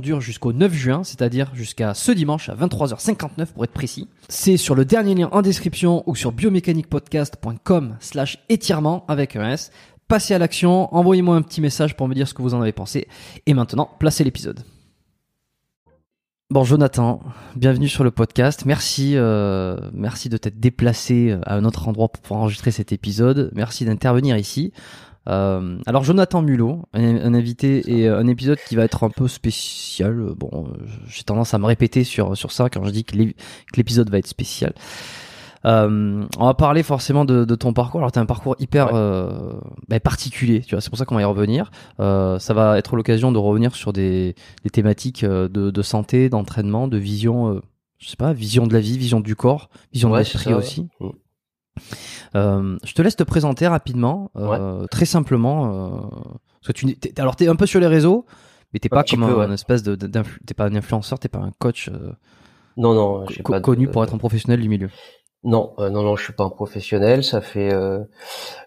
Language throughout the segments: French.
dure jusqu'au 9 juin, c'est-à-dire jusqu'à ce dimanche à 23h59 pour être précis. C'est sur le dernier lien en description ou sur biomécaniquepodcast.com slash étirement avec un S. Passez à l'action, envoyez-moi un petit message pour me dire ce que vous en avez pensé. Et maintenant, placez l'épisode. Bon, Jonathan, bienvenue sur le podcast. Merci, euh, merci de t'être déplacé à un autre endroit pour enregistrer cet épisode. Merci d'intervenir ici. Euh, alors, Jonathan Mulot, un, un invité et un épisode qui va être un peu spécial. Bon, euh, j'ai tendance à me répéter sur sur ça quand je dis que l'é- que l'épisode va être spécial. Euh, on va parler forcément de, de ton parcours. Alors, tu as un parcours hyper Ouais. euh, bah, particulier, tu vois. C'est pour ça qu'on va y revenir. Euh, ça va être l'occasion de revenir sur des, des thématiques euh, de, de santé, d'entraînement, de vision, euh, je sais pas, vision de la vie, vision du corps, vision de Ouais, l'esprit ça, ouais. Euh, je te laisse te présenter rapidement, euh, très simplement. Euh, que tu, alors, t'es un peu sur les réseaux, mais Un pas petit comme peu, un, ouais. espèce de, d'influ- t'es pas un influenceur, t'es pas un coach Non, non, j'ai co- pas de- connu pour être un professionnel du milieu. Non, non, non, je suis pas un professionnel. Ça fait euh,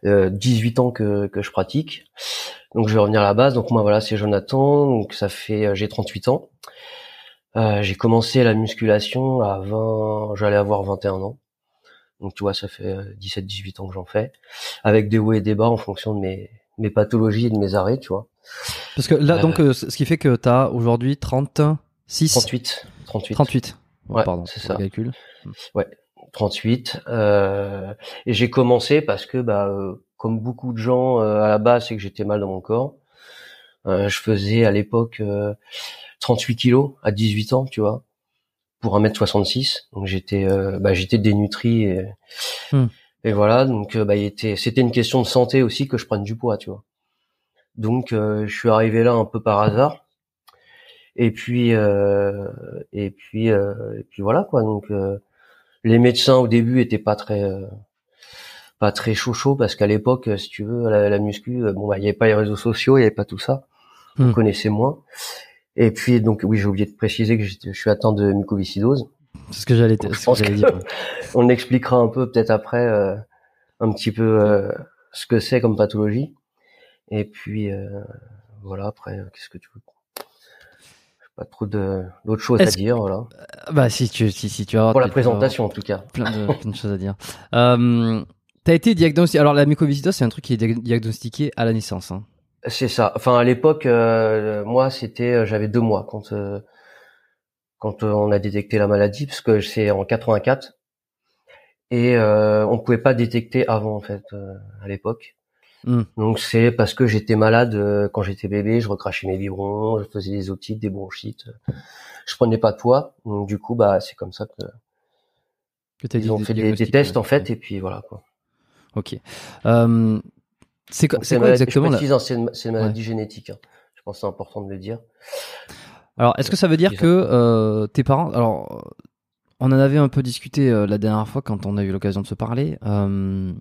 euh, 18 ans que, que je pratique. Donc je vais revenir à la base. Donc moi voilà, c'est Jonathan. Donc ça fait, j'ai 38 ans. J'ai commencé la musculation à 20, j'allais avoir 21 ans. Donc tu vois, ça fait 17-18 ans que j'en fais, avec des hauts et des bas en fonction de mes mes pathologies et de mes arrêts, tu vois. Parce que là, Euh, donc, euh, ce qui fait que t'as aujourd'hui 36, 38, 38. 38. Ouais, Ouais, pardon, c'est ça. le calcul. 38 euh, et j'ai commencé parce que bah euh, comme beaucoup de gens euh, à la base c'est que j'étais mal dans mon corps Euh, je faisais à l'époque euh, 38 kilos à 18 ans tu vois pour 1m66 donc j'étais euh, bah, j'étais dénutri et, Hmm. et voilà donc euh, bah il était c'était une question de santé aussi que je prenne du poids tu vois donc euh, je suis arrivé là un peu par hasard et puis euh, et puis euh, et puis voilà quoi donc euh, les médecins au début étaient pas très euh, pas très chaud chaud parce qu'à l'époque, si tu veux, la, la muscu, bon, bah, il y avait pas les réseaux sociaux, il y avait pas tout ça. On Hmm. connaissait moins. Et puis donc oui, j'ai oublié de préciser que je suis atteint de mucoviscidose. C'est ce que j'allais dire. on expliquera un peu peut-être après euh, un petit peu euh, ce que c'est comme pathologie. Et puis euh, voilà, après, qu'est-ce que tu veux? Pas trop d'autres choses à dire, voilà. Bah si tu si, si tu as Pour la présentation en tout cas. plein de, plein de choses à dire. Euh, T'as été diagnostiqué. Alors la mucoviscidose, c'est un truc qui est dia- diagnostiqué à la naissance. Hein. C'est ça. Enfin, à l'époque, euh, moi, c'était, euh, j'avais deux mois quand euh, quand euh, on a détecté la maladie, parce que c'est en 84 et euh, on pouvait pas détecter avant en fait euh, à l'époque. Hmm. Donc c'est parce que j'étais malade euh, quand j'étais bébé, je recrachais mes biberons, je faisais des otites, des bronchites, je prenais pas de poids. Donc du coup, bah c'est comme ça que Que ils ont fait des, tests ouais. en fait, et puis voilà quoi. Ok. Euh, c'est quoi, quoi maladie- exactement la... c'est une, maladie génétique. hein. Je pense que c'est important de le dire. Alors, est-ce que ça veut dire que euh, tes parents, alors, on en avait un peu discuté euh, la dernière fois quand on a eu l'occasion de se parler. euh,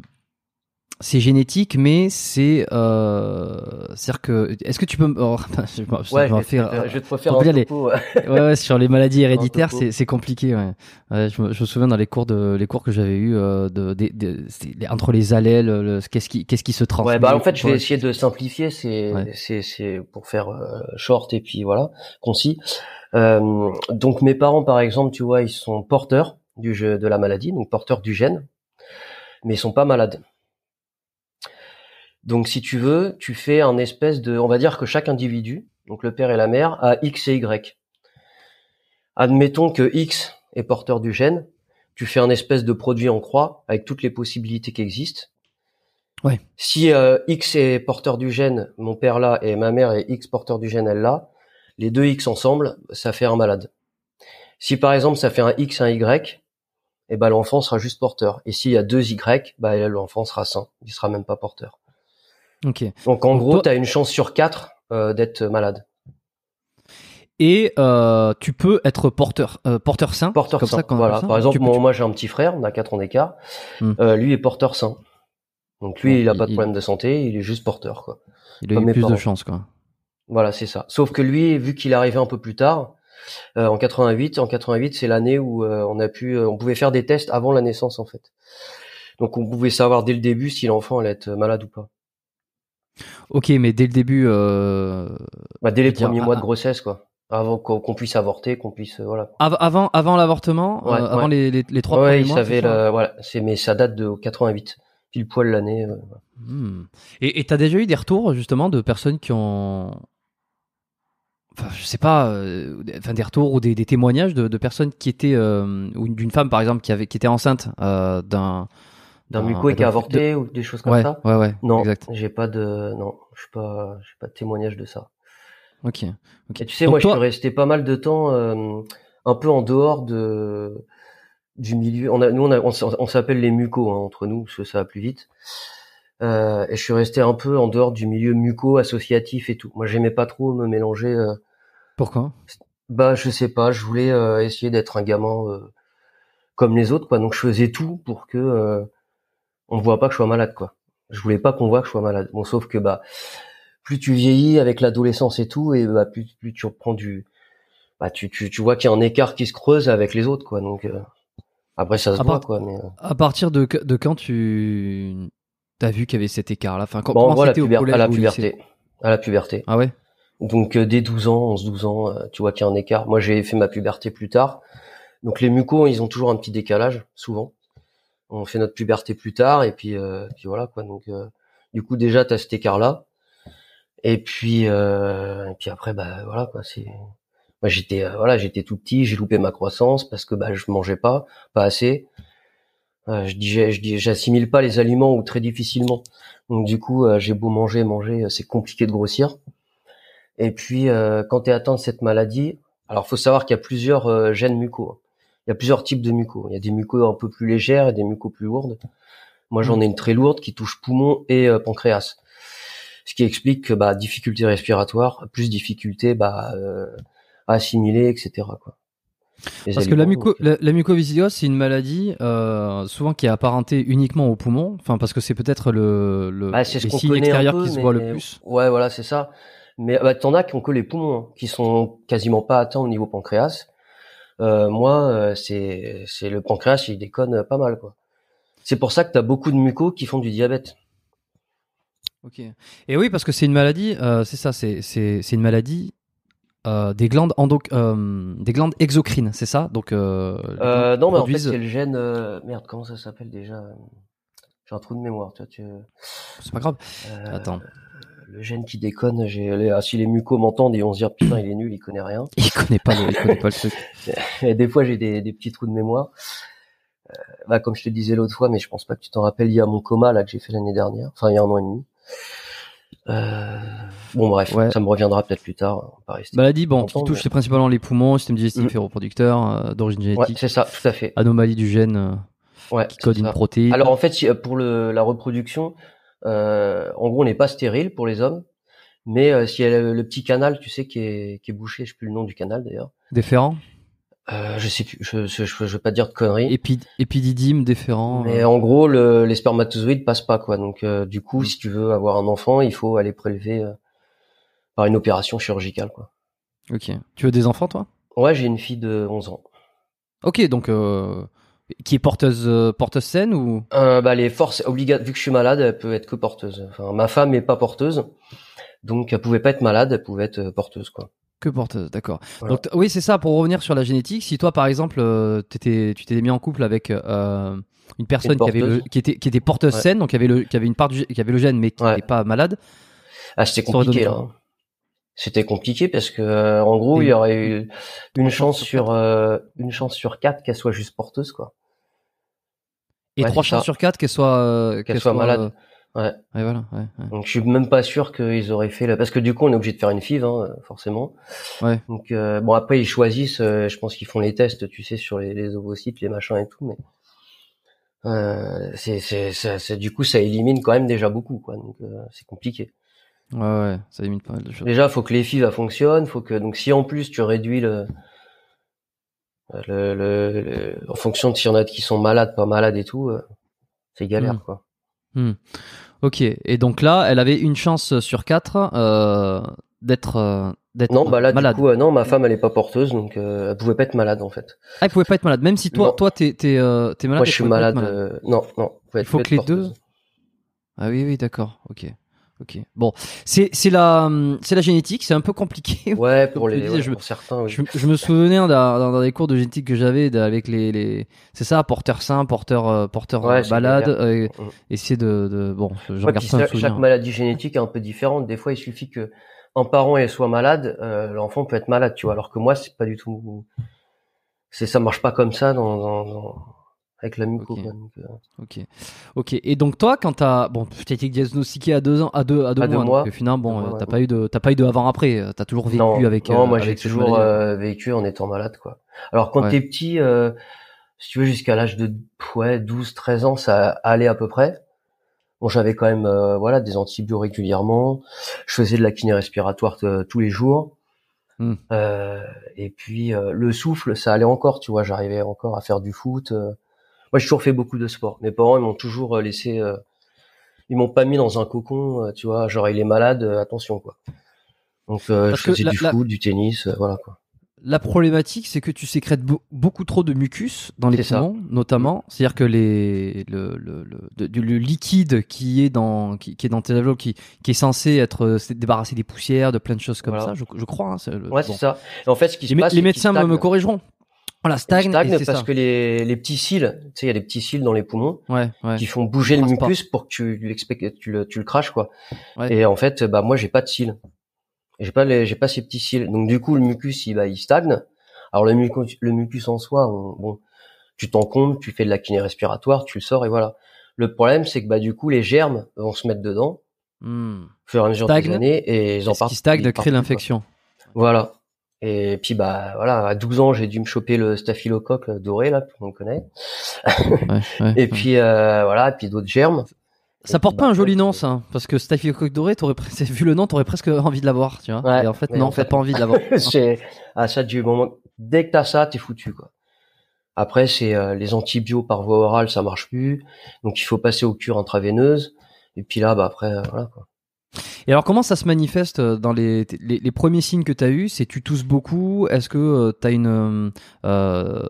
c'est génétique, mais c'est, euh, c'est-à-dire que, est-ce que tu peux, oh, je, vais- je Ouais, vais je, vais te faire- faire- je vais te refaire aller. topo. ouais, ouais, sur les maladies héréditaires, c'est, compliqué. Ouais. Ouais, je, me, je me souviens dans les cours de, les cours que j'avais eu euh, de, de, les- entre les allèles, le- qu'est-ce qui, qu'est-ce qui se transmet. Ouais, bah en fait, je vais essayer de simplifier. C'est, c'est pour faire euh, short et puis voilà, concis. Euh, donc mes parents, par exemple, tu vois, ils sont porteurs du jeu de la maladie, donc porteurs du gène, mais ils sont pas malades. Donc si tu veux, tu fais un espèce de, on va dire que chaque individu, donc le père et la mère, a X et Y. Admettons que X est porteur du gène, tu fais un espèce de produit en croix avec toutes les possibilités qui existent. Ouais. Si euh, X est porteur du gène, mon père là, et ma mère est X porteur du gène, elle là, les deux X ensemble, ça fait un malade. Si par exemple ça fait un X, un Y, eh ben l'enfant sera juste porteur. Et s'il y a deux Y, bah l'enfant sera sain, il sera même pas porteur. Ok. Donc en gros, tu as une chance sur quatre euh, d'être malade. Et euh, tu peux être porteur, euh, porteur sain. Porteur comme sain. ça voilà. ça Par exemple, moi, tu- moi, j'ai un petit frère, on a quatre ans d'écart. Lui est porteur sain. Donc lui, il a il- pas de il- problème de santé, il est juste porteur, quoi. il a comme eu plus de chance, quoi. Voilà, c'est ça. Sauf que lui, vu qu'il est arrivé un peu plus tard, euh, en 88, en 88, c'est l'année où euh, on a pu, euh, on pouvait faire des tests avant la naissance, en fait. Donc on pouvait savoir dès le début si l'enfant allait être malade ou pas. Ok, mais dès le début, euh, Bah, dès les Dire, premiers ah, mois de grossesse, quoi. Avant qu'on puisse avorter, qu'on puisse, euh, voilà. av- avant, avant l'avortement, Ouais, euh, avant ouais. les, les, les trois ouais, premiers mois. ça le- voilà. C'est, mais ça date de 88, pile poil l'année. euh. Hmm. Et tu as déjà eu des retours justement de personnes qui ont, enfin, je sais pas, des- enfin des retours ou des, des témoignages de, de personnes qui étaient ou d'une femme par exemple qui avait qui était enceinte d'un D'un muco qui a avorté ou des choses comme ouais, ça? ouais, ouais, Non, j'ai pas de, non, je suis pas, j'ai pas de témoignage de ça. Ok, ok. Et tu sais, Donc moi, toi- je suis resté pas mal de temps euh, un peu en dehors de du milieu. On a, nous, on, a- on s'appelle les mucos hein, entre nous, parce que ça va plus vite. Euh, et je suis resté un peu en dehors du milieu muco associatif et tout. Moi, j'aimais pas trop me mélanger. euh, Pourquoi? bah, je sais pas. Je voulais euh, essayer d'être un gamin euh, comme les autres, quoi. Donc, je faisais tout pour que euh, on voit pas que je sois malade, quoi. Je voulais pas qu'on voit que je sois malade. Bon, sauf que bah, plus tu vieillis avec l'adolescence et tout, et bah, plus, plus tu reprends du, bah, tu, tu, tu vois qu'il y a un écart qui se creuse avec les autres, quoi. Donc, euh, après, ça se À voit, part- quoi. Mais euh, À partir de, de quand tu as vu qu'il y avait cet écart là Enfin, quand, bon, c'était au collège à la puberté, à la puberté. Ah ouais? Donc, euh, dès 12 ans, 11, 12 ans, euh, tu vois qu'il y a un écart. Moi, j'ai fait ma puberté plus tard. Donc, les mucos, ils ont toujours un petit décalage, souvent. On fait notre puberté plus tard, et puis, euh, puis voilà, quoi. Donc, euh, du coup, déjà, t'as cet écart-là. Et puis, euh, et puis après, bah voilà, quoi. C'est, moi, j'étais, euh, voilà, j'étais tout petit, j'ai loupé ma croissance parce que bah je mangeais pas, pas assez. Euh, je dis, je dis, j'assimile pas les aliments ou très difficilement. Donc du coup, euh, j'ai beau manger, manger, c'est compliqué de grossir. Et puis, quand tu es atteint de cette maladie, alors faut savoir qu'il y a plusieurs gènes mucos. Il y a plusieurs types de mucos. Il y a des mucos un peu plus légères et des mucos plus lourdes. Moi, j'en ai une très lourde qui touche poumon et euh, pancréas. Ce qui explique que bah, difficulté respiratoire, plus difficulté bah, euh, à assimiler, etc. Quoi. les Parce que la, muco, donc, euh, la, la mucoviscidose, c'est une maladie euh, souvent qui est apparentée uniquement aux poumons. Enfin, parce que c'est peut-être le, le bah, les signes extérieurs peu, qui se voient le plus. Ouais, voilà, c'est ça. Mais bah, t'en as qui ont que les poumons, hein, qui sont quasiment pas atteints au niveau pancréas. Euh, moi, euh, c'est c'est le pancréas, il déconne pas mal, quoi. C'est pour ça que t'as beaucoup de mucos qui font du diabète. Ok. Et oui, parce que c'est une maladie. euh, c'est ça. C'est c'est c'est une maladie euh, des glandes endo, euh, des glandes exocrines. C'est ça? Donc. Non, mais en fait, c'est le gène. Merde, comment ça s'appelle déjà? J'ai un trou de mémoire, toi. Tu... c'est pas grave. Attends. Le gène qui déconne. J'ai ah, si les mucos m'entendent, ils vont se dire putain, il est nul, il connaît rien. Il connaît pas le, il connaît pas le truc. Et des fois, j'ai des, des petits trous de mémoire. Euh, bah, comme je te disais l'autre fois, mais je pense pas que tu t'en rappelles, il y a mon coma là que j'ai fait l'année dernière, enfin il y a un an et demi. Euh, bon bref, Ouais. ça me reviendra peut-être plus tard. On va pas rester. Maladie, bon, qui touche mais- principalement les poumons, système digestif Mhm. et reproducteur, euh, d'origine Ouais, génétique, c'est ça, tout à fait. anomalie du gène euh, Ouais, qui code une protéine. Alors en fait, pour le, la reproduction, en gros, on n'est pas stérile pour les hommes, mais euh, si elle a le petit canal, tu sais, qui est, qui est bouché, je sais plus le nom du canal d'ailleurs. déférent, Euh, je sais plus, je, je, je, je veux pas dire de conneries. épi- épididyme, déférent. Mais euh, en gros, le, les spermatozoïdes passent pas quoi. Donc euh, du coup, Mm. si tu veux avoir un enfant, il faut aller prélever euh, par une opération chirurgicale quoi. Ok. Tu veux des enfants, toi? Ouais, j'ai une fille de 11 ans. Ok, donc euh, qui est porteuse euh, porteuse saine ou? Euh, bah les forces obligatoires vu que je suis malade, elle peut être que porteuse. Enfin, ma femme est pas porteuse, donc elle pouvait pas être malade, elle pouvait être euh, porteuse quoi. que porteuse D'accord. Voilà. Donc oui, c'est ça. Pour revenir sur la génétique, si toi, par exemple, euh, t'étais- tu t'es mis en couple avec euh, une personne Une qui avait le, qui était qui était porteuse Ouais. saine, donc qui avait le qui avait une part du, qui avait le gène mais qui Ouais. n'était pas malade. Ah, c'était compliqué là. C'était compliqué parce que euh, en gros, Et- il y aurait eu une chance sur euh, une chance sur quatre qu'elle soit juste porteuse quoi. Et Ouais, trois chances sur quatre qu'elle soit euh, Qu'elle soit malade. euh, Ouais. ouais, voilà. Ouais, ouais. Donc je suis même pas sûr qu'ils auraient fait la... parce que du coup on est obligé de faire une FIV hein, forcément. Ouais. Donc euh, bon après ils choisissent, euh, je pense qu'ils font les tests, tu sais sur les, les ovocytes, les machins et tout, mais euh, c'est c'est du coup ça élimine quand même déjà beaucoup quoi. Donc euh, c'est compliqué. Ouais, ouais, ça limite pas mal de choses. Déjà faut que les FIV elles fonctionnent, faut que donc si en plus tu réduis le le, le, le- en fonction de s'il y en a qui sont malades, pas malades et tout, euh, c'est galère Mm. quoi. Hmm. Ok. Et donc là, elle avait une chance sur quatre euh, d'être euh, d'être Non bah là malade. du coup euh, non ma femme elle est pas porteuse donc elle pouvait pas être malade en fait. Ah, elle pouvait pas être malade. Même si toi, Non. toi, t'es t'es malade. Moi je suis malade, non non. faut Il faut que les porteuse. deux. Ah oui, oui, d'accord. Ok. Ok. Bon, c'est c'est la c'est la génétique. C'est un peu compliqué. Ouais, pour les, ouais, je- pour certains, oui. Je, je me souvenais dans, les cours de génétique que j'avais avec les, les c'est ça porteur sain porteur euh, porteur Ouais, euh, balade euh, Mm. essayer de, de bon Ouais, ça un chaque, maladie génétique est un peu différente. Des fois, il suffit que un parent elle soit malade, euh, l'enfant peut être malade, tu vois. Alors que moi, c'est pas du tout. C'est ça marche pas comme ça dans, dans, dans- avec la muco. Ok. quoi. Donc, euh, ok ok et donc toi quand t'as bon tu été diagnostiqué à deux ans à deux à deux À deux mois, mois. donc, finalement bon mois, euh, t'as ouais. pas eu de t'as pas eu de avant après t'as toujours vécu non, avec non, euh, moi j'ai toujours euh, vécu en étant malade, quoi. Alors quand Ouais. t'es petit, euh, si tu veux, jusqu'à l'âge de ouais 12, 13 ans, ça allait à peu près. Bon, j'avais quand même euh, voilà des antibiotiques régulièrement. Je faisais de la kiné respiratoire euh, tous les jours. Euh, et puis euh, le souffle, ça allait encore, tu vois. J'arrivais encore à faire du foot. Moi, j'ai toujours fait beaucoup de sport. Mes parents, ils m'ont toujours euh, laissé. euh, ils m'ont pas mis dans un cocon, euh, tu vois. Genre, il est malade, euh, attention, quoi. Donc, je faisais la- du la- foot, du tennis, voilà, quoi. La problématique, c'est que tu sécrètes beau- beaucoup trop de mucus dans les poumons, notamment. C'est-à-dire que les, le, le, le, le liquide qui est dans, qui, qui est dans tes alvéoles, qui, qui est censé être débarrassé des poussières, de plein de choses comme Voilà. ça, je, je crois. hein, Ouais, bon. c'est ça. Et en fait, ce qui Les, se passe, médecins me corrigeront. Voilà, Il stagne, stagne parce ça. que les, les petits cils, tu sais, il y a des petits cils dans les poumons Ouais, ouais. qui font bouger le mucus pour que tu tu le, tu le craches, quoi. Ouais. Et en fait, bah, moi, j'ai pas de cils. J'ai pas les, j'ai pas ces petits cils. Donc, du coup, le mucus, il, bah, il stagne. Alors, le mucus, le mucus en soi, on- bon, tu t'en comptes, tu fais de la kiné respiratoire, tu le sors et voilà. Le problème, c'est que, bah, du coup, les germes vont se mettre dedans Hmm. au fur et à mesure Stagne. des années et ils en partent. qui stagne crée l'infection? Voilà. Et puis bah voilà, à 12 ans, j'ai dû me choper le staphylocoque doré là, tout le monde connaît. Ouais, ouais, Et ouais. puis euh, voilà, et puis d'autres germes. Ça Et porte puis, pas bah, un joli nom, c'est- ça, parce que staphylocoque doré, t'aurais presque, vu le nom, t'aurais presque envie de l'avoir, tu vois. Ouais. Et en fait, non, en t'as fait- pas envie de l'avoir. J'ai- à ça du moment dès que t'as ça, t'es foutu quoi. Après, c'est euh, les antibiotiques par voie orale, ça marche plus, donc il faut passer aux cures intraveineuses. Et puis là, bah après, euh, voilà quoi. Et alors, comment ça se manifeste euh, dans les, les, les premiers signes que tu as eu C'est tu tousses beaucoup? Est-ce que tu as une, euh,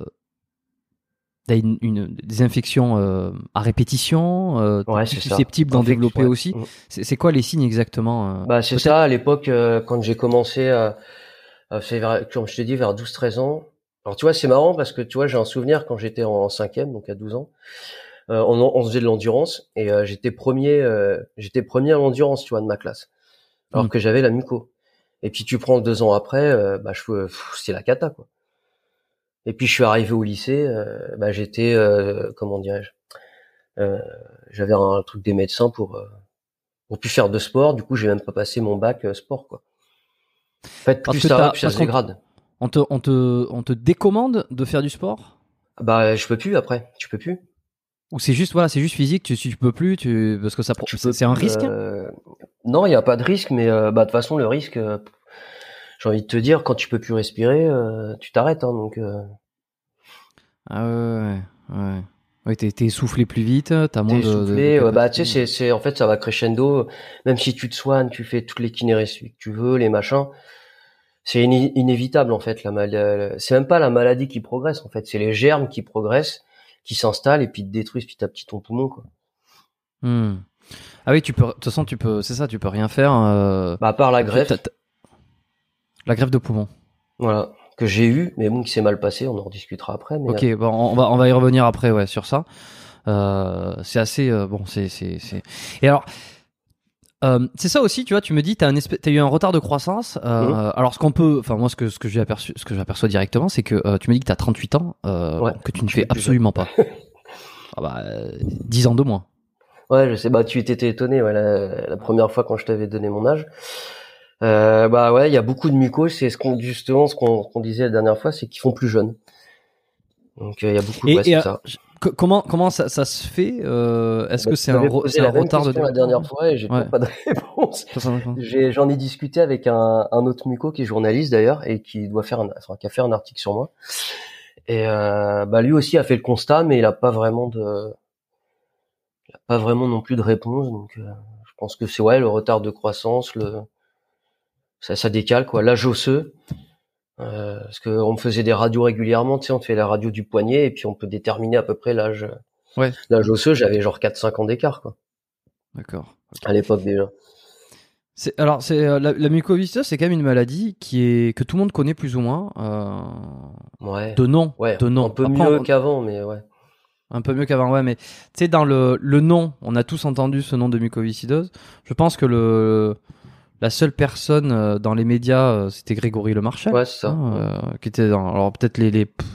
t'as une, une, des infections euh, à répétition euh, Ouais, ça. susceptible d'en développer ouais. aussi? Mm. C'est quoi les signes exactement euh Bah c'est ça à l'époque euh, quand j'ai commencé à, vers- comme je te dis vers 12 13 ans. Alors tu vois, c'est marrant parce que tu vois, j'ai un souvenir quand j'étais en cinquième donc à 12 ans. Euh, on, on faisait de l'endurance et euh, j'étais premier euh, j'étais premier à l'endurance, tu vois, de ma classe. Alors Mm. que j'avais la muco. Et puis tu prends deux ans après, euh, bah je pff, c'est la cata quoi. Et puis je suis arrivé au lycée, euh, bah j'étais euh, comment dirais-je euh, j'avais un truc des médecins pour euh, pour plus faire de sport, du coup j'ai même pas passé mon bac euh, sport quoi. En fait, plus ça va, plus ça se dégrade. on, te, on, te, on te décommande de faire du sport? Bah je peux plus après, tu peux plus. Ou c'est juste, voilà, c'est juste physique, tu, tu peux plus, tu, parce que ça, c'est un risque euh, Non, il y a pas de risque, mais euh, bah de toute façon le risque, euh, j'ai envie de te dire, quand tu peux plus respirer, tu t'arrêtes. Hein, donc euh, Ah ouais, ouais, ouais. Ouais, t'es essoufflé plus vite, t'as moins de. de- de bah tu sais, c'est c'est en fait ça va crescendo. Même si tu te soignes, tu fais toutes les kinérésties que tu veux, les machins. C'est iné- inévitable en fait la mal. C'est même pas la maladie qui progresse en fait, c'est les germes qui progressent, qui s'installent et puis te détruisent petit à petit ton poumon quoi. Hmm. Ah oui, tu peux. De toute façon, tu peux. C'est ça, tu peux rien faire. euh, Bah à part la greffe, La greffe de poumon. voilà, que j'ai eu, mais bon qui s'est mal passé, on en rediscutera après. Mais Ok, bon, on va on va y revenir après, ouais, sur ça. Euh, c'est assez euh, bon, c'est c'est c'est. Et alors. Euh, c'est ça aussi, tu vois. Tu me dis, espèce, t'as eu un retard de croissance. euh, Mhm. Alors, ce qu'on peut, enfin moi, ce que ce que j'ai aperçu, ce que j'aperçois directement, c'est que euh, tu me dis que t'as 38 ans, Ouais, que tu ne fais absolument pas. ah bah, euh, 10 ans de moins. Ouais, je sais. Bah, tu étais étonné ouais, la, la première fois quand je t'avais donné mon âge. Bah ouais, il y a beaucoup de mucoses. C'est ce qu'on justement ce qu'on disait la dernière fois, c'est qu'ils font plus jeunes. Donc il y a beaucoup. Et, ouais, ça. Comment comment ça, ça se fait euh, Est-ce Bah, que c'est un, c'est la un retard de la dernière fois et j'ai Ouais. pas de réponse. J'en ai, discuté avec un, un autre muco qui est journaliste d'ailleurs et qui doit faire un, enfin, qui a fait un article sur moi. Et euh, bah lui aussi a fait le constat, mais il a pas vraiment de, il a pas vraiment non plus de réponse. Donc euh, je pense que c'est ouais le retard de croissance, le ça, ça décale quoi. L'âge osseux, euh, parce que on me faisait des radios régulièrement, tu sais, on te fait la radio du poignet et puis on peut déterminer à peu près l'âge. Ouais. L'âge osseux, j'avais genre 4-5 ans d'écart quoi, D'accord. à l'époque déjà. C'est- Alors, c'est euh, la, la mucoviscidose, c'est quand même une maladie qui est que tout le monde connaît plus ou moins euh, Ouais. de nom, Ouais, de nom. un peu Après, mieux on- qu'avant, mais ouais. un peu mieux qu'avant, ouais. Mais tu sais, dans le le nom, on a tous entendu ce nom de mucoviscidose. Je pense que le la seule personne euh, dans les médias, euh, c'était Grégory Le Marchal, Ouais, c'est ça. hein, euh, qui était dans. Alors peut-être les les, pff,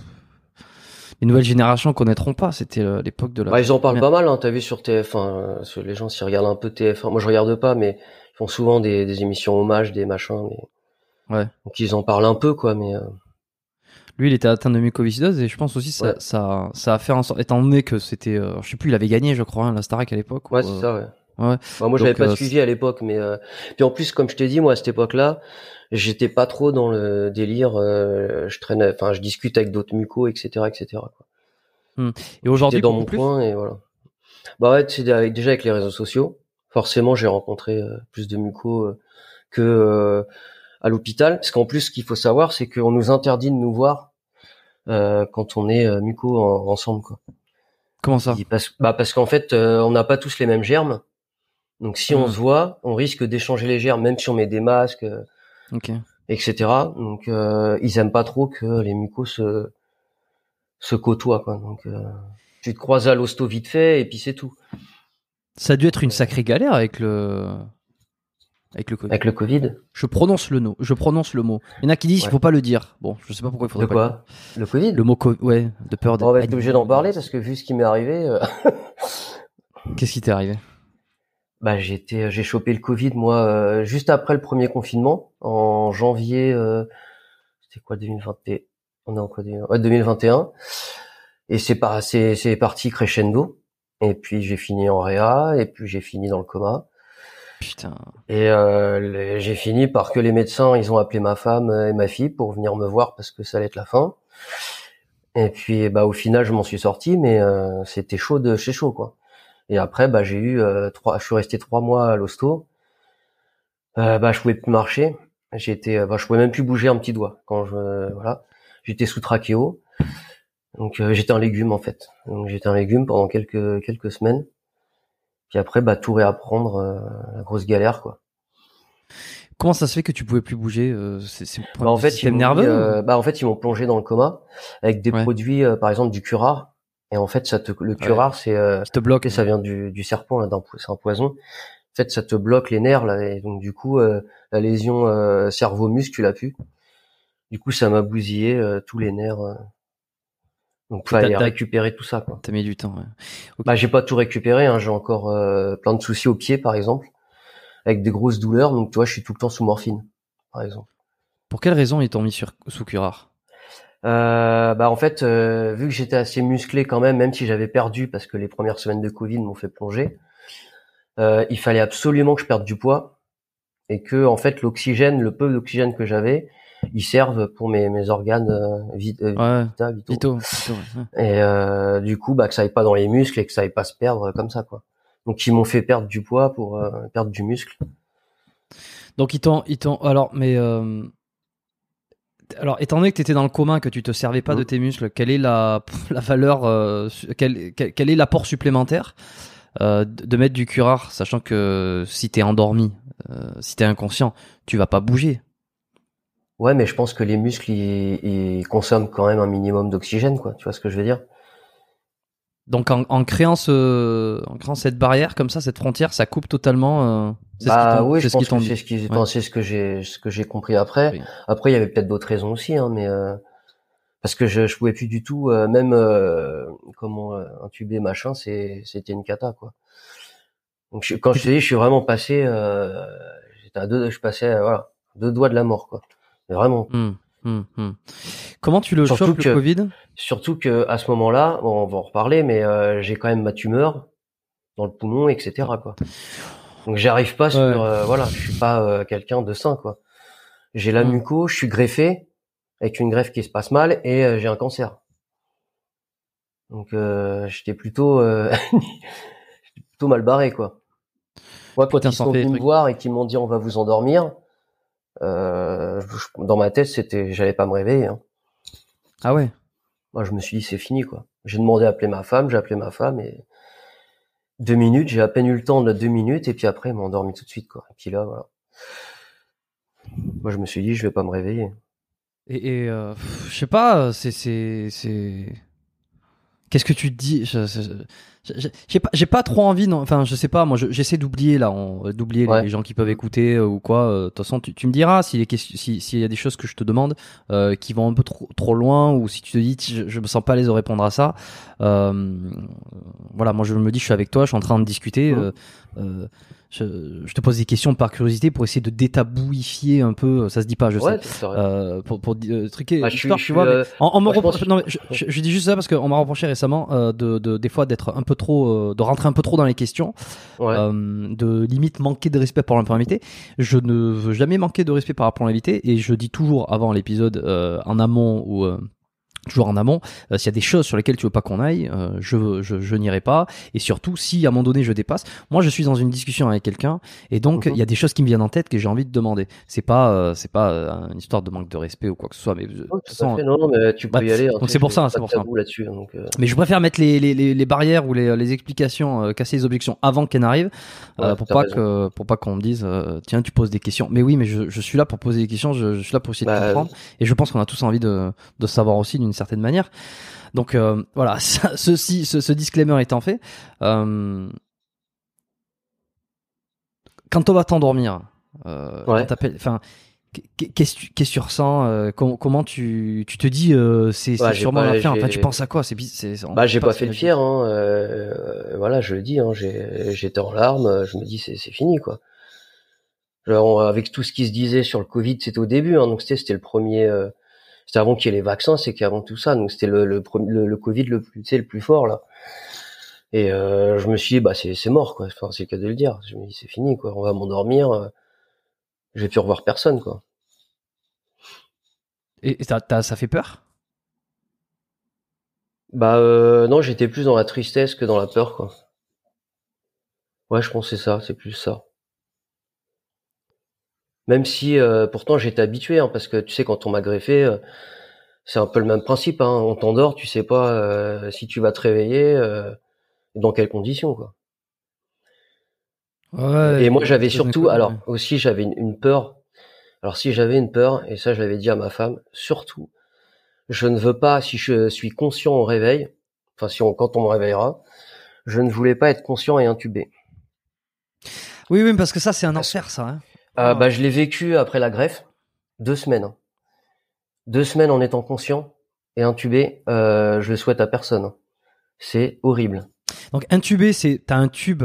les nouvelles générations connaîtront pas. C'était l'époque de la. Bah, ils en parlent pas mal, hein, t'as vu sur TF1, euh, sur les gens s'ils regardent un peu TF1. Moi je regarde pas, mais ils font souvent des, des émissions hommages, des machins. des- Ouais. Donc ils en parlent un peu, quoi, mais euh, Lui, il était atteint de mucoviscidose et je pense aussi ça Ouais. ça ça a fait en sorte, étant donné que c'était, euh, je sais plus, il avait gagné, je crois, hein, la Starac à l'époque. ou, ouais, c'est ça, ouais. Ouais. Bah, moi j'avais pas euh, suivi à l'époque, mais euh... puis en plus, comme je t'ai dit, moi à cette époque-là, j'étais pas trop dans le délire. euh, je traîne, enfin, je discute avec d'autres mucos, etc., etc. Quoi. Et J'étais aujourd'hui, dans mon plus. coin et voilà. Bah ouais, c'est déjà avec les réseaux sociaux. Forcément, j'ai rencontré euh, plus de mucos euh, que euh, à l'hôpital. Parce qu'en plus, ce qu'il faut savoir, c'est qu'on nous interdit de nous voir euh, quand on est muco en- ensemble. Quoi. Comment ça? Parce, bah parce qu'en fait, euh, on n'a pas tous les mêmes germes. Donc si on Hmm. se voit, on risque d'échanger les germes, même si on met des masques, euh, etc. Donc euh, ils aiment pas trop que les mucos se se côtoient. Quoi. Donc euh, tu te croises à l'hosto vite fait et puis c'est tout. Ça a dû être une sacrée galère avec le avec le Covid. Avec le Covid. Je prononce le nom. Je prononce le mot. Il y en a qui disent qu'il Ouais. faut pas le dire. Bon, je sais pas pourquoi il De faudrait pas. quoi? Le Covid? Le... le mot co- ouais, de peur. On va être obligé d'en parler parce que vu ce qui m'est arrivé, euh, Qu'est-ce qui t'est arrivé? Bah j'étais, j'ai chopé le Covid moi euh, juste après le premier confinement en janvier. euh, C'était quoi 2021 On est en quoi 2020 ouais, 2021. Et c'est pas, c'est c'est parti crescendo. Et puis j'ai fini en réa et puis j'ai fini dans le coma. Putain. Et euh, j'ai fini par que les médecins, ils ont appelé ma femme et ma fille pour venir me voir parce que ça allait être la fin. Et puis, bah, au final, je m'en suis sorti, mais euh, c'était chaud de chez chaud, quoi. Et après, bah, j'ai eu euh, trois, je suis resté trois mois à l'hosto. Euh, bah, je pouvais plus marcher. J'étais, euh, bah, je pouvais même plus bouger un petit doigt quand je, voilà, j'étais sous trachéo. Donc, euh, j'étais un légume en fait. Donc, j'étais un légume pendant quelques quelques semaines. Puis après, bah, tout réapprendre, euh, la grosse galère, quoi. Comment ça se fait que tu pouvais plus bouger euh, C'est Bah, en fait, système nerveux ou- bah, en fait, ils m'ont plongé dans le coma avec des Ouais. produits, euh, par exemple du curare. Et en fait, ça te, le curare, c'est, euh, te bloque ça vient du, du serpent, po- c'est un poison. En fait, ça te bloque les nerfs, là, et donc du coup, euh, la lésion euh, cerveau-muscle, tu l'as pu. Du coup, ça m'a bousillé euh, tous les nerfs. Donc, fallait récupérer tout ça, quoi. T'as mis du temps. Ouais. Bah, j'ai pas tout récupéré. Hein. J'ai encore euh, plein de soucis aux pieds, par exemple, avec des grosses douleurs. Donc, tu vois, je suis tout le temps sous morphine, par exemple. Pour quelle raison ils t'ont mis sur sous curare Euh, bah en fait, euh, vu que j'étais assez musclé quand même, même si j'avais perdu parce que les premières semaines de Covid m'ont fait plonger, euh, il fallait absolument que je perde du poids et que en fait l'oxygène, le peu d'oxygène que j'avais, il serve pour mes, mes organes euh, vit- euh, Ouais. vita- vitaux. Vito, ouais. Et euh, du coup, bah que ça aille pas dans les muscles et que ça aille pas se perdre comme ça quoi. Donc ils m'ont fait perdre du poids pour euh, perdre du muscle. Donc ils t'ont, ils t'ont. Alors, mais euh, alors, étant donné que tu étais dans le commun, que tu te servais pas de tes muscles, quelle est la, la valeur, euh, quel, quel, quel est l'apport supplémentaire euh, de mettre du curare, sachant que si t'es endormi, euh, si t'es inconscient, tu vas pas bouger. Ouais, mais je pense que les muscles ils, ils consomment quand même un minimum d'oxygène quoi. Tu vois ce que je veux dire? Donc en, en créant ce, en créant cette barrière comme ça, cette frontière, ça coupe totalement. Ce Bah oui, je pense que c'est ce qui, Ouais. ce que j'ai, ce que j'ai compris après. Oui. Après, il y avait peut-être d'autres raisons aussi, hein, mais euh, parce que je, je pouvais plus du tout, euh, même euh, comment euh, intuber machin, c'est, c'était une cata quoi. Donc je- quand je te dis, je suis vraiment passé, euh, j'étais à deux, je passais, euh, voilà, deux doigts de la mort quoi. Mais Vraiment. Hum, hum, hum. Comment tu le Surtout chopes que- le Covid? Surtout que à ce moment-là, bon, on va en reparler, mais euh, j'ai quand même ma tumeur dans le poumon, etc. quoi. Donc j'arrive pas sur, Ouais. euh, voilà, je suis pas euh, quelqu'un de sain quoi. J'ai la Mm. muco, je suis greffé avec une greffe qui se passe mal et euh, j'ai un cancer. Donc euh, j'étais plutôt, euh, plutôt mal barré quoi. Moi quand Putain, ils sont venus me voir et qu'ils m'ont dit on va vous endormir, euh, dans ma tête c'était j'allais pas me réveiller. hein. Ah ouais. Moi, je me suis dit, c'est fini, quoi. J'ai demandé à appeler ma femme, j'ai appelé ma femme et deux minutes, j'ai à peine eu le temps de deux minutes et puis après, elle m'a endormi tout de suite, quoi. Et puis là, voilà. Moi, je me suis dit, je vais pas me réveiller. Et, et, euh, je sais pas, c'est c'est c'est. Qu'est-ce que tu dis? J'ai pas, j'ai pas trop envie. Non, enfin, je sais pas. Moi, je- j'essaie d'oublier là, d'oublier les- Ouais. les gens qui peuvent écouter euh, ou quoi. euh, De toute façon, tu, tu me diras si les questions, si s'il y a des choses que je te demande euh, qui vont un peu trop trop loin ou si tu te dis je, je me sens pas à l'aise de répondre à ça. Euh, voilà, moi je me dis je suis avec toi, je suis en train de discuter. Mhm. Je, je te pose des questions par curiosité pour essayer de détabouifier un peu. Ça se dit pas, je sais. Ouais, raison. Euh, pour, pour euh, truquer Bah, je suis- je tu vois. euh, en, en me moi, je non, dis juste ça parce qu'on m'a reproché récemment euh, de, de des fois d'être un peu trop, euh, de rentrer un peu trop dans les questions, ouais. euh, de limite manquer de respect pour l'invité. Je ne veux jamais manquer de respect par rapport à l'invité et je dis toujours avant l'épisode euh, en amont ou euh, toujours en amont, euh, s'il y a des choses sur lesquelles tu veux pas qu'on aille, euh, je, je, je n'irai pas. Et surtout, si à un moment donné je dépasse, moi je suis dans une discussion avec quelqu'un et donc il Mhm. y a des choses qui me viennent en tête que j'ai envie de demander. C'est pas, euh, c'est pas euh, une histoire de manque de respect ou quoi que ce soit, mais toute tout fait. Non, non, mais tu peux bah, y aller. hein, donc c'est pour ça, c'est pour ça. Donc, euh, mais je préfère mettre les, les, les, les barrières ou les, les explications, euh, casser les objections avant qu'elles n'arrivent, euh, Ouais, pour pas raison. que pour pas qu'on me dise euh, tiens tu poses des questions. Mais oui, mais je, je suis là pour poser des questions, je, je suis là pour essayer de Bah, comprendre, et je pense qu'on a tous envie de, de savoir aussi d'une certaine manière. Donc euh, voilà, ça- ceci, ce, ce disclaimer étant fait, euh, quand on va t'endormir, euh, Ouais. enfin. qu- Qu'est-ce que tu- ressens com- Comment tu, tu te dis c'est Ouais, sûrement pas- la fin Enfin, tu penses à quoi? C'est Bah, j'ai pas fait le fier. Hein. voilà, je le dis. Hein, j'ai- J'étais en larmes. Je me dis, c'est fini, quoi. Genre, on- avec tout ce qui se disait sur le Covid, c'était au début. Hein, donc c'était c'était le premier. euh, c'était avant qu'il y ait les vaccins, c'est qu'avant tout ça. Donc c'était le, le, premier- le, le Covid le plus, le plus fort là. Et euh, je me suis dit, bah c'est c'est mort quoi. Enfin, c'est le cas de le dire. Je me dis, c'est fini quoi. On va m'endormir. euh, je vais plus revoir personne quoi. Et, ça fait peur? Bah euh, non, j'étais plus dans la tristesse que dans la peur quoi. Ouais, je pense que c'est ça, c'est plus ça. Même si euh, pourtant j'étais habitué, hein, parce que tu sais quand on m'a greffé, euh, c'est un peu le même principe. Hein, on t'endort, tu sais pas euh, si tu vas te réveiller, euh, dans quelles conditions quoi. Ouais. Et moi j'avais surtout, alors ouais. aussi j'avais une, une peur. Alors si j'avais une peur, et ça je l'avais dit à ma femme, surtout, je ne veux pas, si je suis conscient au réveil, enfin si on, quand on me réveillera, je ne voulais pas être conscient et intubé. Oui, oui, parce que ça, c'est un enfer, ça. hein. Euh, Ah. bah, je l'ai vécu après la greffe, deux semaines. hein. Deux semaines en étant conscient et intubé, euh, je le souhaite à personne. C'est horrible. Donc, intubé, c'est t'as un tube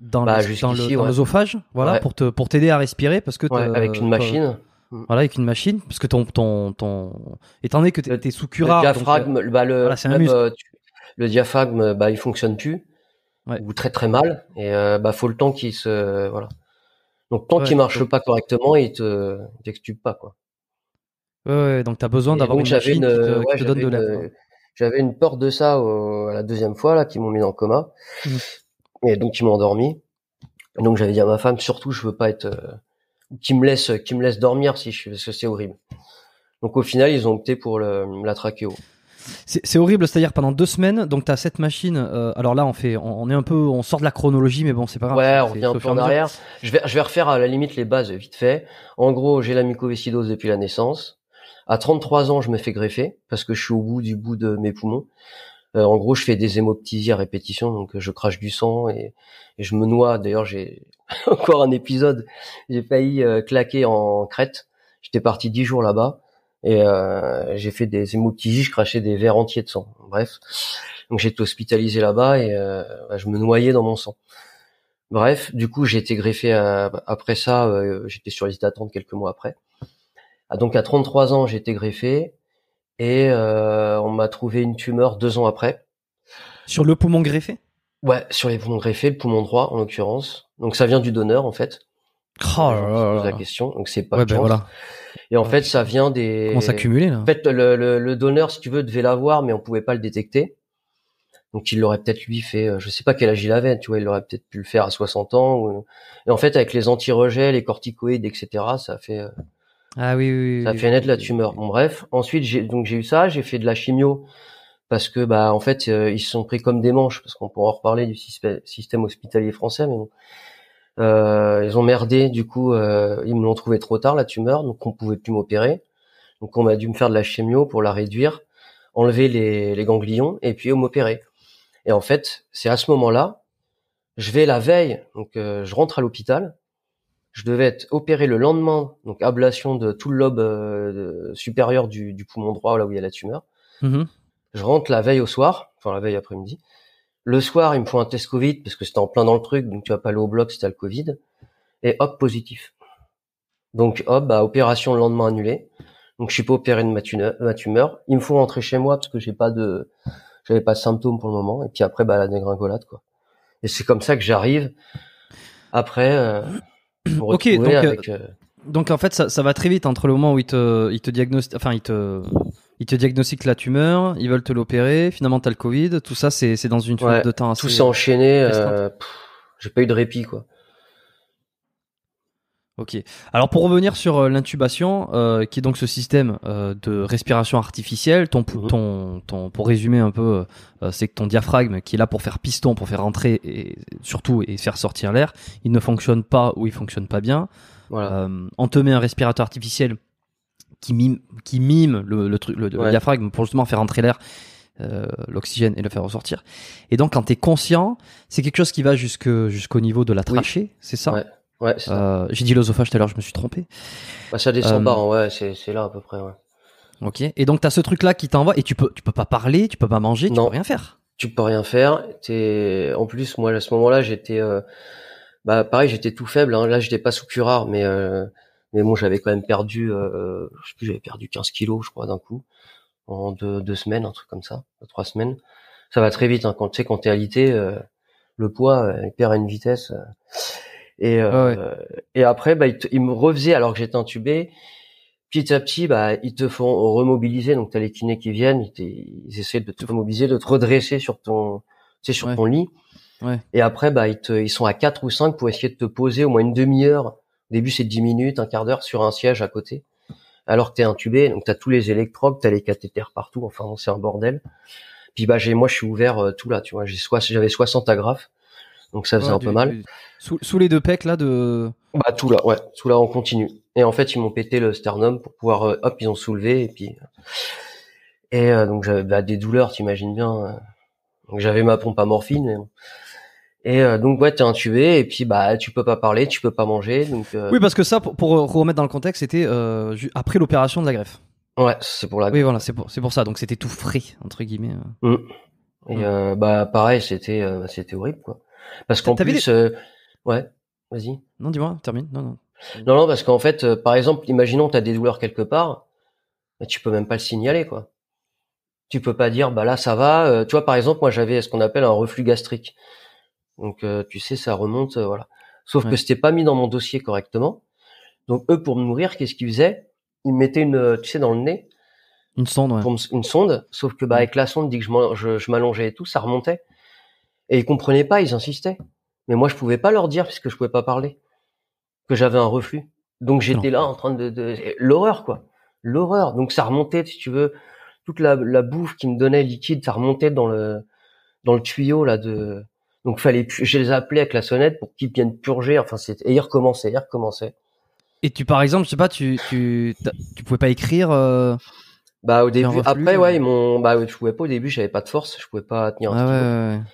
dans Bah, dans ouais. l'œsophage, voilà, Ouais. pour te pour t'aider à respirer, parce que Ouais, avec une machine. Voilà, avec une machine, parce que ton ton ton étant donné que t'es t'es sous Le curare, donc, euh, diaphragme, bah, le, voilà, c'est un même, muscle. euh, tu- le diaphragme, bah, il fonctionne plus. Ouais. Ou très très mal. Et, euh, bah, faut le temps qu'il se, voilà. Donc, tant Ouais, qu'il marche donc- pas correctement, il te, t'extube pas, quoi. ouais, ouais, donc t'as besoin Et d'avoir une machine une, qui te, ouais, qui te donne de j'avais l'air. une- quoi. J'avais une peur de ça au- à la deuxième fois, là, qui m'ont mis dans le coma. Mhm. Et donc, ils m'ont endormi. Et donc, j'avais dit à ma femme, surtout, je veux pas être, euh, qui me laisse, qui me laisse dormir si je suis, parce que c'est horrible. Donc, au final, ils ont opté pour le, la trachéo. C'est c'est horrible, c'est-à-dire pendant deux semaines, donc t'as cette machine. euh, alors là, on fait, on, on est un peu, on sort de la chronologie, mais bon, c'est pas grave. Ouais, on revient un peu en arrière. Je vais, je vais refaire à la limite les bases vite fait. En gros, j'ai la mucoviscidose depuis la naissance. À 33 ans, je me fais greffer parce que je suis au bout du bout de mes poumons. Euh, en gros, je fais des hémoptysies à répétition, donc euh, je crache du sang et, et je me noie. D'ailleurs, j'ai encore un épisode. J'ai failli euh, claquer en Crète. J'étais parti 10 jours là-bas et euh, j'ai fait des hémoptysies. Je crachais des verres entiers de sang. Bref, donc j'étais hospitalisé là-bas et euh, bah, je me noyais dans mon sang. Bref, du coup, j'ai été greffé à- après ça. euh, j'étais sur liste d'attente quelques mois après. Ah, donc à 33 ans, j'ai été greffé et euh, on m'a trouvé une tumeur deux ans après. Sur le poumon greffé? Ouais, sur les poumons greffés, le poumon droit en l'occurrence. Donc ça vient du donneur en fait. Oh là là posent la là. question. Donc c'est pas Ouais, de ben voilà. Et en fait, ça vient des. Comment s'accumuler là En fait, le, le, le donneur, si tu veux, devait l'avoir, mais on pouvait pas le détecter. Donc il l'aurait peut-être lui fait, euh, je sais pas quel âge il avait, tu vois, il aurait peut-être pu le faire à 60 ans. Ou... Et en fait, avec les anti-rejets, les corticoïdes, etc., ça fait, euh, Ah oui, oui, oui. ça oui, fait naître la tumeur. Bon bref, ensuite j'ai donc j'ai eu ça, j'ai fait de la chimio parce que bah en fait euh, ils se sont pris comme des manches parce qu'on pourra en reparler du système, système hospitalier français, mais bon. Euh, ils ont merdé, du coup euh, ils me l'ont trouvé trop tard la tumeur, donc on pouvait plus m'opérer. Donc on a dû me faire de la chimio pour la réduire, enlever les, les ganglions et puis m'opérer. Et en fait, c'est à ce moment-là, je vais la veille, donc euh, je rentre à l'hôpital. Je devais être opéré le lendemain, donc ablation de tout le lobe euh, supérieur du, du poumon droit, là où il y a la tumeur. Mhm. Je rentre la veille au soir, enfin la veille après-midi. Le soir, il me faut un test Covid parce que c'était en plein dans le truc, donc tu vas pas aller au bloc si t'as le Covid. Et hop, positif. Donc hop, bah, opération le lendemain annulée. Donc je suis pas opéré de ma tumeur. Ma tumeur. Il me faut rentrer chez moi parce que j'ai pas de, j'avais pas de symptômes pour le moment. Et puis après, bah la dégringolade quoi. Et c'est comme ça que j'arrive après euh, me Ok, donc, euh, avec. euh, Donc en fait, ça, ça va très vite entre le moment où ils te, ils te diagnostiquent, enfin ils te, ils te diagnostiquent la tumeur, ils veulent te l'opérer, finalement t'as le Covid, tout ça c'est, dans une Ouais, fenêtre de temps assez. tout s'est enchaîné. Euh, j'ai pas eu de répit quoi. Ok. Alors pour revenir sur euh, l'intubation, euh, qui est donc ce système euh, de respiration artificielle, ton, Mhm. ton, ton, pour résumer un peu, euh, c'est que ton diaphragme qui est là pour faire piston, pour faire rentrer et surtout et faire sortir l'air, il ne fonctionne pas ou il fonctionne pas bien. Voilà. On te met un respirateur artificiel qui mime, qui mime le, le, truc, le, diaphragme pour justement faire entrer l'air, euh, l'oxygène et le faire ressortir. Et donc, quand tu es conscient, c'est quelque chose qui va jusque, jusqu'au niveau de la Oui. trachée, c'est ça? Ouais. Ouais, c'est ça. Euh, J'ai dit l'osophage tout à l'heure, je me suis trompé. Bah, ça descend euh, pas, hein, ouais, c'est, c'est là à peu près, ouais. Ok. Et donc, tu as ce truc-là qui t'envoie et tu peux, tu peux pas parler, tu peux pas manger, tu Non. peux rien faire. Tu peux rien faire. T'es, en plus, moi, à ce moment-là, j'étais, bah, pareil, j'étais tout faible, hein. Là, j'étais pas sous curare, mais, mais bon, j'avais quand même perdu, euh, je sais plus, j'avais perdu 15 kilos, je crois, d'un coup, en deux, deux semaines, un truc comme ça, trois semaines. ça va très vite. Hein. Quand tu sais, quand t'es alité, euh, le poids euh, il perd à une vitesse. euh. et euh, et après, bah, ils, te- ils me refaisaient alors que j'étais intubé. Petit à petit, bah, ils te font remobiliser. Donc, t'as les kinés qui viennent, ils, ils essaient de te remobiliser, de te redresser sur ton, tu sais, sur Ouais. ton lit. Ouais. Et après, bah, ils, te, ils sont à quatre ou cinq pour essayer de te poser au moins une demi-heure. Au début, c'est 10 minutes, un quart d'heure sur un siège à côté. Alors que t'es intubé, donc t'as tous les électrodes, t'as les cathéters partout. Enfin, c'est un bordel. Puis bah, j'ai, moi, je suis ouvert euh, tout là, tu vois. J'ai j'avais 60 agrafes, donc ça faisait Ouais, un du- peu mal. du- Sous, sous les deux pecs là de. Bah tout là, ouais, tout là on continue. Et en fait ils m'ont pété le sternum pour pouvoir, euh, hop, ils ont soulevé et puis et euh, donc j'avais bah, des douleurs, t'imagines bien. Donc j'avais ma pompe à morphine. mais bon. Et euh, donc ouais, t'es intubé et puis bah tu peux pas parler, tu peux pas manger, donc euh, Oui, parce que ça, pour, pour remettre dans le contexte, c'était euh, après l'opération de la greffe. ouais, c'est pour la. Oui, voilà, c'est pour, c'est pour ça. Donc c'était tout frais entre guillemets. euh. Et Mm. euh, bah pareil, c'était euh, c'était horrible quoi. Parce qu'en plus, euh, ouais, vas-y. Non, dis-moi, termine. Non, non. Non non, parce qu'en fait, euh, par exemple, imaginons t'as des douleurs quelque part, bah, tu peux même pas le signaler quoi. Tu peux pas dire bah là ça va. euh, tu vois par exemple moi j'avais ce qu'on appelle un reflux gastrique. Donc euh, tu sais ça remonte euh, voilà. Sauf Ouais. que c'était pas mis dans mon dossier correctement. Donc eux pour me nourrir qu'est-ce qu'ils faisaient? Ils me mettaient une euh, tu sais dans le nez Une sonde, ouais. pour me- une sonde. Sauf que bah avec la sonde dit que je m'allongeais et tout ça remontait. Et ils comprenaient pas ils insistaient. Mais moi je pouvais pas leur dire puisque je pouvais pas parler que j'avais un reflux. Donc j'étais là en train de, de... l'horreur quoi, l'horreur. Donc ça remontait si tu veux toute la, la bouffe qui me donnait liquide, ça remontait dans le dans le tuyau là de. Donc fallait je les appelais avec la sonnette pour qu'ils viennent purger. Enfin c'était et ils recommençaient, ils recommençaient. Et tu, par exemple, je sais pas, tu, tu, tu pouvais pas écrire. euh, Bah au début, après euh. ouais ils m'ont, bah je pouvais pas au début, j'avais pas de force, je pouvais pas tenir un Ah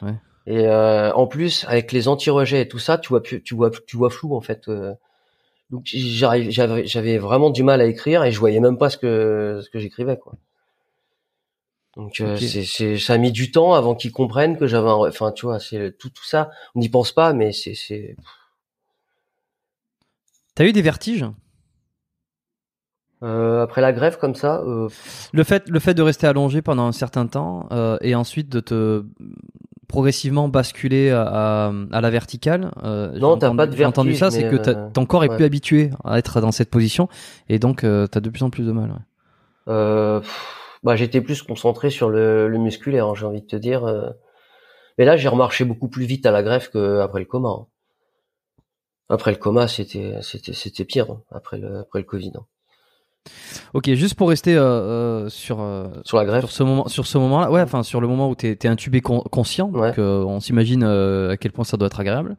ouais, ouais, ouais. Et euh, en plus, avec les anti-rejets et tout ça, tu vois, tu vois, tu vois flou en fait. Donc j'arrive, j'avais, j'avais vraiment du mal à écrire et je voyais même pas ce que ce que j'écrivais quoi. Donc euh, Ok. c'est, c'est, ça a mis du temps avant qu'ils comprennent que j'avais un, enfin tu vois, c'est tout tout ça. On n'y pense pas, mais c'est, c'est. T'as eu des vertiges? Euh, après la grève comme ça, euh, Le fait, le fait de rester allongé pendant un certain temps euh, et ensuite de te progressivement basculer à, à, la verticale. euh, Non, t'as pas de j'ai entendu ça, vertige, c'est que euh, ton corps est ouais. plus habitué à être dans cette position et donc euh, t'as de plus en plus de mal. ouais. Bah, j'étais plus concentré sur le, le musculaire, hein, j'ai envie de te dire. euh. Mais là, j'ai remarché beaucoup plus vite à la greffe qu'après le coma. hein. Après le coma, c'était c'était c'était pire hein, après le après le Covid. Ok, juste pour rester euh, euh, sur euh, Sur la greffe, sur ce moment, sur ce moment-là, ouais, enfin sur le moment où t'es es intubé con- conscient, donc on s'imagine à quel point ça doit être agréable.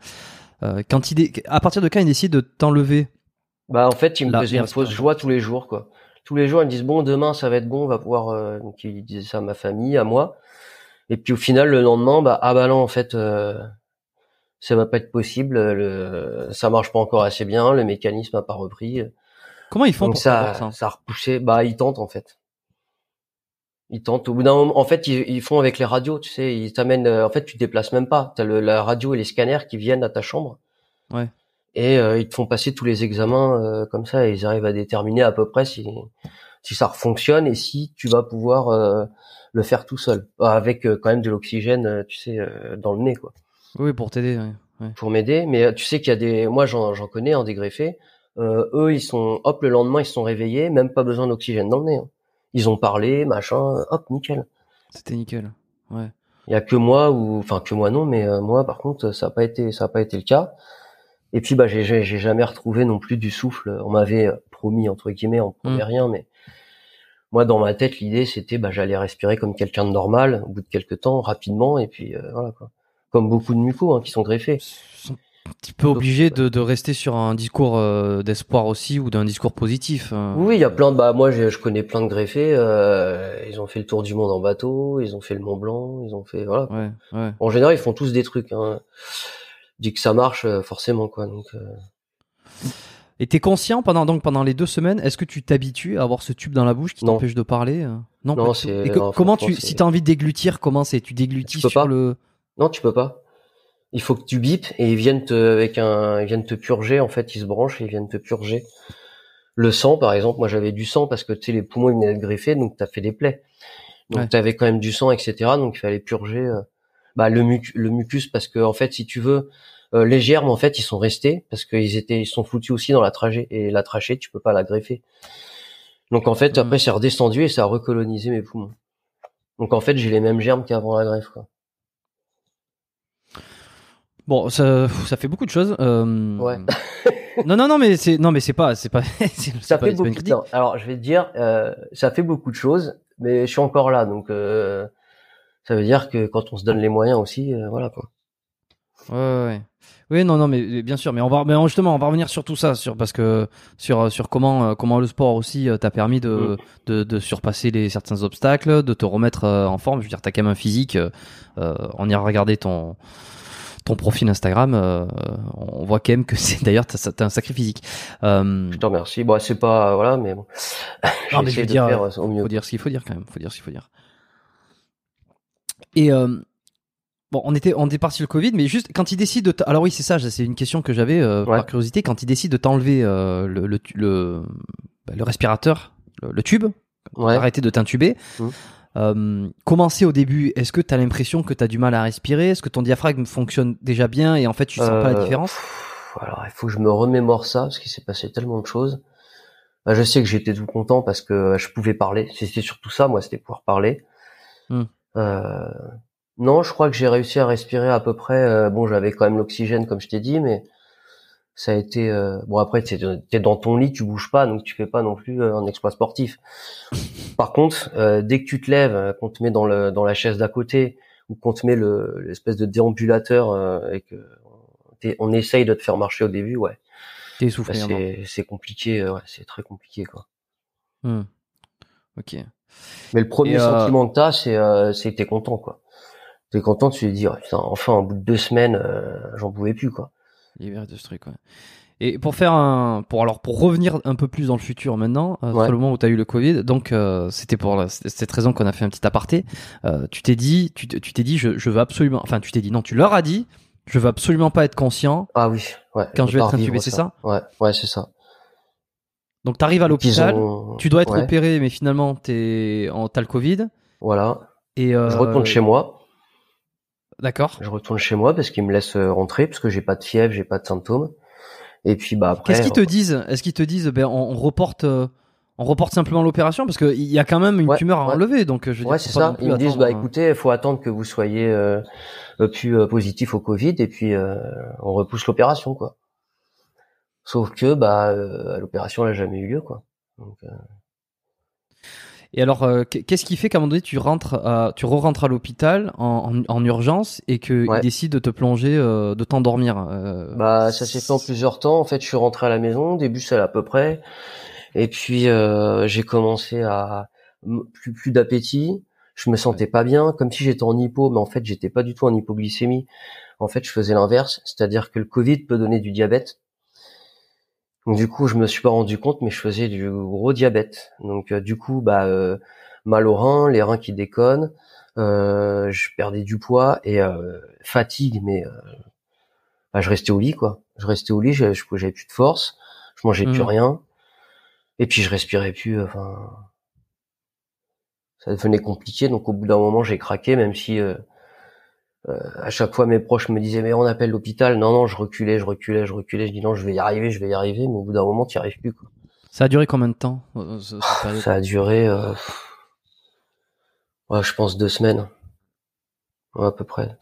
Quand il à partir de quand il décide de t'enlever bah en fait, ils me La- faisaient la une fausse joie tous les jours quoi. Tous les jours, ils me disent bon demain ça va être bon, on va pouvoir. euh, Donc ils disaient ça à ma famille, à moi. Et puis au final, le lendemain, bah ah bah non en fait. Euh, ça va pas être possible, le, ça marche pas encore assez bien, le mécanisme a pas repris. Comment ils font Donc pour ça, ça? ça a repoussé. Bah, ils tentent en fait. Ils tentent. Au bout d'un moment, en fait, ils, ils font avec les radios. Tu sais, ils t'amènent. euh, En fait, tu te déplaces même pas. T'as le, la radio et les scanners qui viennent à ta chambre. Ouais. Et euh, ils te font passer tous les examens euh, comme ça. Et ils arrivent à déterminer à peu près si si ça fonctionne et si tu vas pouvoir euh, le faire tout seul, Bah, avec euh, quand même de l'oxygène, euh, tu sais, euh, dans le nez, quoi Oui, pour t'aider. ouais, ouais. pour m'aider. Mais tu sais qu'il y a des, moi j'en j'en connais hein, des greffés. Euh, eux ils sont, hop le lendemain ils se sont réveillés, même pas besoin d'oxygène dans le nez. hein. Ils ont parlé, machin, hop nickel. C'était nickel. Ouais. Il y a que moi ou, enfin que moi non, mais euh, moi par contre ça a pas été, ça a pas été le cas. Et puis bah j'ai jamais retrouvé non plus du souffle. On m'avait euh, promis entre guillemets, on promet Mm. rien, mais moi dans ma tête l'idée c'était bah j'allais respirer comme quelqu'un de normal au bout de quelques temps, rapidement et puis euh, voilà quoi. Comme beaucoup de mucos hein, qui sont greffés. Ils sont un petit peu obligés de, de rester sur un discours euh, d'espoir aussi ou d'un discours positif. hein. Oui, il y a plein de bah moi je, je connais plein de greffés. euh, ils ont fait le tour du monde en bateau, ils ont fait le Mont Blanc, ils ont fait voilà. Ouais, ouais. En général, ils font tous des trucs. Hein. Dit que ça marche euh, forcément quoi. Donc euh, Et t'es conscient pendant donc pendant les deux semaines, est-ce que tu t'habitues à avoir ce tube dans la bouche qui t'empêche de parler euh? Non, Non, c'est- comment tu, si t'as envie de déglutir, comment c'est? Tu déglutis Tu peux sur pas. le. non, tu peux pas. Il faut que tu bipes et ils viennent te avec un ils viennent te purger en fait. Ils se branchent et ils viennent te purger. Le sang par exemple, moi j'avais du sang parce que tu sais les poumons ils venaient d'être greffés donc t'as fait des plaies. Donc Ouais. tu avais quand même du sang, etc. Donc il fallait purger euh, bah, le, muc- le mucus parce que en fait, si tu veux, euh, les germes en fait ils sont restés parce qu'ils étaient ils sont foutus aussi dans la trachée et la trachée tu peux pas la greffer. Donc en fait Mhm. après c'est redescendu et ça a recolonisé mes poumons. Donc en fait j'ai les mêmes germes qu'avant la greffe quoi. Bon, ça, ça fait beaucoup de choses. euh, Ouais. non, non, non, mais c'est non, mais c'est pas, c'est pas, Ça pas, fait beaucoup. non, alors je vais te dire, euh, ça fait beaucoup de choses, mais je suis encore là, donc euh, ça veut dire que quand on se donne les moyens aussi, euh, voilà quoi. Ouais, ouais, ouais. Oui, non, non, mais bien sûr, mais on va, mais justement, on va revenir sur tout ça, sur parce que sur sur comment euh, comment le sport aussi euh, t'a permis de, Mm. de de surpasser les certains obstacles, de te remettre euh, en forme. Je veux dire, t'as quand même un physique. euh, euh, on ira regarder ton ton profil Instagram, euh, on voit quand même que c'est d'ailleurs t'as t'as un sacré physique. Euh, Je te remercie. Bon, c'est pas voilà, mais bon. Non, mais je veux de dire, faire euh, au mieux. faut dire ce qu'il faut dire quand même. Faut dire ce qu'il faut dire. Et euh, bon, on était on est parti le Covid, mais juste quand il décide de, alors oui c'est ça, c'est une question que j'avais euh, Ouais. par curiosité, quand il décide de t'enlever euh, le, le le bah, le respirateur, le, le tube, Ouais. arrêter de t'intuber. Mm. Euh, comment c'est au début Est-ce que tu as l'impression que tu as du mal à respirer? Est-ce que ton diaphragme fonctionne déjà bien et en fait tu sens pas la Euh, différence? pff, Alors, il faut que je me remémore ça parce qu'il s'est passé tellement de choses. Bah, je sais que j'étais tout content parce que euh, je pouvais parler. C'était surtout ça, moi, c'était pouvoir parler. Hmm. Euh, non, je crois que j'ai réussi à respirer à peu près. euh, bon, j'avais quand même l'oxygène, comme je t'ai dit, mais ça a été. euh, bon, après, t'es es dans ton lit, tu bouges pas, donc tu fais pas non plus euh, un exploit sportif. Par contre, euh, dès que tu te lèves, qu'on te met dans le dans la chaise d'à côté ou qu'on te met le l'espèce de déambulateur euh, et que t'es- on essaye de te faire marcher au début, ouais, T'es bah, essoufflé. hein, c'est c'est compliqué, ouais, c'est très compliqué quoi. Hmm. Ok. Mais le premier Et, euh, sentiment que t'as, c'est euh, c'est t'es content quoi. T'es content, tu te dis ouais, putain, enfin au bout de deux semaines, euh, j'en pouvais plus quoi. L'hiver de ce truc, ouais. Et pour faire un, pour alors pour revenir un peu plus dans le futur maintenant, euh, Ouais. le moment où tu as eu le Covid, donc euh, c'était pour la- cette raison qu'on a fait un petit aparté. Euh, tu t'es dit, tu t'es dit, je, je veux absolument, enfin tu t'es dit non, tu leur as dit, je veux absolument pas être conscient. Ah oui, ouais. Quand je vais être intubé, c'est ça? Ouais, ouais, c'est ça. Donc t'arrives à Qu'ils l'hôpital, ont- tu dois être ouais, opéré, mais finalement t'es, en- t'as le Covid. Voilà. Et euh, Je retourne chez moi. D'accord. Je retourne chez moi parce qu'ils me laissent euh, rentrer parce que j'ai pas de fièvre, j'ai pas de symptômes. Et puis bah après. Qu'est-ce qu'ils te disent? Est-ce qu'ils te disent, ben on, on reporte, euh, on reporte simplement l'opération? Parce qu'il y a quand même une Ouais, tumeur à ouais. enlever, donc je Ouais, c'est ça. Ils me disent bah écoutez, il faut attendre que vous soyez euh, plus euh, positif au Covid et puis euh, on repousse l'opération quoi. Sauf que bah euh, l'opération n'a jamais eu lieu quoi. Donc, euh, Et alors, euh, qu'est-ce qui fait qu'à un moment donné, tu rentres, à, tu re-rentres à l'hôpital en, en, en urgence et qu'ils Ouais. décident de te plonger, euh, de t'endormir euh, Bah, ça s'est fait en plusieurs temps. En fait, je suis rentré à la maison. Début, allait à peu près. Et puis, euh, j'ai commencé à plus plus d'appétit. Je me sentais pas bien, comme si j'étais en hypo, mais en fait, j'étais pas du tout en hypoglycémie. En fait, je faisais l'inverse, c'est-à-dire que le Covid peut donner du diabète. Donc, du coup, je me suis pas rendu compte, mais je faisais du gros diabète. Donc, euh, du coup, bah, euh, mal aux reins, les reins qui déconnent. Euh, je perdais du poids et euh, fatigue, mais euh, bah, je restais au lit quoi. Je restais au lit, j'avais plus de force, je mangeais plus Mhm. rien, et puis je respirais plus. Enfin, ça devenait compliqué. Donc au bout d'un moment, j'ai craqué, même si euh, euh, à chaque fois mes proches me disaient mais on appelle l'hôpital. Non non, je reculais, je reculais, je reculais. Je dis non, je vais y arriver, je vais y arriver. Mais au bout d'un moment, tu n'y arrives plus. Quoi. Ça a duré combien de temps euh, ce- période Ça a duré, euh, ouais, je pense deux semaines, ouais, à peu près.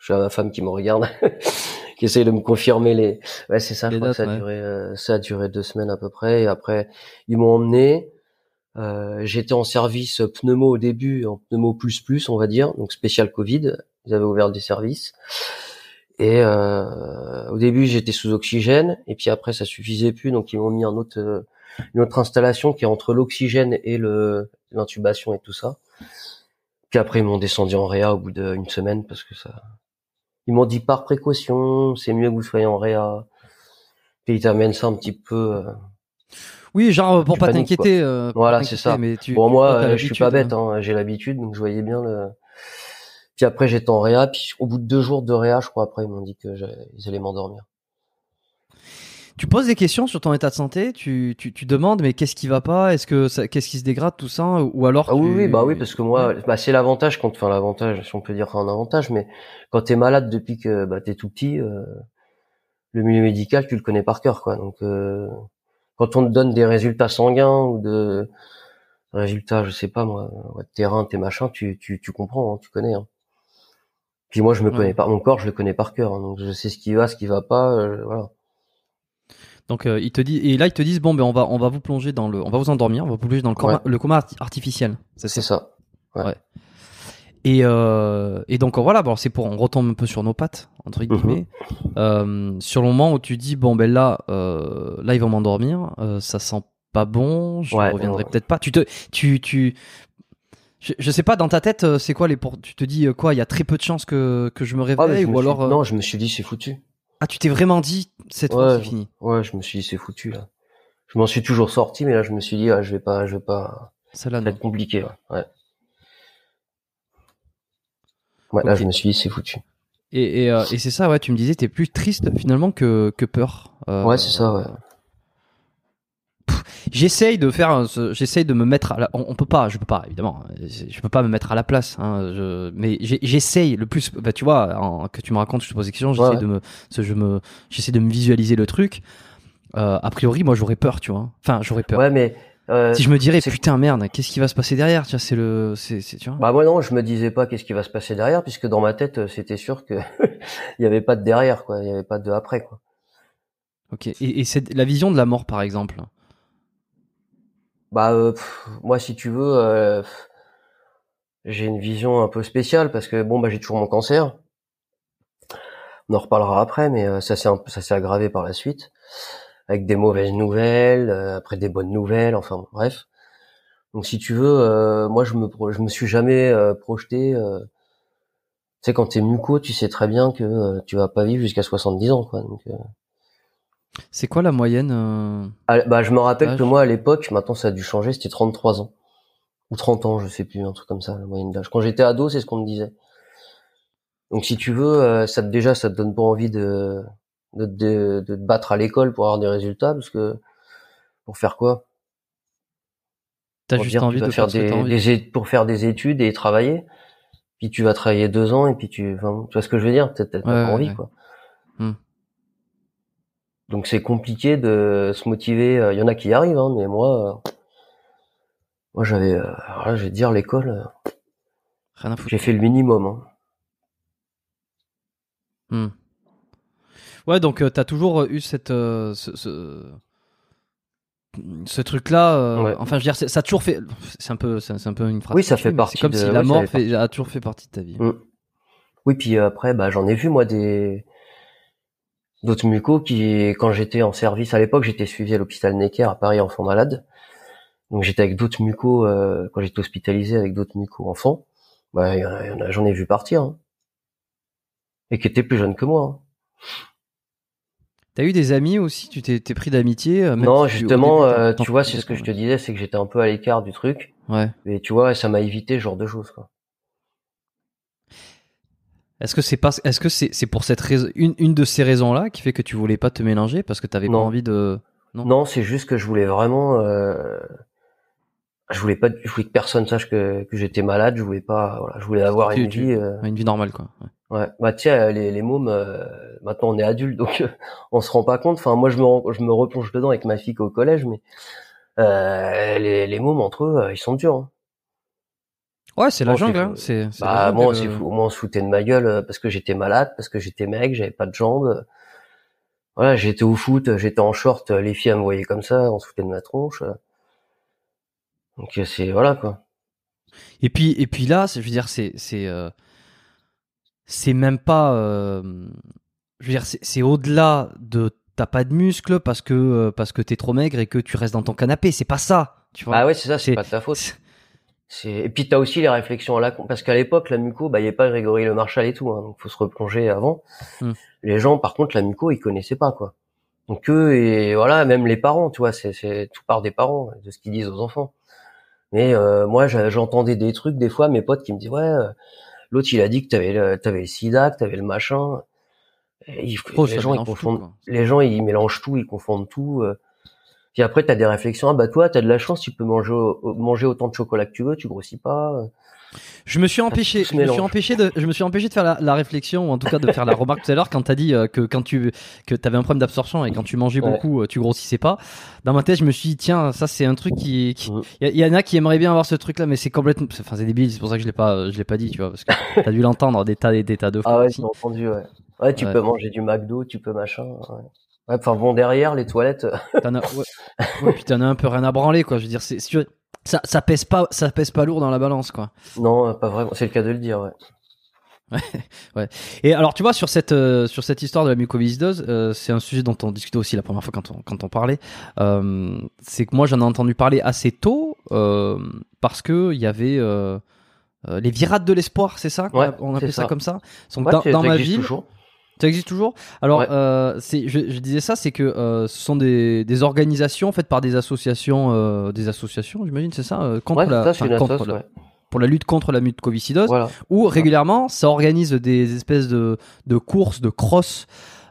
J'ai ma femme qui me regarde, qui essaye de me confirmer les. Ouais, c'est ça. Les je crois que ça a ouais. duré, euh, ça a duré deux semaines à peu près. Et après, ils m'ont emmené. Euh, J'étais en service pneumo au début, en pneumo plus plus, on va dire, donc spécial Covid. Ils avaient ouvert des services. Et euh, au début, j'étais sous oxygène, et puis après, ça suffisait plus, donc ils m'ont mis un autre, euh, une autre installation qui est entre l'oxygène et le l'intubation et tout ça. Puis après, ils m'ont descendu en réa au bout d'une semaine parce que ça. Ils m'ont dit par précaution, c'est mieux que vous soyez en réa. Puis ils t'amènent ça un petit peu. euh, Oui, genre pour Tu pas t'inquiéter. euh, Voilà, c'est ça. Mais tu, bon, tu- moi, je suis pas bête, hein, j'ai l'habitude, donc je voyais bien le. Puis après, j'étais en réa. Puis au bout de deux jours de réa, je crois après, ils m'ont dit que ils allaient m'endormir. Tu poses des questions sur ton état de santé, tu, tu, tu demandes mais qu'est-ce qui va pas, est-ce que ça, qu'est-ce qui se dégrade tout ça, ou alors ah oui oui bah oui parce que moi bah c'est l'avantage quand enfin l'avantage si on peut dire un avantage mais quand t'es malade depuis que bah t'es tout petit euh, le milieu médical tu le connais par cœur quoi donc euh, quand on te donne des résultats sanguins ou de résultats je sais pas moi ouais, de terrain tes machins tu tu tu comprends hein, tu connais hein. Puis moi je me Ouais. connais pas mon corps je le connais par cœur hein, donc je sais ce qui va ce qui va pas euh, voilà Donc euh, ils te disent et là ils te disent bon ben on va on va vous plonger dans le on va vous endormir, on va vous plonger dans le coma, Ouais. le coma arti- artificiel. C'est ça. ça Et euh, et donc voilà bon c'est pour on retombe un peu sur nos pattes entre Mhm. guillemets Euh, sur le moment où tu dis bon ben là euh, là ils vont m'endormir, euh, ça sent pas bon, je Ouais, reviendrai ouais. peut-être pas. Tu te tu tu je, je sais pas dans ta tête euh, c'est quoi les pour tu te dis euh, quoi il y a très peu de chances que que je me Ah, réveille je me ou alors euh, non je me suis dit c'est foutu ah tu t'es vraiment dit cette fois c'est fini. ouais je me suis dit c'est foutu là je m'en suis toujours sorti mais là je me suis dit ah, je vais pas je vais pas Ça va être compliqué, ouais. Ouais, Ouais, là, je me suis dit, c'est foutu. Et, et, euh, et c'est ça, ouais, tu me disais, t'es plus triste finalement que, que peur. Euh, Ouais, c'est ça, ouais. J'essaye de faire, j'essaye de me mettre à la, on, on peut pas, je peux pas, évidemment, hein, je peux pas me mettre à la place, hein, je, mais j'essaye le plus, bah, tu vois, en- que tu me racontes, je te pose des questions, j'essaie Ouais, de me, je me, j'essaie de me visualiser le truc. Euh, a priori, moi, j'aurais peur, tu vois. Enfin, j'aurais peur. Ouais, mais, euh, si je me dirais, putain, merde, qu'est-ce qui va se passer derrière, tu vois, c'est le, c'est, c'est, tu vois. bah, moi, non, je me disais pas qu'est-ce qui va se passer derrière, puisque dans ma tête, euh, c'était sûr que il y avait pas de derrière, quoi. Il y avait pas de après, quoi. Ok. Et, et c'est la vision de la mort, par exemple. Bah, euh, moi, si tu veux, euh, j'ai une vision un peu spéciale parce que bon, bah, j'ai toujours mon cancer. On en reparlera après, mais euh, ça s'est ça s'est aggravé par la suite avec des mauvaises nouvelles, après des bonnes nouvelles, enfin bref. Donc si tu veux, moi je me je me suis jamais projeté. tu sais quand t'es muco, tu sais très bien que tu vas pas vivre jusqu'à 70 ans, quoi. Donc, C'est quoi la moyenne euh, ah, bah je me rappelle que moi à l'époque, maintenant ça a dû changer, c'était 33 ans ou 30 ans, je sais plus, un truc comme ça, la moyenne d'âge. Quand j'étais ado, c'est ce qu'on me disait. Donc si tu veux, euh, ça déjà ça te donne pas envie de de, de, de te battre à l'école pour avoir des résultats, parce que pour faire quoi? T'as juste dire, envie tu de faire des, envie. pour faire des études et travailler. Puis tu vas travailler deux ans et puis tu, enfin, tu vois ce que je veux dire? T'as t'as Ouais, pas envie ouais. quoi. Donc c'est compliqué de se motiver. Il y en a qui y arrivent, hein, mais moi, euh, moi j'avais, euh, alors là, je vais te dire l'école, euh, Rien à foutre. j'ai fait le minimum. Hein. Hmm. Ouais, donc euh, t'as toujours eu cette euh, ce, ce, ce truc-là. euh, Ouais. Enfin, je veux dire, ça a toujours fait. C'est un peu, c'est un peu une phrase. Oui, ça fait partie C'est comme de- si la mort fait a toujours fait partie de ta vie. Hmm. Oui, puis euh, après, bah j'en ai vu moi des d'autres mucos qui, quand j'étais en service à l'époque, j'étais suivi à l'hôpital Necker à Paris enfants malades. Donc j'étais avec d'autres mucos euh, quand j'étais hospitalisé avec d'autres mucos enfants. Bah il y en a- il y en a- j'en ai vu partir. hein. Et qui étaient plus jeunes que moi. hein. T'as eu des amis aussi? Tu t'es t'es pris d'amitié euh, même Non, si justement, début, euh, tu vois, c'est ce que je te disais, c'est que j'étais un peu à l'écart du truc. Ouais. Et tu vois, ça m'a évité ce genre de choses. Quoi. Est-ce que c'est pas Est-ce que c'est c'est pour cette raison une une de ces raisons-là qui fait que tu voulais pas te mélanger parce que t'avais pas envie de. Non? Non, c'est juste que je voulais vraiment, euh, je voulais pas, je voulais que personne sache que, que j'étais malade. Je voulais pas, voilà, je voulais avoir une vie. euh, Une vie normale, quoi. Ouais. ouais, bah tiens, les, les mômes, euh, maintenant on est adultes, donc euh, on se rend pas compte. Enfin, moi je me, je me replonge dedans avec ma fille qui est au collège, mais euh, les, les mômes entre eux, euh, ils sont durs. hein. Ouais, c'est la jungle. Hein. C'est. Bah jungle, moi, moi on se foutait de ma gueule euh, parce que j'étais malade, parce que j'étais mec, j'avais pas de jambes. Voilà, j'étais au foot, j'étais en short, euh, les filles elles me voyaient comme ça, on se foutait de ma tronche. Donc euh, c'est voilà quoi. Et puis et puis là, c'est- je veux dire, c'est c'est euh, c'est même pas. euh, je veux dire, c'est c'est au-delà de t'as pas de muscles parce que euh, parce que t'es trop maigre et que tu restes dans ton canapé. C'est pas ça. Tu vois. Bah ouais, c'est ça, c'est C'est- pas de ta faute. C'est et puis t'as aussi les réflexions à la con parce qu'à l'époque la muco, bah il y avait pas Grégory Le Marchal et tout, hein, donc faut se replonger avant. Hmm. Les gens, par contre, la muco ils connaissaient pas quoi. Donc eux et voilà, même les parents, tu vois, c'est c'est tout part des parents de ce qu'ils disent aux enfants. Mais euh, moi j'entendais des trucs des fois, mes potes qui me disaient ouais, euh, l'autre il a dit que t'avais le, t'avais le sida, que t'avais le machin. Et ils- Oh, les gens ils tout, confondent, les gens ils mélangent tout, ils confondent tout. euh. Puis après t'as des réflexions. Ah bah toi t'as de la chance, tu peux manger manger autant de chocolat que tu veux, tu grossis pas. Je me suis empêché, je me suis empêché de, je me suis empêché de faire la, la réflexion, ou en tout cas de faire la remarque tout à l'heure quand t'as dit euh, que quand tu, que t'avais un problème d'absorption et quand tu mangeais Ouais. beaucoup, euh, tu grossissais pas. Dans ma tête, je me suis dit, tiens, ça c'est un truc qui, il y, y en a qui aimeraient bien avoir ce truc-là, mais c'est complètement, enfin c'est débile, c'est pour ça que je l'ai pas, je l'ai pas dit, tu vois, parce que t'as dû l'entendre des tas, des, des tas de fois. Ah ouais, j'ai entendu. Ouais. Ouais, tu Ouais. peux manger du McDo, tu peux machin. Ouais. Ouais, Enfin bon derrière les toilettes. T'en as, ouais. Ouais, puis t'en as un peu rien à branler, quoi. Je veux dire, c'est, si tu veux, ça, ça pèse pas, ça pèse pas lourd dans la balance, quoi. non, euh, pas vraiment. C'est le cas de le dire. Ouais. Et alors, tu vois, sur cette, euh, sur cette histoire de la mucoviscidose, euh, c'est un sujet dont on discutait aussi la première fois quand on, quand on parlait. Euh, c'est que moi, j'en ai entendu parler assez tôt euh, parce que il y avait euh, euh, les virades de l'espoir, c'est ça Ouais, On appelait c'est ça. ça. comme ça? Ouais, dans, ma ville, toujours. Ça existe toujours? Alors, Ouais. euh, je, je disais ça, c'est que euh, ce sont des, des organisations faites par des associations, euh, des associations, j'imagine, c'est ça, euh, contre Ouais, la, ça, contre assoce, la- ouais. pour la lutte contre la mucoviscidose Voilà. où régulièrement ça organise des espèces de, de courses, de cross.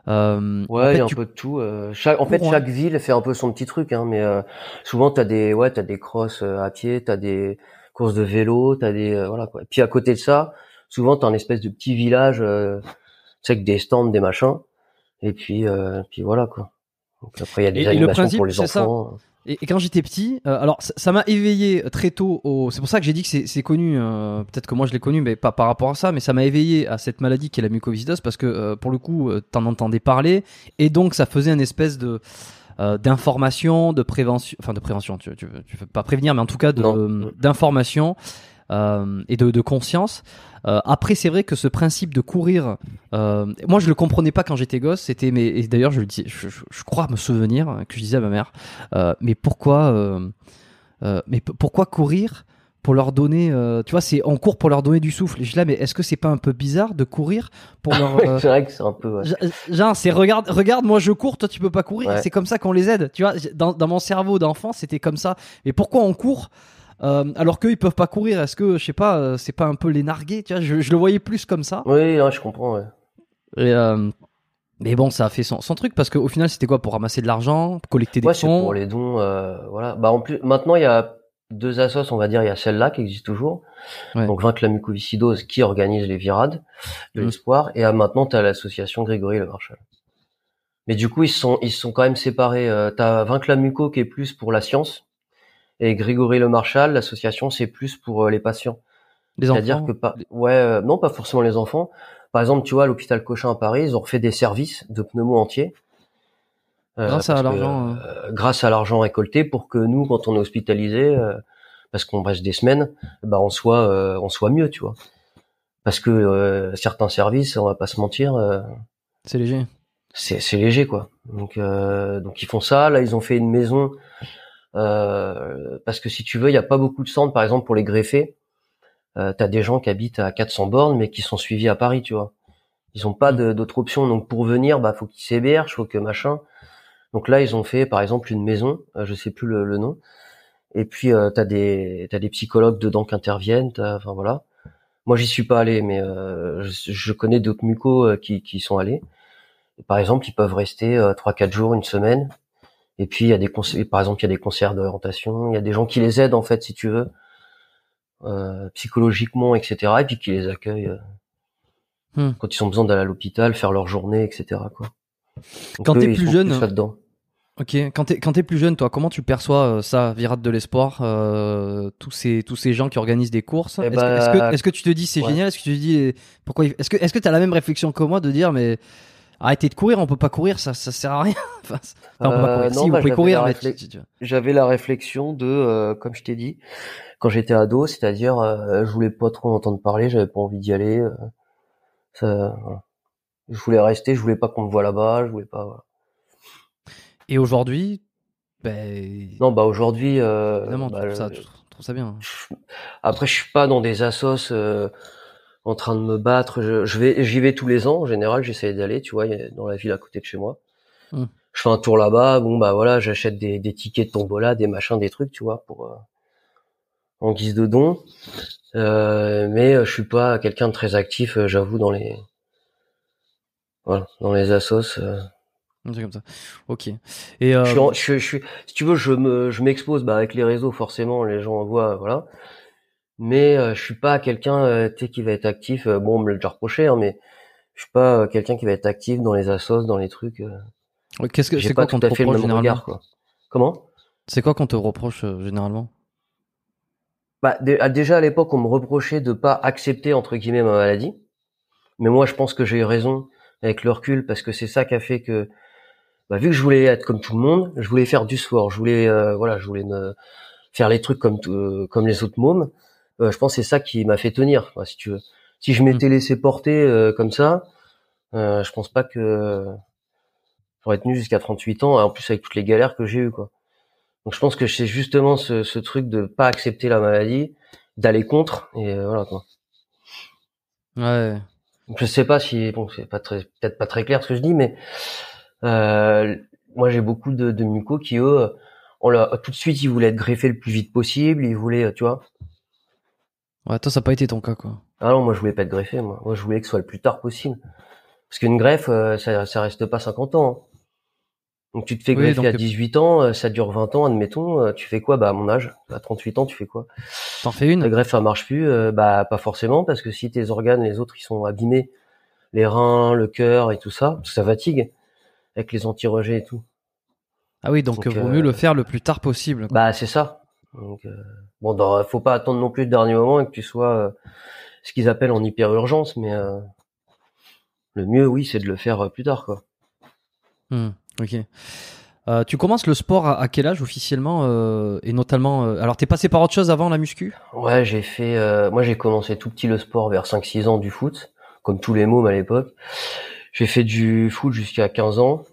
Euh, Ouais, en il fait, y a un tu- peu de tout. euh, chaque, en fait, chaque ville fait un peu son petit truc, hein, mais euh, souvent t'as des, ouais, t'as des crosses euh, à pied, t'as des courses de vélo, t'as des, euh, voilà quoi. Et puis à côté de ça, souvent t'as un espèce de petit village, euh, sais, avec des stands, des machins, et puis, euh, puis voilà quoi. Donc après il y a des Et- et le animations principe, pour les c'est ça. enfants. Et, et quand j'étais petit, euh, alors ça- m'a éveillé très tôt. Au... C'est pour ça que j'ai dit que c'est c'est connu. euh, Peut-être que moi je l'ai connu, mais pas par rapport à ça. Mais ça m'a éveillé à cette maladie qui est la mucoviscidose parce que euh, pour le coup, euh, t'en entendais parler et donc ça faisait une espèce de euh, d'information, de prévention, enfin de prévention. Tu, tu, veux- tu veux pas prévenir, mais en tout cas d'information euh, et de, de conscience. Euh, après, c'est vrai que ce principe de courir, euh, moi je le comprenais pas quand j'étais gosse. C'était, mais et d'ailleurs je le dis, je, je- je crois me souvenir que je disais à ma mère, mais pourquoi, mais pourquoi courir pour leur donner, euh, tu vois, c'est on court pour leur donner du souffle. Et je suis là, mais est-ce que c'est pas un peu bizarre de courir pour leur euh, c'est vrai que c'est un peu. ouais. Genre- Genre, c'est regarde, regarde, moi je cours, toi tu peux pas courir. Ouais. C'est comme ça qu'on les aide. Tu vois, dans, dans mon cerveau d'enfant, c'était comme ça. Et pourquoi on court euh, alors qu'eux ils peuvent pas courir Est-ce que, je sais pas, euh, c'est pas un peu les narguer Tu vois, je, je le voyais plus comme ça. Oui, non, je comprends. Ouais. Et, euh, mais bon, ça a fait son, son truc parce qu'au final, c'était quoi? Pour ramasser de l'argent, collecter des Ouais, fonds? pour les dons. euh, voilà. Bah en plus, maintenant il y a deux assos, on va dire. Il y a celle-là qui existe toujours. Ouais. Donc vaincre la mucoviscidose qui organise les virades de Mm. l'espoir. Et ah, maintenant t'as l'association Grégory Le Marchal. Mais du coup ils sont ils sont quand même séparés. Euh, t'as vaincre la muco qui est plus pour la science et Grégory Le Marchal, l'association c'est plus pour euh, les patients. Les C'est-à-dire enfants. que pas, ouais, euh, non pas forcément les enfants. Par exemple, tu vois, à l'hôpital Cochin à Paris, ils ont refait des services de pneumos entiers. Euh, Grâce à l'argent, euh, grâce à l'argent récolté pour que nous, quand on est hospitalisé, parce qu'on reste des semaines, bah on soit, on soit mieux, tu vois. Parce que euh, certains services, on va pas se mentir, euh, C'est léger. c'est c'est léger quoi. Donc euh, donc ils font ça. Là ils ont fait une maison euh, parce que si tu veux, il y a pas beaucoup de centres par exemple pour les greffés. Euh, T'as des gens qui habitent à 400 bornes mais qui sont suivis à Paris, tu vois. Ils ont pas de- d'autre option. Donc pour venir, bah faut qu'ils s'hébergent, faut que machin. Donc là ils ont fait par exemple une maison, euh, je sais plus le, le nom. Et puis euh, t'as des t'as des psychologues dedans qui interviennent. Enfin voilà. Moi j'y suis pas allé, mais euh, je, je connais d'autres mucos qui qui sont allés. Et par exemple, ils peuvent rester trois, quatre jours, une semaine. Et puis il y a des concerts, par exemple, il y a des concerts d'orientation. Il y a des gens qui les aident en fait, si tu veux, euh, psychologiquement, etc. Et puis qui les accueillent euh, Hmm. quand ils ont besoin d'aller à l'hôpital, faire leur journée, etc. Quoi. Donc, Quand t'es plus jeune, là-dedans. Ok, quand t'es quand t'es plus jeune, toi, comment tu perçois euh, ça, Virate de l'espoir, euh, tous ces tous ces gens qui organisent des courses? Eh Est-ce bah, que, est-ce que est-ce que tu te dis c'est ouais. génial? Est-ce que tu te dis pourquoi Est-ce que est-ce que t'as la même réflexion que moi de dire mais arrêtez de courir, on peut pas courir, ça ça sert à rien. enfin, on peut pas Euh, courir. non, si, vous pouvez j'avais courir, la mais J'avais réflexion de, euh, comme je t'ai dit, quand j'étais ado, c'est-à-dire, euh, je voulais pas trop entendre parler, j'avais pas envie d'y aller. ça, voilà. Je voulais rester, je voulais pas qu'on me voit là-bas, je voulais pas. voilà. Et aujourd'hui, ben Non, bah aujourd'hui, euh, évidemment, tu bah, ça, tu trouves ça bien. je- après je suis pas dans des assos euh, en train de me battre. Je, je vais, j'y vais tous les ans. En général, j'essaie d'aller. Tu vois, dans la ville à côté de chez moi. Hmm. Je fais un tour là-bas. Bon bah voilà, j'achète des, des tickets de tombola, des machins, des trucs, tu vois, pour euh, en guise de don. Euh, mais euh, je suis pas quelqu'un de très actif, euh, j'avoue, dans les Voilà, dans les assos. C'est comme ça. Ok. Et je, suis, je, je, suis, si tu veux, je me, je m'expose, bah, avec les réseaux, forcément, les gens voient, voilà. Mais je suis pas quelqu'un, sais, qui va être actif. bon, on me l'a déjà reproché, hein, mais je suis pas quelqu'un qui va être actif dans les assos, dans les trucs. Qu'est-ce que c'est quoi qu'on te reproche généralement regard, quoi. Comment? C'est quoi qu'on te reproche généralement? Bah, ah, déjà à l'époque, on me reprochait de pas accepter entre guillemets ma maladie. Mais moi, je pense que j'ai eu raison avec le recul parce que c'est ça qui a fait que, bah, vu que je voulais être comme tout le monde, je voulais faire du sport, je voulais, euh, voilà, je voulais me faire les trucs comme euh, comme les autres mômes. Euh, je pense que c'est ça qui m'a fait tenir, si tu veux. Si je m'étais mmh. laissé porter comme ça, je pense pas que j'aurais tenu jusqu'à 38 ans, en plus avec toutes les galères que j'ai eues, quoi. Donc je pense que c'est justement ce, ce, truc de pas accepter la maladie, d'aller contre, et euh, voilà quoi. Ouais. Je sais pas si bon c'est pas très peut-être pas très clair ce que je dis, mais euh, moi j'ai beaucoup de, de mucos qui eux, on tout de suite ils voulaient être greffés le plus vite possible, ils voulaient tu vois. Ouais, toi ça n'a pas été ton cas quoi. Ah non, moi je voulais pas être greffé, moi. Moi je voulais que ce soit le plus tard possible. Parce qu'une greffe, euh, ça, ça reste pas 50 ans. Hein. Donc tu te fais greffer à 18 ans, euh, ça dure 20 ans, admettons, euh, tu fais quoi? Bah à mon âge, à 38 ans, tu fais quoi? T'en fais une? La greffe ça marche plus, bah pas forcément parce que si tes organes, les autres, ils sont abîmés, les reins, le cœur et tout ça, ça fatigue avec les anti-rejets et tout. Ah oui, donc, vaut mieux le faire le plus tard possible. Bah c'est ça. Donc bon, faut pas attendre non plus le dernier moment et que tu sois ce qu'ils appellent en hyper urgence, mais le mieux, oui, c'est de le faire plus tard, quoi. Hmm. Ok. Euh, tu commences le sport à, quel âge officiellement euh, et notamment euh, alors t'es passé par autre chose avant la muscu? Ouais, j'ai fait moi j'ai commencé tout petit le sport vers 5 6 ans du foot comme tous les mômes à l'époque. J'ai fait du foot jusqu'à 15 ans.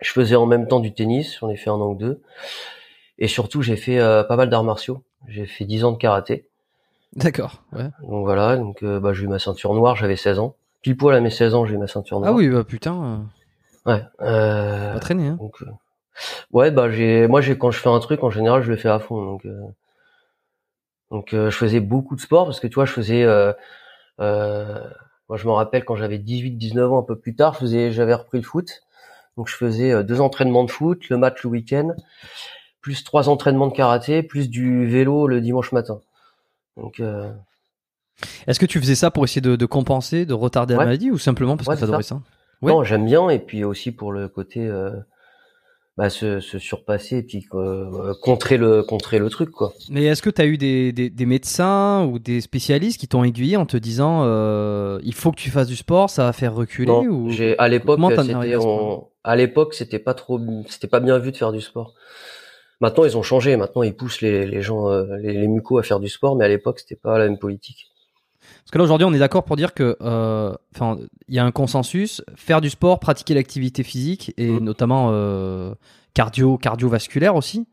Je faisais en même temps du tennis, j'en ai fait un an ou deux. Et surtout, j'ai fait pas mal d'arts martiaux. J'ai fait 10 ans de karaté. D'accord, ouais. Donc voilà, donc bah, j'ai eu ma ceinture noire, j'avais 16 ans. Pile poil à mes 16 ans, j'ai eu ma ceinture noire. Ah oui, bah putain. Ouais. Euh, pas traîner. Hein. Donc, euh, ouais, bah j'ai, moi j'ai quand je fais un truc en général je le fais à fond. Donc, euh, donc euh, je faisais beaucoup de sport parce que tu vois je faisais, euh, moi je me rappelle quand j'avais 18-19 ans un peu plus tard, je faisais, j'avais repris le foot. Donc je faisais deux entraînements de foot, le match le week-end, plus trois entraînements de karaté, plus du vélo le dimanche matin. Donc est-ce que tu faisais ça pour essayer de, de compenser, de retarder la maladie ou simplement parce que t'adorais ça, ça non, j'aime bien et puis aussi pour le côté euh, bah, se, se, surpasser et puis euh, contrer le contrer le truc quoi. Mais est-ce que tu as eu des, des, des, médecins ou des spécialistes qui t'ont aiguillé en te disant euh, il faut que tu fasses du sport, ça va faire reculer non, ou j'ai à l'époque c'était à l'époque c'était pas trop c'était pas bien vu de faire du sport. Maintenant ils ont changé, maintenant ils poussent les, les gens euh, les, les mucos à faire du sport mais à l'époque c'était pas la même politique. Parce que là aujourd'hui, on est d'accord pour dire que, euh, enfin, il y a un consensus faire du sport, pratiquer l'activité physique et mmh. notamment euh, cardio, cardiovasculaire aussi.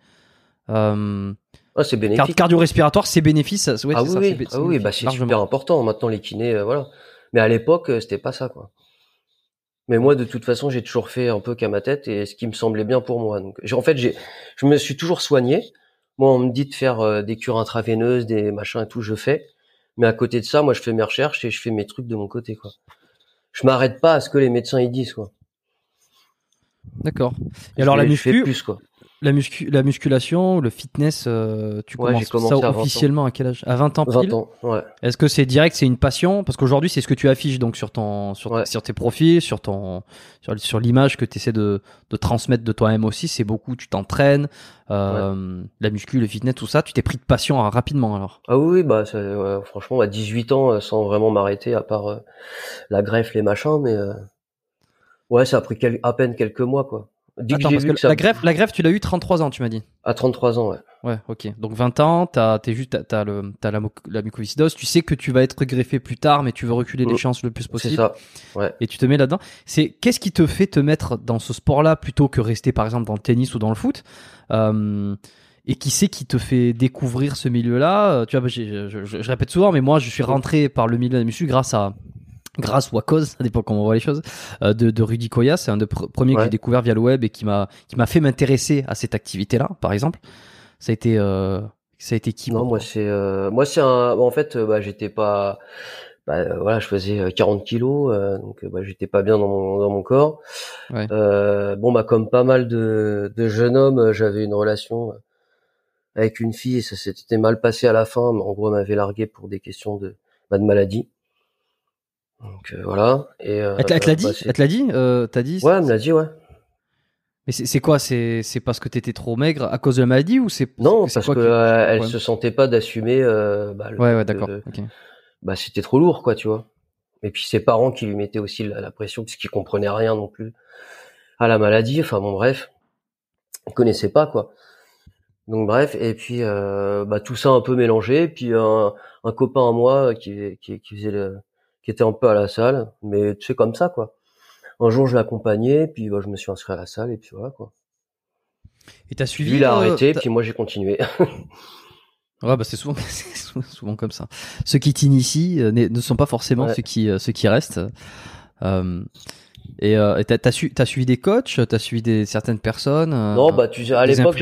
Euh, ah, c'est bénéfique. Cardio-respiratoire, c'est bénéfice. Ouais, ah, oui, ça, oui. ah oui, bah c'est super important. Maintenant, les kinés, voilà. Mais à l'époque, c'était pas ça, quoi. Mais moi, de toute façon, j'ai toujours fait un peu qu'à ma tête et ce qui me semblait bien pour moi. Donc, en fait, j'ai, je me suis toujours soigné. Moi, on me dit de faire des cures intraveineuses, des machins et tout, je fais. Mais à côté de ça, moi, je fais mes recherches et je fais mes trucs de mon côté, quoi. Je m'arrête pas à ce que les médecins y disent, quoi. D'accord. Et alors la muscu, plus, quoi. La, muscu, la musculation, le fitness, euh, tu commences ça officiellement à quel âge? À 20 ans pile? 20 ans, ouais. Est-ce que c'est direct, c'est une passion? Parce qu'aujourd'hui, c'est ce que tu affiches donc sur ton, sur, sur tes profils, sur ton, sur, sur l'image que tu essaies de, de transmettre de toi-même aussi. C'est beaucoup, tu t'entraînes, euh, la muscu, le fitness, tout ça. Tu t'es pris de passion hein, rapidement alors Ah oui, bah franchement, à 18 ans, euh, sans vraiment m'arrêter, à part euh, la greffe, les machins, mais ouais, ça a pris à peine quelques mois, quoi. Attends, parce que la greffe, la greffe, tu l'as eu 33 ans, tu m'as dit. À 33 ans, ouais. Ouais, ok. Donc 20 ans, t'as, t'es juste, t'as, le, t'as la, la mucoviscidose. Tu sais que tu vas être greffé plus tard, mais tu veux reculer les mm. chances le plus possible. C'est ça. Ouais. Et tu te mets là-dedans. C'est qu'est-ce qui te fait te mettre dans ce sport-là plutôt que rester par exemple dans le tennis ou dans le foot euh, Et qui c'est qui te fait découvrir ce milieu-là? Euh, Tu vois, je, je, je, répète souvent, mais moi, je suis rentré par le milieu de la muscu grâce à grâce ou à cause, ça dépend comment on voit les choses, euh, de, de Rudy Koya. C'est un des premiers que j'ai découvert via le web et qui m'a qui m'a fait m'intéresser à cette activité-là, par exemple. Ça a été euh, ça a été qui Non, moi c'est euh, moi c'est un en fait bah j'étais pas bah, euh, voilà, je faisais 40 kilos, donc bah, j'étais pas bien dans mon, dans mon corps. Ouais. bon, bah comme pas mal de, de jeunes hommes, j'avais une relation avec une fille et ça s'était mal passé à la fin. En gros, elle m'avait largué pour des questions de, bah, de maladie. Donc voilà. Et elle te l'a dit, elle te l'a dit, t'as dit. Ouais, elle me l'a dit, ouais. Mais c'est quoi? C'est parce que t'étais trop maigre à cause de la maladie ou c'est non parce que euh, se sentait pas d'assumer. Euh, bah, ouais ouais d'accord. Bah c'était trop lourd quoi tu vois. Et puis ses parents qui lui mettaient aussi la, pression parce qu'ils comprenaient rien non plus à la maladie. Enfin bon bref, ils connaissaient pas quoi. Donc bref et puis euh, bah tout ça un peu mélangé. Puis un, un copain à moi qui qui, qui faisait le, qui était un peu à la salle, mais tu sais comme ça quoi un jour je l'accompagnais, puis bah, je me suis inscrit à la salle et puis voilà quoi. Et t'as suivi Lui il a euh, arrêté, puis moi j'ai continué. ouais bah c'est souvent souvent comme ça. Ceux qui t'initient euh, ne sont pas forcément ceux qui euh, ceux qui restent. Euh, et t'as as, su, as suivi des coachs, t'as suivi des certaines personnes. non bah tu à l'époque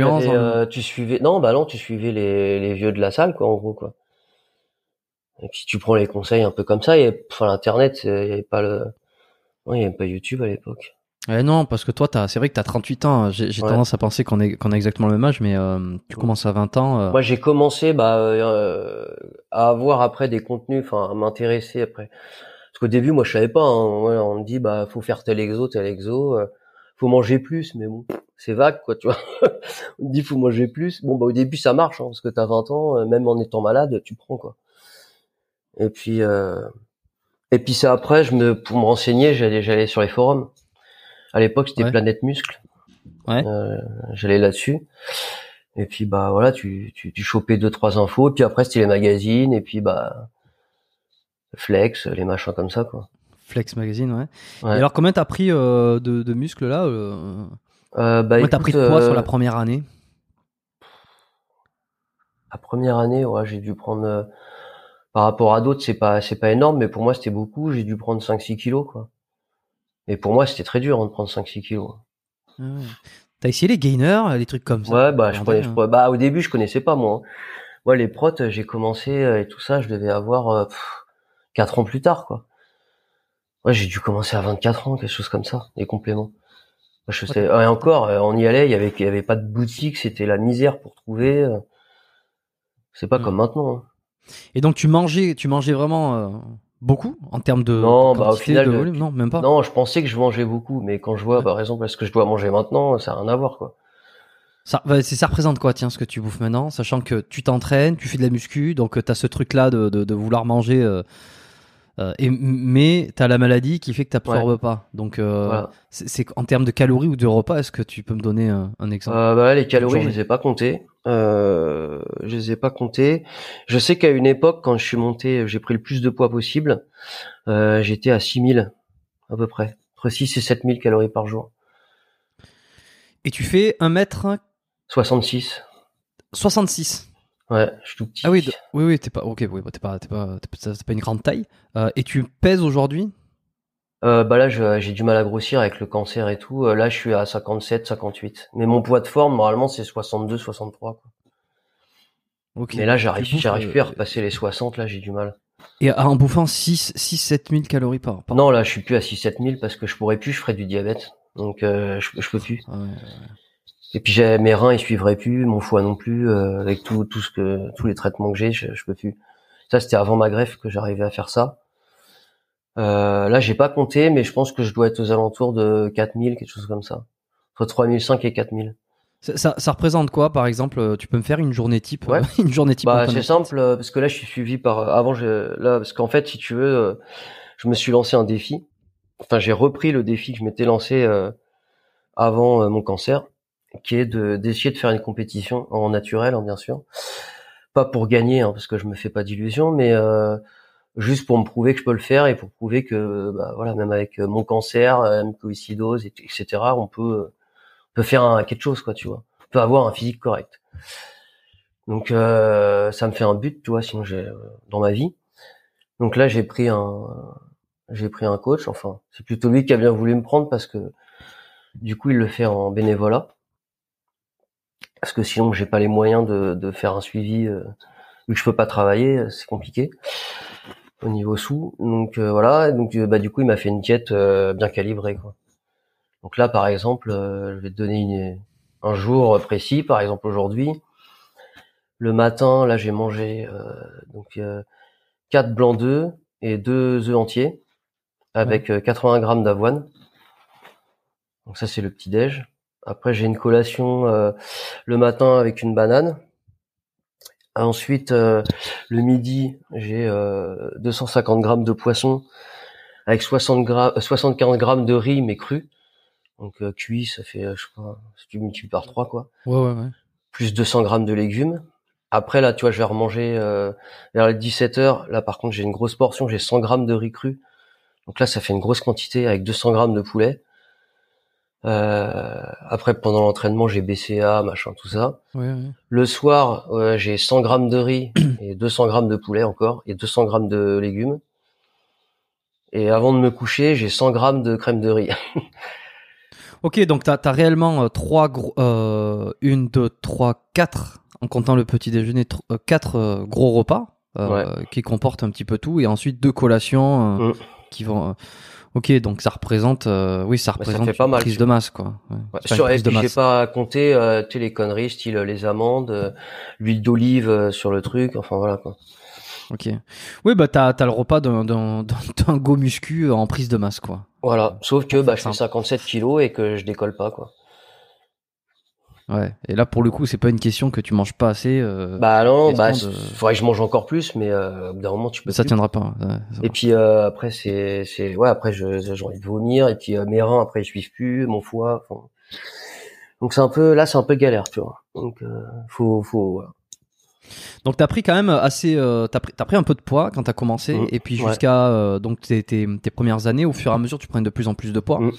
tu suivais non bah non tu suivais les, les vieux de la salle quoi en gros quoi. Et puis tu prends les conseils un peu comme ça. Et enfin l'internet il y avait pas le Ouais, il n'y avait pas YouTube à l'époque. Eh non, parce que toi, c'est vrai que tu as 38 ans. J'ai tendance à penser qu'on est qu'on a exactement le même âge, mais euh, tu commences à 20 ans. Euh. Moi, j'ai commencé bah, euh, à avoir après des contenus, enfin à m'intéresser après. Parce qu'au début, moi, je savais pas. Hein. on me dit, bah, faut faire tel exo, tel exo. faut manger plus, mais bon, c'est vague, quoi, tu vois. on me dit, faut manger plus. Bon, bah, au début, ça marche, hein, parce que t'as 20 ans, même en étant malade, tu prends, quoi. Et puis, et puis c'est après, je me, pour me renseigner, j'allais, j'allais sur les forums. À l'époque, c'était Planète Muscle. Ouais. Euh, j'allais là-dessus. Et puis bah voilà, tu, tu, tu chopais deux trois infos. Et puis après, c'était les magazines. Et puis bah Flex, les machins comme ça quoi. Flex magazine, ouais. Et alors combien t'as pris euh, de, de muscles là euh... euh bah, t'as pris de poids sur euh, la première année? La première année, ouais, j'ai dû prendre euh, par rapport à d'autres, c'est pas c'est pas énorme, mais pour moi c'était beaucoup. J'ai dû prendre 5-6 kilos quoi. Et pour moi c'était très dur hein, de prendre 5-6 kilos. Ah T'as essayé les gainers, les trucs comme ça? Ouais, bah je connais, hein. bah au début je connaissais pas moi. Hein. Moi les protes, j'ai commencé euh, et tout ça, je devais avoir euh, 4 ans plus tard quoi. Ouais, j'ai dû commencer à 24 ans, quelque chose comme ça, des compléments. Je sais, et encore, euh, on y allait, il y avait, il y avait pas de boutique, c'était la misère pour trouver. C'est pas comme maintenant. Hein. Et donc tu mangeais, tu mangeais vraiment euh, beaucoup en termes de, non, bah, au final, de volume, non, même pas. Non, je pensais que je mangeais beaucoup, mais quand je vois, par exemple, ce que je dois manger maintenant, ça n'a rien à voir, quoi. Ça, bah, ça représente quoi, tiens, ce que tu bouffes maintenant, sachant que tu t'entraînes, tu fais de la muscu, donc euh, tu as ce truc-là de, de, de, vouloir manger. Euh, euh, et, mais tu as la maladie qui fait que tu n'absorbes pas. Donc, euh, c'est en termes de calories ou de repas, est-ce que tu peux me donner un, un exemple? Euh, bah, Les calories, je les ai pas comptées. Euh, je les ai pas comptées. Je sais qu'à une époque, quand je suis monté, j'ai pris le plus de poids possible. Euh, J'étais à 6000 à peu près, entre 6 et 7000 calories par jour. Et tu fais 1 mètre 66. 66 Ouais, je suis tout petit. Ah oui, oui, oui, t'es pas, ok, oui, t'es pas, t'es pas, t'es pas une grande taille. Euh, et tu pèses aujourd'hui? Euh, Bah là, j'ai du mal à grossir avec le cancer et tout. Euh, là, je suis à 57, 58. Mais mon poids de forme, normalement, c'est 62, 63. Quoi. Ok. Mais là, j'arrive, j'arrive plus à repasser les 60. Là, j'ai du mal. Et en bouffant 6, 6, 7 000 calories par, par Non, là, je suis plus à 6, 7 000 parce que je pourrais plus, je ferais du diabète. Donc, je, je peux plus. ouais. Et puis j'ai mes reins ils suivraient plus, mon foie non plus, euh, avec tout tout ce que tous les traitements que j'ai, je, je peux plus. Ça c'était avant ma greffe que j'arrivais à faire ça. Euh, là j'ai pas compté, mais je pense que je dois être aux alentours de 4000, quelque chose comme ça, entre 3005 et 4000. Ça, ça, ça, représente quoi, par exemple euh, Tu peux me faire une journée type ouais. Une journée type bah, C'est simple, euh, parce que là, je suis suivi par... Avant, je... là, parce qu'en fait, si tu veux, je me suis lancé un défi. Enfin, j'ai repris le défi que je m'étais lancé avant mon cancer qui est de d'essayer de faire une compétition en naturel, hein, bien sûr, pas pour gagner, hein, parce que je me fais pas d'illusions, mais euh, juste pour me prouver que je peux le faire et pour prouver que, bah, voilà, même avec euh, mon cancer, euh, mucoviscidose, etc., on peut, on peut faire un, quelque chose, quoi, tu vois, on peut avoir un physique correct. Donc euh, ça me fait un but, tu vois, sinon j'ai dans ma vie. Donc là j'ai pris un, j'ai pris un coach. Enfin, c'est plutôt lui qui a bien voulu me prendre parce que du coup il le fait en bénévolat parce que sinon j'ai pas les moyens de, de faire un suivi euh, vu que je peux pas travailler, euh, c'est compliqué. au niveau sous. Donc euh, voilà, donc euh, bah du coup il m'a fait une diète euh, bien calibrée quoi. Donc là par exemple, je vais te donner une, un jour précis, par exemple aujourd'hui. Le matin, là j'ai mangé donc quatre blancs d'œufs et deux œufs entiers avec 80 grammes d'avoine. Donc ça c'est le petit déj. Après j'ai une collation le matin avec une banane Ensuite, euh, le midi, j'ai euh, 250 grammes de poisson avec 60 grammes, 75 grammes de riz mais cru. Donc euh, cuit, ça fait, euh, je crois, si tu multiplies par 3 quoi. Ouais, ouais, ouais. Plus 200 grammes de légumes. Après là, tu vois, je vais remanger vers les 17 heures. Là, par contre, j'ai une grosse portion, j'ai 100 grammes de riz cru. Donc là, ça fait une grosse quantité avec 200 grammes de poulet. Euh, après, pendant l'entraînement, j'ai BCA, machin, tout ça. Le soir, j'ai 100 grammes de riz et 200 grammes de poulet encore et 200 grammes de légumes. Et avant de me coucher, j'ai 100 grammes de crème de riz. ok, donc t'as as réellement euh, trois gros, euh, une, deux, trois, quatre, en comptant le petit déjeuner, euh, quatre euh, gros repas qui comportent un petit peu tout, et ensuite deux collations mm. qui vont. Ok, donc ça représente, euh, oui, ça représente fait pas mal, prise de masse, quoi. Ouais. Sur, et j'ai pas compté euh, les conneries, style euh, les amandes, euh, l'huile d'olive euh, sur le truc, enfin voilà quoi. Ok. Oui, bah t'as as le repas d'un d'un go muscu en prise de masse, quoi. Voilà. Sauf que bah je fais 57 kilos et que je décolle pas, quoi. Ouais. Et là, pour le coup, c'est pas une question que tu manges pas assez. Euh, bah non, bah faudrait que je mange encore plus, mais euh, au bout d'un moment, tu peux. Ça tiendra pas. et puis euh, après, c'est c'est ouais, après je j'ai envie de vomir et puis euh, mes reins après ils suivent plus, mon foie. Donc c'est un peu là, c'est un peu galère, tu vois. Donc euh, faut faut donc t'as pris quand même assez, euh, t'as pris, as pris un peu de poids quand t'as commencé, mmh. et puis jusqu'à euh, donc tes, tes, tes, premières années, au fur et à mesure, tu prenais de plus en plus de poids. Mmh.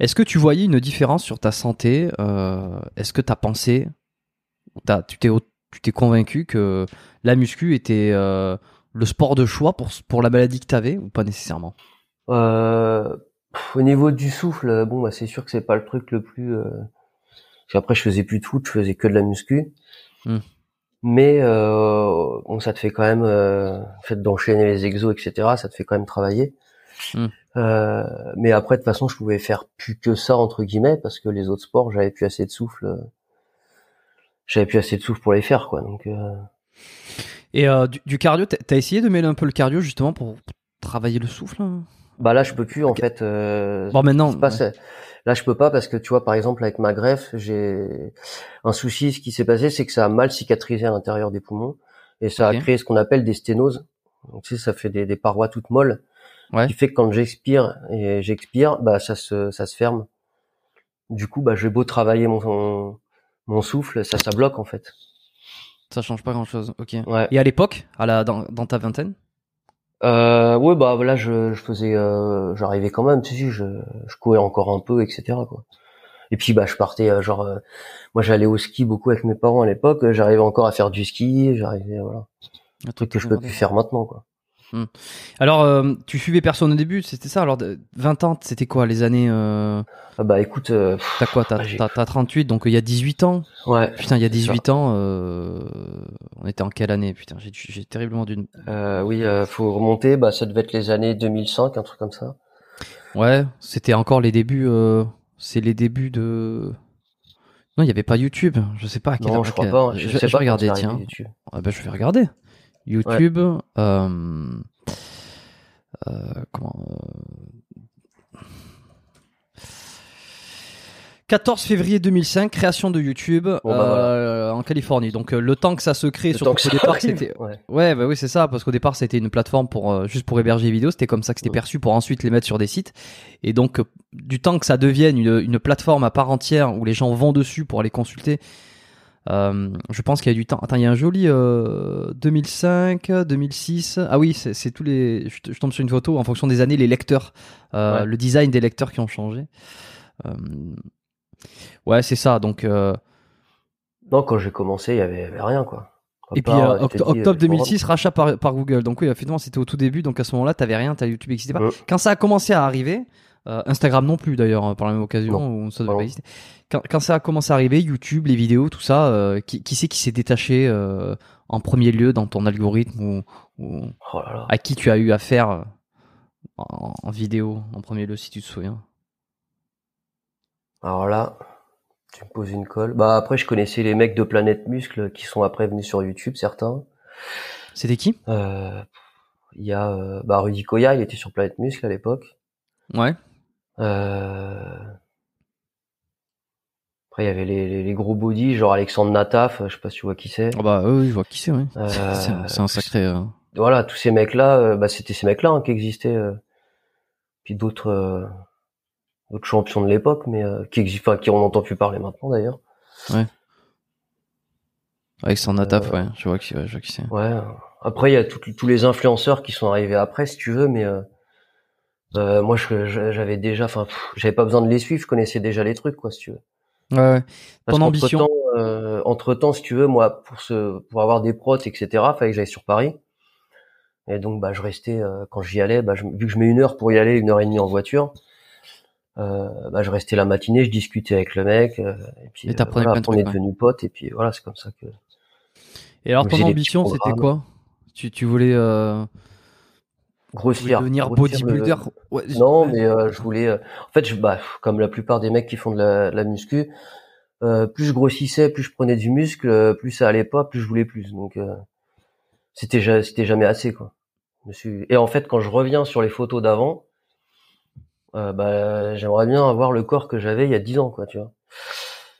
Est-ce que tu voyais une différence sur ta santé euh, Est-ce que t'as pensé, as, tu t'es, tu t'es convaincu que la muscu était euh, le sport de choix pour pour la maladie que t'avais ou pas nécessairement? Au niveau du souffle, bon, bah, c'est sûr que c'est pas le truc le plus. Après, je faisais plus de foot, je faisais que de la muscu. Mmh mais euh, bon, ça te fait quand même, euh, fait d'enchaîner les exos, etc. Ça te fait quand même travailler. Hmm. Euh, mais après, de toute façon, je pouvais faire plus que ça entre guillemets parce que les autres sports, j'avais plus assez de souffle. Euh, j'avais plus assez de souffle pour les faire, quoi. Donc. Euh... Et euh, du, du, cardio, t'as essayé de mêler un peu le cardio justement pour travailler le souffle hein? Bah là, je peux plus en fait. bon, maintenant. Pas, Là, je peux pas parce que tu vois, par exemple, avec ma greffe, j'ai un souci. Ce qui s'est passé, c'est que ça a mal cicatrisé à l'intérieur des poumons et ça a créé ce qu'on appelle des sténoses. Donc, tu sais, ça fait des, des parois toutes molles, ouais. qui fait que quand j'expire et j'expire, bah ça se ça se ferme. Du coup, bah j'ai beau travailler mon mon souffle, ça ça bloque en fait. Ça change pas grand chose. Ok. Ouais. Et à l'époque, à la dans, dans ta vingtaine euh, ouais, bah là, je, je faisais, euh, j'arrivais quand même, tu sais, je, je courais encore un peu, etc. Quoi. Et puis, bah, je partais, euh, genre, euh, moi, j'allais au ski beaucoup avec mes parents à l'époque. J'arrivais encore à faire du ski, j'arrivais, voilà, un truc que je peux plus faire maintenant, quoi. Hmm. Alors, euh, tu suivais personne au début, c'était ça. Alors, 20 ans, c'était quoi les années euh... ah Bah écoute, euh... t'as quoi T'as ah, 38, donc il y a 18 ans. Ouais. Putain, il y a 18 ans, on était en quelle année? Putain, j'ai terriblement dû. Euh, oui, faut remonter. Bah, ça devait être les années 2005, un truc comme ça. Ouais, c'était encore les débuts. C'est les débuts de. Non, il y avait pas YouTube. Je sais pas. À quel non, je crois pas. Je, je sais pas regarder. Tiens. Ah bah, je vais regarder. YouTube. Euh, euh, comment 14 février 2005, création de YouTube bah, euh, en Californie. Donc le temps que ça se crée, sur au départ c'était ouais. bah oui c'est ça parce qu'au départ c'était une plateforme pour juste pour héberger les vidéos, c'était comme ça que c'était perçu pour ensuite les mettre sur des sites. Et donc du temps que ça devienne une, une plateforme à part entière où les gens vont dessus pour aller consulter, euh, je pense qu'il y a du temps. Attends, il y a un joli euh, 2005, 2006. Ah oui, c'est tous les. Je, tombe sur une photo en fonction des années, les lecteurs, euh, ouais. le design des lecteurs qui ont changé. Euh, ouais, c'est ça. Donc. Euh, non, quand j'ai commencé, il y avait, rien quoi. Et puis euh, octobre 2006, rachat par, par, Google. Donc oui, effectivement, c'était au tout début. Donc à ce moment-là, t'avais rien, ta YouTube n'existait pas. Quand ça a commencé à arriver, Instagram non plus d'ailleurs, hein, par la même occasion, où ça devait pas exister quand, quand, ça a commencé à arriver, YouTube, les vidéos, tout ça, euh, qui, qui c'est qui s'est détaché euh, en premier lieu dans ton algorithme ou, ou Oh là là. à qui tu as eu affaire euh, en, en vidéo en premier lieu si tu te souviens? Alors là, tu me poses une colle. Bah après, je connaissais les mecs de Planète Muscle qui sont après venus sur YouTube, certains. C'était qui? Euh, Il y a euh, bah, Rudy Koya, il était sur Planète Muscle à l'époque. Ouais. Euh, Après, il y avait les, les, les gros body, genre Alexandre Nataf, je sais pas si tu vois qui c'est. Ah bah oui, je vois qui c'est, oui. Euh, c'est un- sacré. euh, Voilà, tous ces mecs-là, bah, c'était ces mecs-là hein, qui existaient. euh, Puis d'autres euh, d'autres champions de l'époque, mais euh, qui existent, enfin, qui on n'entend plus parler maintenant d'ailleurs. Avec son nataf, Euh, ouais. Je vois qui, ouais, je vois qui c'est. Ouais. Après, il y a tout- tous les influenceurs qui sont arrivés après, si tu veux, mais euh, euh, moi, j'avais déjà, enfin, j'avais pas besoin de les suivre, je connaissais déjà les trucs, quoi, si tu veux. Ouais, ouais. Parce Ton ambition. euh, entre-temps, si tu veux, moi, pour se, pour avoir des protes, etc., fallait que j'aille sur Paris. Et donc, bah, je restais, euh, quand j'y allais, bah, je- vu que je mets une heure pour y aller, une heure et demie en voiture, euh, bah, je restais la matinée, je discutais avec le mec, euh, et puis, Et voilà, après, on est devenus potes, et puis voilà, c'est comme ça que. Et alors, ton ambition, c'était quoi? Tu, tu voulais, Grossir. devenir grossir le- bodybuilder Ouais, je- Non, ouais. mais euh, je voulais. euh, En fait, je, bah, comme la plupart des mecs qui font de la, de la muscu, euh, plus je grossissais, plus je prenais du muscle, euh, plus ça allait pas, plus je voulais plus. Donc, euh, c'était c'était jamais assez, quoi. Je me suis- Et en fait, quand je reviens sur les photos d'avant, euh, bah, j'aimerais bien avoir le corps que j'avais il y a 10 ans, quoi, tu vois.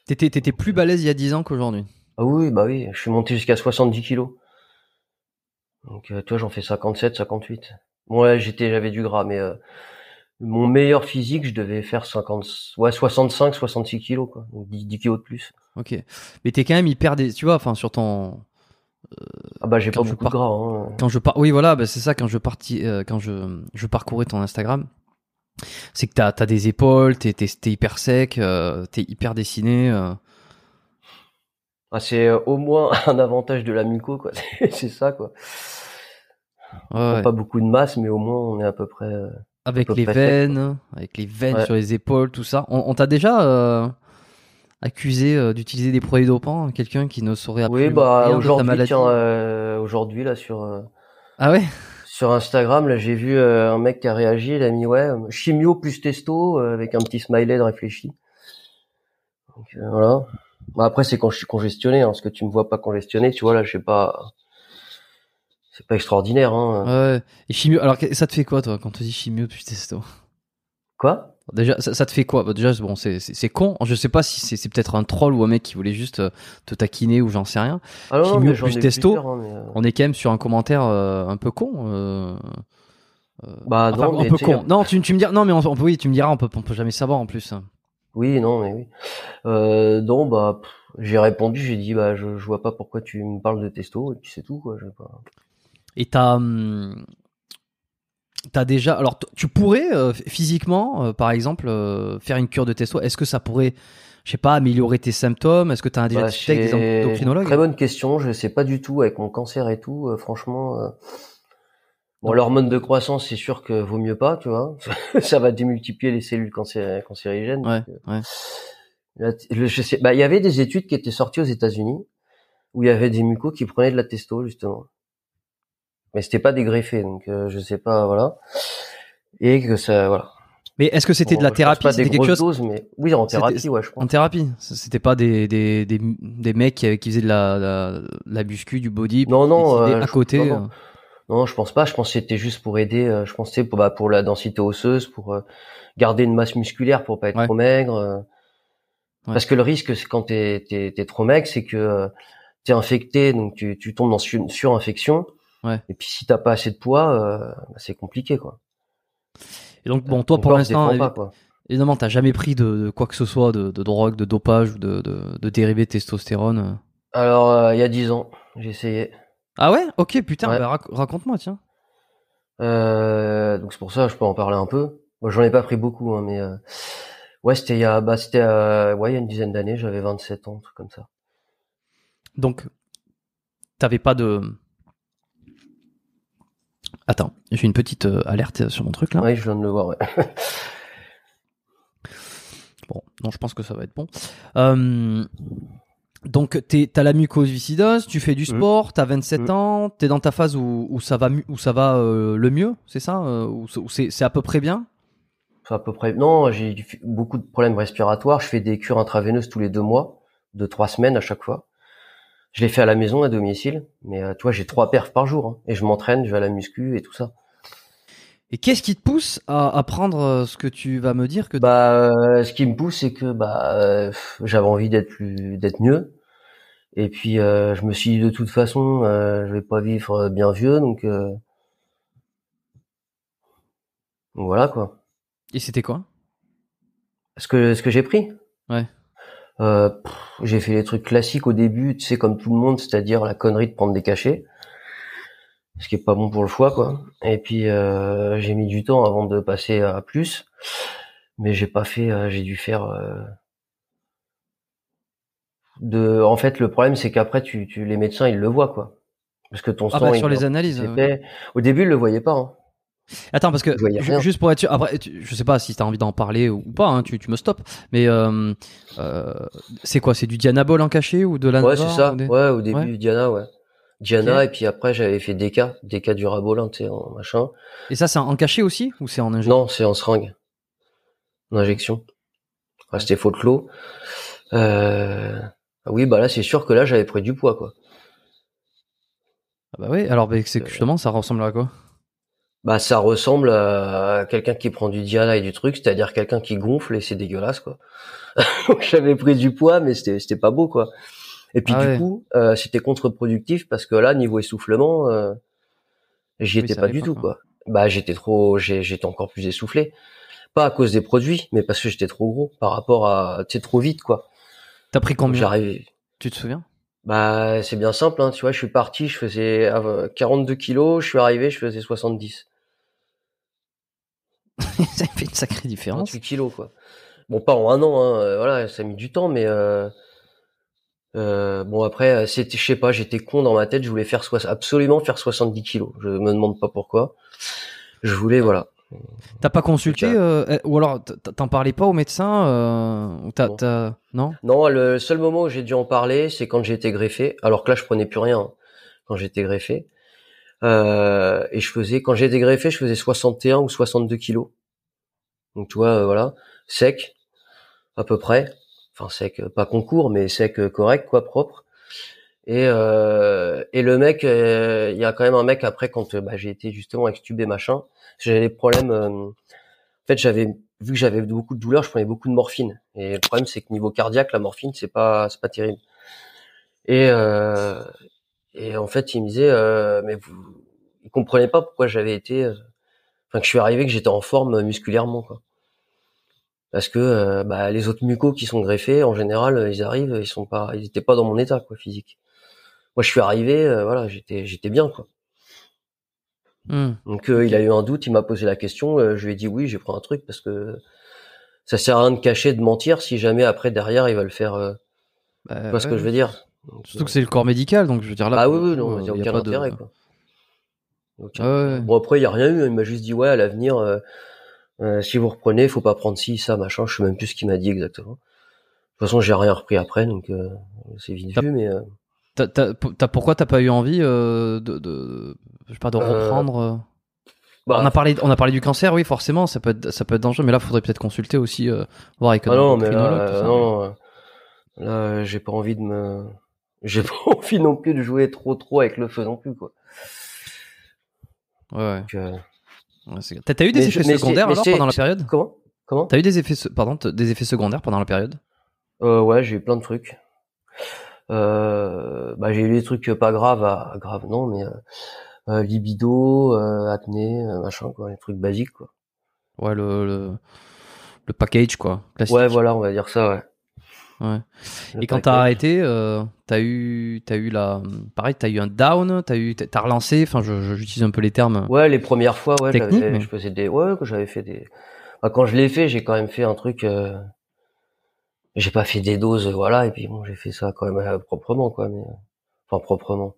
T'étais, t'étais plus balèze il y a 10 ans qu'aujourd'hui. Ah oui, bah oui, je suis monté jusqu'à 70 kilos. Donc, euh, toi, j'en fais 57, 58. Ouais, j'étais, j'avais du gras, mais euh, mon meilleur physique, je devais faire 50, ouais, 65, 66 kilos, quoi. Donc 10, 10 kilos de plus. Ok. Mais t'es quand même hyper des, tu vois, enfin, sur ton, Ah bah, j'ai Quand pas beaucoup pars- de gras, hein. quand je par, oui, voilà, bah, c'est ça, quand je partis, euh, quand je, je parcourais ton Instagram, c'est que t'as, t'as des épaules, t'es, t'es, t'es hyper sec, euh, t'es hyper dessiné, euh. Ah, c'est euh, au moins un avantage de la muco, quoi. c'est ça, quoi. Ouais. Pas beaucoup de masse, mais au moins, on est à peu près, euh, avec peu les près veines, avec les veines sur les épaules, tout ça. On, on t'a déjà euh, accusé euh, d'utiliser des produits dopants, quelqu'un qui ne saurait Oui, absolument bah, rien de ta aujourd'hui, maladie. tiens, euh, aujourd'hui, là, sur, Ah ouais? Sur Instagram, là, j'ai vu un mec qui a réagi, il a mis ouais, chimio plus testo avec un petit smiley de réfléchi. Donc, voilà. Bah, après, c'est quand je suis congestionné, hein, parce que tu me vois pas congestionné, tu vois là, je sais pas, c'est pas extraordinaire, hein. Ouais. Et chimio. Alors ça te fait quoi toi quand on te dit chimio puis testo Quoi? Déjà, ça, ça te fait quoi? Bah, Déjà, bon, c'est con. Je sais pas si c'est c'est peut-être un troll ou un mec qui voulait juste euh, te taquiner ou j'en sais rien. Ah non, Chimio plus testo. hein, mais, euh, On est quand même sur un commentaire euh, un peu con. euh, Bah enfin, non, un peu con. Non, tu, tu me dis. Non, mais on, on peut, oui, tu me diras. On peut, on peut jamais savoir en plus. Oui, non, mais oui. Euh, non, bah, j'ai répondu, j'ai dit, bah, je, je vois pas pourquoi tu me parles de testo, et puis c'est tout, quoi. Pas... Et t'as, hum, t'as déjà. Alors, tu pourrais euh, physiquement, euh, par exemple, euh, faire une cure de testo. Est-ce que ça pourrait, je sais pas, améliorer tes symptômes? Est-ce que t'as déjà Bah, discuté avec des c'est- endocrinologues Très bonne question. Je sais pas du tout avec mon cancer et tout. franchement, bon, l'hormone de croissance, c'est sûr que vaut mieux pas, tu vois. ça va démultiplier les cellules cancé- cancérigènes. Ouais, ouais. là, t- le- je sais, bah, il y avait des études qui étaient sorties aux États-Unis où il y avait des mucos qui prenaient de la testo justement, mais c'était pas des greffés, donc euh, je sais pas, voilà. Et que ça, voilà. Mais est-ce que c'était de la thérapie? C'était quelque chose doses, mais oui, en thérapie, ouais, je en pense. thérapie C'était pas des, des, des, des mecs qui, qui faisaient de la, la, la muscu, du body, Non, non, euh, à je- côté. non, non. euh. Non, je pense pas. Je pense que c'était juste pour aider. euh, Je pensais pour bah, pour la densité osseuse, pour euh, garder une masse musculaire, pour pas être Ouais. trop maigre. euh. Ouais. Parce que le risque, c'est quand t'es t'es t'es trop maigre, c'est que t'es infecté, donc tu tu tombes dans surinfection. Ouais. Et puis si t'as pas assez de poids, euh, bah, c'est compliqué quoi. Et donc, bon, toi, Ton pour l'instant, évidemment, t'as jamais pris de, de quoi que ce soit, de, de drogue, de dopage ou de, de, de dérivés de testostérone. euh. Alors euh, il y a dix ans, j'ai essayé. Ah ouais? Ok, putain, Ouais. bah, rac- raconte-moi, tiens. Euh, donc c'est pour ça, je peux en parler un peu. Moi, j'en ai pas pris beaucoup, hein, mais ouais, c'était il y a bah c'était ouais il y a une dizaine d'années, j'avais 27 ans, un truc comme ça. Donc, t'avais pas de. Attends, j'ai une petite euh, alerte sur mon truc là. Oui, je viens de le voir. Ouais. Bon, non, je pense que ça va être bon. Euh, Donc, t'es- t'as la mucose viscideuse, tu fais du Mhm. sport, t'as 27 Mhm. ans, t'es dans ta phase où, où ça va, où ça va euh, le mieux, c'est ça euh, Où, où c'est c'est à peu près bien? À peu près. Non, j'ai beaucoup de problèmes respiratoires. Je fais des cures intraveineuses tous les deux mois, de trois semaines à chaque fois. Je les fais à la maison, à domicile. Mais euh, toi, j'ai trois perfs par jour. hein. Et je m'entraîne, je vais à la muscu et tout ça. Et qu'est-ce qui te pousse à, à prendre euh, ce que tu vas me dire que Bah, euh, ce qui me pousse, c'est que bah, euh, j'avais envie d'être plus, d'être mieux. Et puis, euh, je me suis dit de toute façon, euh, je vais pas vivre bien vieux, donc, euh, donc voilà quoi. Et c'était quoi? Ce que, ce que j'ai pris? Ouais. Euh, j'ai fait les trucs classiques au début, tu sais, comme tout le monde, c'est-à-dire la connerie de prendre des cachets, ce qui est pas bon pour le foie, quoi. Et puis euh, j'ai mis du temps avant de passer à plus, mais j'ai pas fait, euh, j'ai dû faire. euh, de, en fait, le problème, c'est qu'après, tu, tu, les médecins, ils le voient, quoi, parce que ton Ah sang, bah il sur les analyses. ouais. Au début, ils le voyaient pas. Hein. Attends, parce que juste pour être sûr, après, tu- je sais pas si t'as envie d'en parler ou pas, hein, tu, tu me stoppes. Mais euh, euh, c'est quoi C'est du Dianabol en cachet ou de la Ouais, c'est ça. Ouais, au début, Ouais. Diana, ouais. Diana, et puis après, j'avais fait Deka, Deka du tu sais, en machin. Et ça, c'est en cachet aussi ou c'est en injection? Non, c'est en seringue. En injection. Ouais, c'était faute l'eau. Euh... ah Oui, bah là, c'est sûr que là, j'avais pris du poids, quoi. Ah bah oui. Alors, bah, c'est justement, ça ressemble à quoi? Bah, ça ressemble à quelqu'un qui prend du Diana et du truc, c'est-à-dire quelqu'un qui gonfle et c'est dégueulasse, quoi. Donc, j'avais pris du poids, mais c'était, c'était pas beau, quoi. Et puis, Ah du ouais. coup, euh, c'était contre-productif parce que là, niveau essoufflement, euh, j'y étais pas du pas, tout, quoi. quoi. Bah, j'étais trop, j'étais encore plus essoufflé. Pas à cause des produits, mais parce que j'étais trop gros par rapport à, tu trop vite, quoi. T'as pris combien J'arrive, Tu te souviens? Bah, c'est bien simple, hein. Tu vois, je suis parti, je faisais euh, 42 kilos, je suis arrivé, je faisais 70. Ça fait une sacrée différence. 28 kilos, quoi. Bon, pas en un an, hein. euh, Voilà, ça a mis du temps, mais euh, euh, bon après, euh, c'était, je sais pas, j'étais con dans ma tête, je voulais faire absolument faire 70 kilos. Je me demande pas pourquoi. Je voulais, voilà. T'as pas consulté euh, ou alors t'en parlais pas au médecin euh, ou t'as, Non. t'as- non? Non, le seul moment où j'ai dû en parler, c'est quand j'ai été greffé. Alors que là, je prenais plus rien hein, quand j'étais greffé. Euh, et je faisais, quand j'ai été greffé, je faisais 61 ou 62 kilos. Donc tu vois, euh, voilà, sec, à peu près. Enfin sec, euh, pas concours, mais sec euh, correct, quoi, propre. Et euh, et le mec, euh, il y a quand même un mec après quand bah, j'ai été justement extubé machin, j'avais des problèmes. en fait, j'avais vu que j'avais beaucoup de douleurs, je prenais beaucoup de morphine. Et le problème, c'est que niveau cardiaque, la morphine, c'est pas, c'est pas terrible. Et, euh, et en fait, il me disait, euh, mais vous, il comprenait pas pourquoi j'avais été, euh, enfin que je suis arrivé, que j'étais en forme musculairement, quoi. Parce que euh, bah, les autres mucos qui sont greffés, en général, ils arrivent, ils sont pas, ils étaient pas dans mon état, quoi, physique. Moi, je suis arrivé, voilà, j'étais, j'étais bien, quoi. Hmm. Donc il a eu un doute, il m'a posé la question, je lui ai dit oui, j'ai pris un truc parce que ça sert à rien de cacher, de mentir si jamais après derrière il va le faire. Bah, tu vois ce ouais. que je veux dire? Surtout que c'est le corps médical, donc je veux dire là. Ah oui, non, il y a euh, aucun pas de- intérêt quoi. Ah ouais. Bon après il y a rien eu, il m'a juste dit ouais à l'avenir, euh, euh, si vous reprenez, faut pas prendre ci, ça, machin. Je sais même plus ce qu'il m'a dit exactement. De toute façon j'ai rien repris après, donc euh, c'est vite vu, mais euh, T'as, t'as- t'as- pourquoi t'as pas eu envie euh, de, de, je sais pas, de Euh, reprendre euh, bah, On a parlé, on a parlé du cancer, oui, forcément, ça peut être, ça peut être dangereux, mais là, faudrait peut-être consulter aussi, euh, voir avec un Ah non, mais là, euh, non, non, euh, là, euh, j'ai pas envie de me, j'ai pas envie non plus de jouer trop, trop avec le feu non plus, quoi. Ouais, ouais. Euh, T'as, eu des Mais effets je- secondaires alors pendant la période? Comment, comment? T'as eu des effets, pardon, des effets secondaires pendant la période? Euh, Ouais, j'ai eu plein de trucs. Euh, bah, j'ai eu des trucs pas graves, à, graves non, mais euh, libido, acné, euh, machin, quoi, les trucs basiques, quoi. Ouais, le, le, le package, quoi. Classique. Ouais, voilà, on va dire ça, ouais. Ouais. Et quand t'as arrêté, euh, t'as eu, t'as eu la, pareil, t'as eu un down, t'as eu, t'as relancé. Enfin, je, je- j'utilise un peu les termes. Ouais, les premières fois, ouais, j'avais- mais- je faisais des, ouais, que j'avais fait des. Bah, quand je l'ai fait, j'ai quand même fait un truc. euh, J'ai pas fait des doses, voilà, et puis bon, j'ai fait ça quand même euh, proprement, quoi, mais euh, enfin proprement.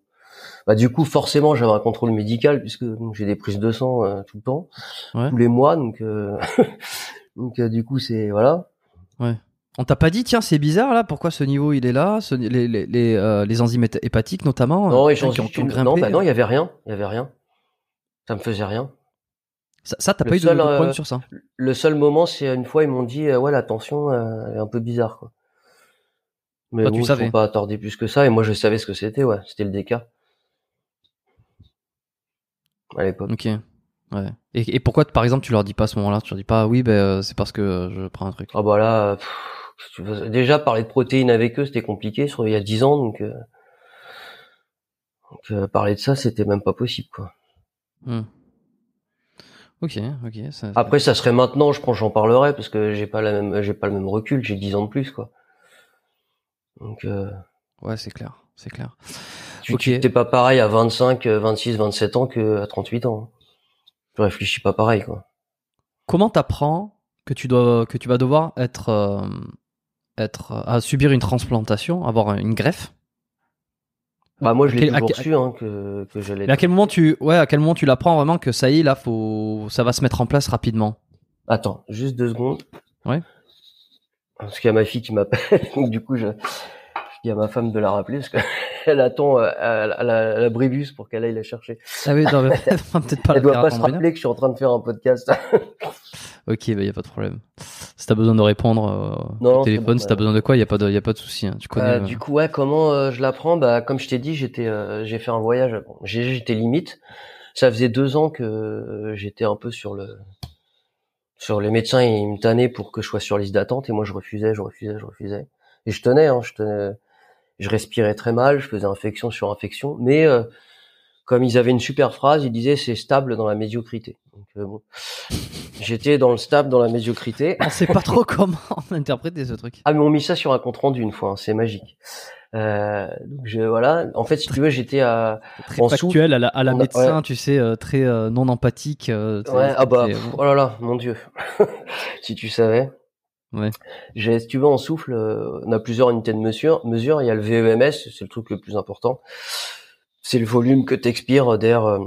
Bah du coup, forcément, j'avais un contrôle médical puisque j'ai des prises de sang euh, tout le temps, Ouais. tous les mois, donc euh, donc du coup c'est voilà. Ouais. On t'a pas dit, tiens, c'est bizarre là, pourquoi ce niveau il est là, ce- les, les, les, euh, les enzymes hépatiques notamment Non, euh, qui ont- qui ont grimpé. Non, bah non, il y avait rien. Il y avait rien. Ça me faisait rien. Ça, ça, t'as pas eu de, problème euh, sur ça Le seul moment, c'est une fois, ils m'ont dit, euh, ouais, la tension euh, elle est un peu bizarre, quoi. Mais Toi, bon, tu ils savais. pas attardé plus que ça, et moi, je savais ce que c'était, ouais. C'était le DK. À l'époque. Ok. Ouais. Et, et pourquoi, par exemple, tu leur dis pas à ce moment-là Tu leur dis pas, oui, ben euh, c'est parce que euh, je prends un truc? Ah bah là, euh, pff, déjà parler de protéines avec eux, c'était compliqué, sur il y a 10 ans, donc, euh, donc, euh, parler de ça, c'était même pas possible, quoi. Hmm. Ok, ok. Ça, Après, ça serait maintenant, je pense, j'en parlerai parce que j'ai pas la même, j'ai pas le même recul, j'ai 10 ans de plus, quoi. Donc, euh, Ouais, c'est clair, c'est clair. tu, Ok. tu t'es pas pareil à 25, euh, 26, 27 ans que à 38 ans. Tu réfléchis pas pareil, quoi. Comment t'apprends que tu dois, que tu vas devoir être, euh, être à subir une transplantation, avoir une greffe Bah, moi, je l'ai toujours su, hein, que, que j'allais. Mais à quel moment tu, ouais, à quel moment tu l'apprends vraiment que ça y est, là, faut, ça va se mettre en place rapidement? Attends, juste deux secondes. Ouais. Parce qu'il y a ma fille qui m'appelle, donc du coup, je dis à ma femme de la rappeler parce qu'elle attend euh, à, la- à la, à la brébus pour qu'elle aille la chercher. Ah oui, non, mais peut-être pas. Elle doit pas se rappeler que je suis en train de faire un podcast. Ok, bah y a pas de problème. Si t'as besoin de répondre euh, Non, au téléphone, bon, si t'as ouais. besoin de quoi, y a pas de, y a pas de souci. hein. Tu connais. Euh, euh, du coup, ouais, comment je l'apprends? Bah, comme je t'ai dit, j'étais, j'ai fait un voyage. Bon, j'étais limite. Ça faisait deux ans que j'étais un peu sur le, sur les médecins. Ils me tannaient pour que je sois sur liste d'attente et moi je refusais, je refusais, je refusais. Et je tenais, hein, je tenais. Je respirais très mal, je faisais infection sur infection, mais euh, comme ils avaient une super phrase, ils disaient c'est stable dans la médiocrité. Donc euh, bon, j'étais dans le stable dans la médiocrité. On sait pas trop comment interpréter ce truc. Ah mais on mis ça sur un compte rendu une fois, hein, c'est magique. Euh, donc je, voilà, en fait si tu veux j'étais à Très En factuel à la, à la a- médecin, tu sais, euh, très euh, non empathique. ouais ah bah pff, oh là là mon dieu si tu savais. Ouais. J'ai si tu veux en souffle, euh, on a plusieurs unités de mesure. Mesure il y a le VEMS, c'est le truc le plus important. C'est le volume que t'expires d'air. euh,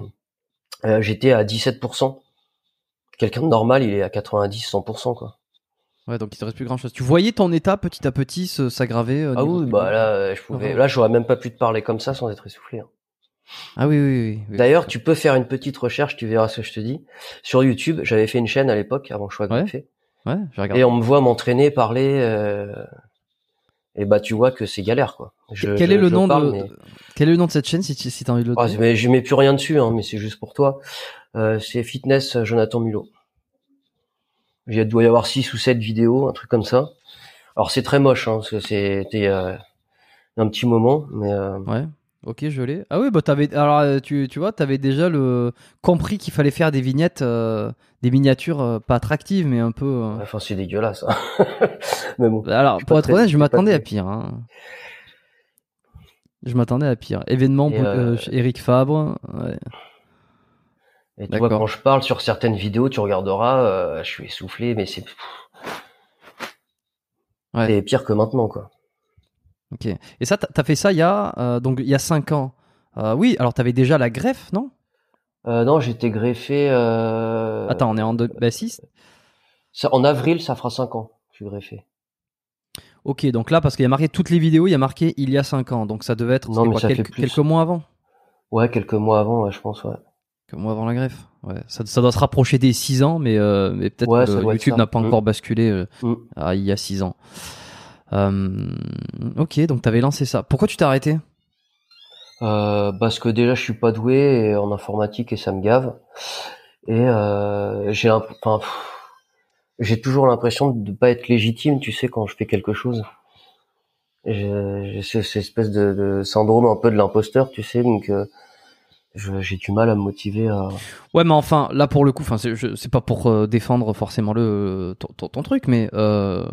euh, j'étais à 17%. Quelqu'un de normal il est à 90 100% quoi. Ouais, donc il te reste plus grand chose. Tu voyais ton état petit à petit s'aggraver. euh, Ah oui bah là euh, je pouvais là j'aurais même pas pu te parler comme ça sans être essoufflé. hein. Ah oui, oui, oui. oui. D'ailleurs, tu peux faire une petite recherche, tu verras ce que je te dis. Sur YouTube, j'avais fait une chaîne à l'époque, avant que je sois Ouais. Ouais, je regarde. Et on me voit m'entraîner, parler, euh, et bah tu vois que c'est galère, quoi. Je- Quel je- est le nom parle, de mais- quel est le nom de cette chaîne si tu si t'as envie de le Ah, mais je mets plus rien dessus, hein, mais c'est juste pour toi. Euh, c'est Fitness Jonathan Mulot. Il doit y avoir six ou sept vidéos, un truc comme ça. Alors c'est très moche, hein, parce que c'était euh, un petit moment, mais euh, Ouais. Ok, je l'ai. Ah oui, bah t'avais. Alors euh, tu, tu vois, t'avais déjà le compris qu'il fallait faire des vignettes, euh, des miniatures euh, pas attractives, mais un peu. euh, enfin c'est dégueulasse. hein. mais bon. Alors, suis pour être honnête, je m'attendais à pire. hein. Je m'attendais à pire. Événement, Eric Fabre. ouais. Et tu vois, quand je parle sur certaines vidéos, tu regarderas, je suis essoufflé, mais c'est Ouais. c'est pire que maintenant, quoi. Ok. Et ça, t'as fait ça il y a euh, donc il y a 5 ans. Euh, oui, alors t'avais déjà la greffe, non? Euh, non, j'étais greffé. Euh, Attends, on est en deux... bah, si. ça- en avril, ça fera 5 ans. que Je suis greffé. Ok, donc là, parce qu'il y a marqué toutes les vidéos, il y a marqué il y a 5 ans. Donc ça devait être Non, c'était mais quoi, ça fait quelques, plus. quelques mois avant? Ouais, quelques mois avant, ouais, je pense, ouais. Quelques mois avant la greffe? Ouais. Ça, ça doit se rapprocher des 6 ans, mais, euh, mais peut-être Ouais, que YouTube n'a pas Mm. encore basculé euh, Mm. à il y a 6 ans. Euh, ok, donc t'avais lancé ça. Pourquoi tu t'es arrêté? Euh, parce que déjà, je suis pas doué en informatique et ça me gave. Et euh, j'ai enfin, toujours l'impression de pas être légitime, tu sais, quand je fais quelque chose. J'ai j'ai ce- cette espèce de, de syndrome un peu de l'imposteur, tu sais, donc euh, j'ai du mal à me motiver à. Ouais, mais enfin, là pour le coup, enfin, c'est pas pour euh, défendre forcément le ton, ton- ton truc, mais euh,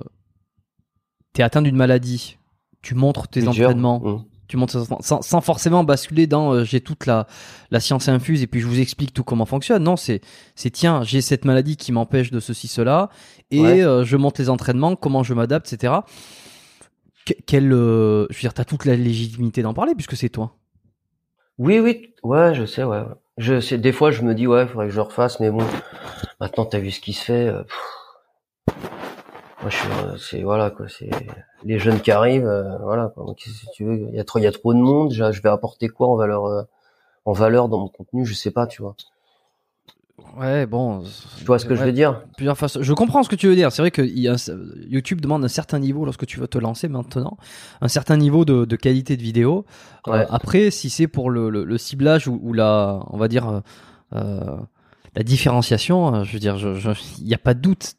t'es atteint d'une maladie, tu montres tes Plusieurs. entraînements, tu montres tes entraînements, sans, sans forcément basculer dans euh, j'ai toute la la science infuse et puis je vous explique tout comment fonctionne. Non, c'est c'est tiens, j'ai cette maladie qui m'empêche de ceci cela et Ouais. euh, je montre les entraînements, comment je m'adapte, etc. Que- Quelle, euh, je veux dire, t'as toute la légitimité d'en parler puisque c'est toi. Oui, oui, ouais, je sais, ouais. Je sais, des fois, je me dis, ouais, faudrait que je refasse, mais bon, maintenant, t'as vu ce qui se fait. euh, pff. Moi, je suis, euh, c'est voilà quoi, c'est les jeunes qui arrivent, euh, voilà. Quoi. Donc, si tu veux, il y a trop, il y a trop de monde. Je vais apporter quoi en valeur, euh, en valeur dans mon contenu, je sais pas, tu vois. Ouais, bon. Tu vois ce que je veux dire? plusieurs façons. Je comprends ce que tu veux dire. C'est vrai que YouTube demande un certain niveau lorsque tu veux te lancer maintenant, un certain niveau de, de qualité de vidéo. Euh, après, si c'est pour le, le- le ciblage ou, ou la, on va dire, euh, la différenciation, euh, je veux dire, il n'y a pas de doute.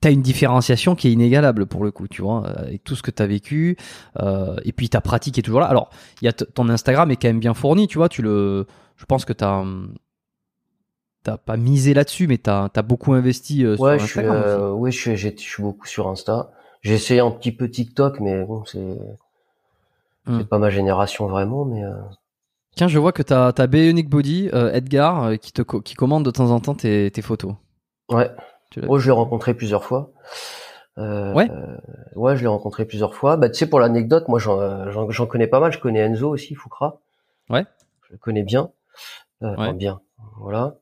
T'as une différenciation qui est inégalable pour le coup, tu vois, euh, avec tout ce que t'as vécu, euh, et puis ta pratique est toujours là. Alors, il y a t- ton Instagram est quand même bien fourni, tu vois, tu le, je pense que t'as, hum, t'as pas misé là-dessus, mais t'as as beaucoup investi euh, Ouais, sur je suis, Instagram. euh, je suis, j'ai- je suis beaucoup sur Insta. J'ai essayé un petit peu TikTok, mais bon, c'est, c'est pas ma génération vraiment, mais euh, Tiens, je vois que t'as as Bionic Body, euh, Edgar, euh, qui te qui commande de temps en temps tes, tes photos. ouais. Moi, je l'ai rencontré plusieurs fois. Euh, Ouais. euh, ouais, je l'ai rencontré plusieurs fois. Bah, tu sais, pour l'anecdote, moi, j'en, connais pas mal. Je connais Enzo aussi, Fukra. Ouais. Je le connais bien. Euh, enfin, bien. Voilà.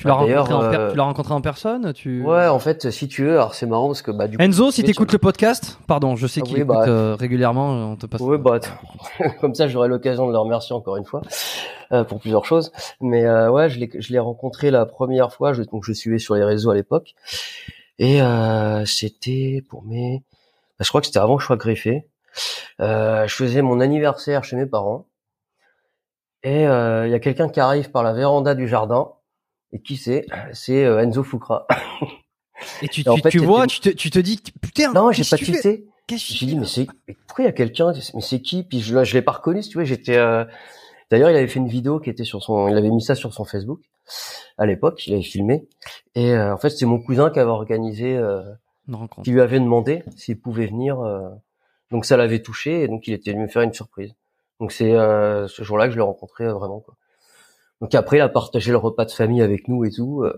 Tu l'as d'ailleurs, rencontré, en per- euh, tu l'as rencontré en personne tu... ouais, en fait, si tu veux, alors c'est marrant parce que bah du coup, Enzo, si t'écoutes le podcast, pardon, je sais Ah qu'il oui, écoute bah. euh, régulièrement, on te passe. Oui, bah, comme ça, j'aurai l'occasion de le remercier encore une fois euh, pour plusieurs choses. Mais euh, ouais, je l'ai, je l'ai rencontré la première fois. Je, donc, je suivais sur les réseaux à l'époque, et euh, c'était pour mes. bah, je crois que c'était avant que je sois greffé. Euh, je faisais mon anniversaire chez mes parents, et euh, il y a quelqu'un qui arrive par la véranda du jardin. Et qui c'est? C'est euh, Enzo Fukra. Et tu, Et en tu, fait, tu vois, tu te, tu te dis, putain, non, j'ai pas tu J'ai dit mais c'est mais pourquoi il y a quelqu'un? Mais c'est qui? Puis je je l'ai pas reconnu tu vois j'étais euh, d'ailleurs il avait fait une vidéo qui était sur son il avait mis ça sur son Facebook à l'époque il avait filmé. Et euh, en fait c'est mon cousin qui avait organisé euh, Une rencontre. qui lui avait demandé s'il pouvait venir euh, donc ça l'avait touché et donc il était venu me faire une surprise. Donc c'est euh, ce jour-là que je l'ai rencontré vraiment quoi donc après il a partagé le repas de famille avec nous et tout euh.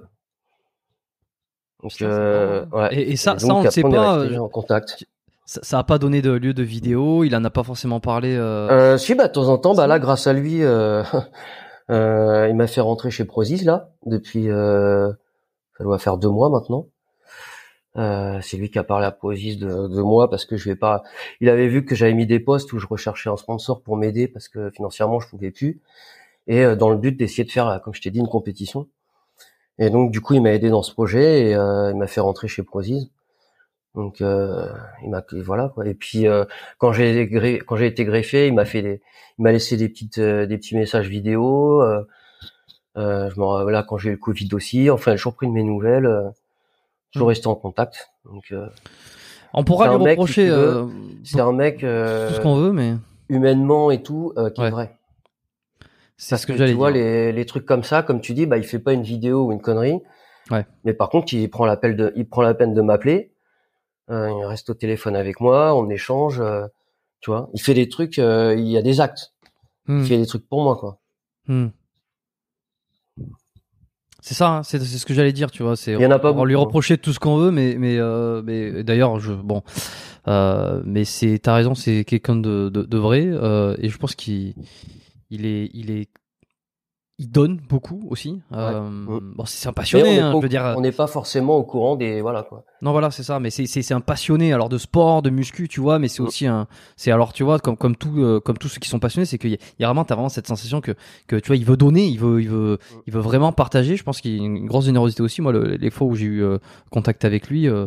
donc Putain, c'est euh, marrant. ouais Et, et ça, Et ça, donc, on ne sait pas. euh, en contact Ça, ça a pas donné de lieu de vidéo. Il en a pas forcément parlé. euh, Euh, si, bah, de temps en temps, bah là, grâce à lui, euh, euh, il m'a fait rentrer chez Prozis, là, depuis, euh, ça doit faire deux mois maintenant. Euh, c'est lui qui a parlé à Prozis de, de moi parce que je vais pas, il avait vu que j'avais mis des posts où je recherchais un sponsor pour m'aider parce que financièrement je pouvais plus et euh, dans le but d'essayer de faire, euh, comme je t'ai dit, une compétition. Et donc, du coup, il m'a aidé dans ce projet et euh, il m'a fait rentrer chez Prozis. Donc, euh, il m'a, voilà quoi. Et puis, euh, quand j'ai quand j'ai été greffé, il m'a fait des, il m'a laissé des petites, euh, des petits messages vidéo. Euh, euh, je me là quand j'ai eu le Covid aussi. Enfin, a toujours pris de mes nouvelles. Euh, toujours Mm. resté en contact. Donc, euh, on pourra lui si reprocher euh, c'est un mec euh, tout ce qu'on veut, mais humainement et tout euh, qui Ouais. est vrai. C'est ce que, que j'allais tu vois les, les trucs comme ça, comme tu dis, bah il fait pas une vidéo ou une connerie. Ouais. Mais par contre, il prend l'appel de, il prend la peine de m'appeler. Euh, il reste au téléphone avec moi, on échange. euh, tu vois, il fait des trucs, euh, il y a des actes. Hmm. Il fait des trucs pour moi, quoi. Hmm. C'est ça, hein, c'est ce que j'allais dire, tu vois. C'est en a pas on lui hein. reprocher tout ce qu'on veut, mais mais mais d'ailleurs, je bon, mais c'est t'as raison, c'est quelqu'un de, de de vrai et je pense qu'il il est il est il donne beaucoup aussi. Euh, Mm. Bon, c'est un passionné, on n'est hein, je veux dire. on n'est pas forcément au courant des, voilà, quoi. Non, voilà, c'est ça. Mais c'est un passionné alors de sport, de muscu, tu vois. Mais c'est Mm. aussi un. C'est alors tu vois comme comme tout euh, comme tous ceux qui sont passionnés, c'est qu'il y, y a vraiment t'as vraiment cette sensation que que tu vois il veut donner, il veut il veut Mm. il veut vraiment partager. Je pense qu'il y a une grosse générosité aussi. Moi, le- les fois où j'ai eu euh, contact avec lui. Euh,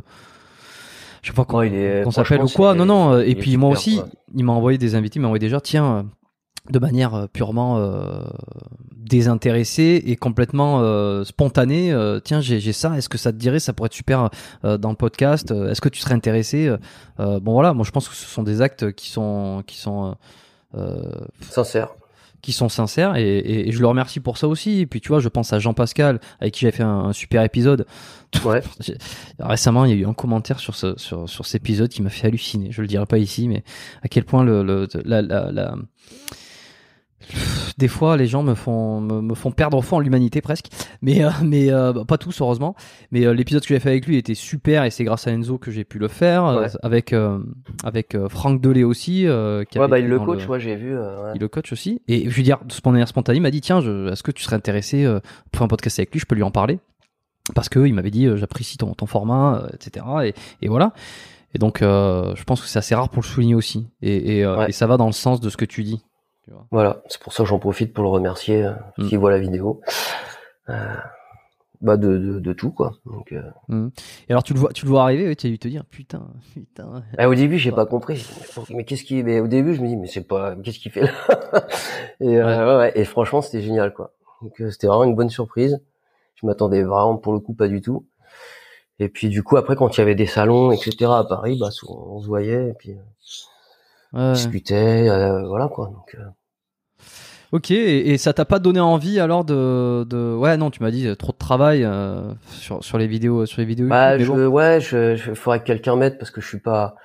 je sais pas qu'on Ouais, il est- qu'on s'appelle ou quoi. Non, non. euh, Et puis moi super, aussi, quoi. il m'a envoyé des invités, il m'a envoyé déjà, tiens, euh, de manière euh, purement euh, désintéressée et complètement euh, spontanée, euh, tiens, j'ai j'ai ça, est-ce que ça te dirait, ça pourrait être super euh, dans le podcast, euh, est-ce que tu serais intéressé Bon voilà, moi je pense que ce sont des actes qui sont qui sont euh, euh, Sincère. qui sont sincères et, et- et je le remercie pour ça aussi. Et puis tu vois, je pense à Jean Pascal avec qui j'avais fait un, un super épisode. Ouais. Récemment, il y a eu un commentaire sur ce sur, sur cet épisode qui m'a fait halluciner. Je le dirai pas ici, mais à quel point le, le la, la, la- des fois les gens me font me, me font perdre au fond l'humanité presque mais euh, mais euh, bah, pas tous heureusement mais euh, l'épisode que j'ai fait avec lui était super et c'est grâce à Enzo que j'ai pu le faire Ouais. avec avec Franck Delay aussi qui Ouais, bah, il le coach, ouais, j'ai vu. ouais. il le coach aussi. Et je veux dire, de manière spontanée, il m'a dit tiens, est-ce que tu serais intéressé pour un podcast avec lui Je peux lui en parler? parce que il m'avait dit j'apprécie ton, ton format, etc. Et, et voilà. Et donc, je pense que c'est assez rare pour le souligner aussi. Et, et, Ouais. et ça va dans le sens de ce que tu dis. Tu vois. Voilà, c'est pour ça que j'en profite pour le remercier euh, Mm. s'il voit la vidéo. Euh, bah de, de, de tout quoi. Donc, euh, Mhm. Et alors, tu le vois, tu le vois arriver, tu as dû te dire putain, putain. ah, au début j'ai Ouais. pas compris. Mais, qu'est-ce qui, mais au début je me dis mais c'est pas, qu'est-ce qu'il fait là? Et euh, ouais. ouais, et franchement c'était génial quoi. Donc euh, c'était vraiment une bonne surprise. Je m'attendais vraiment pour le coup pas du tout. Et puis du coup après quand il y avait des salons etc à Paris, bah on se voyait et puis Ouais. discutait, euh, voilà quoi. Donc euh, Ok, et, et ça t'a pas donné envie alors de, de... ouais non tu m'as dit euh, trop de travail euh, sur, sur les vidéos sur les vidéos Bah, YouTube, je, bon. ouais, je, je faudrait que quelqu'un m'aide parce que je suis pas.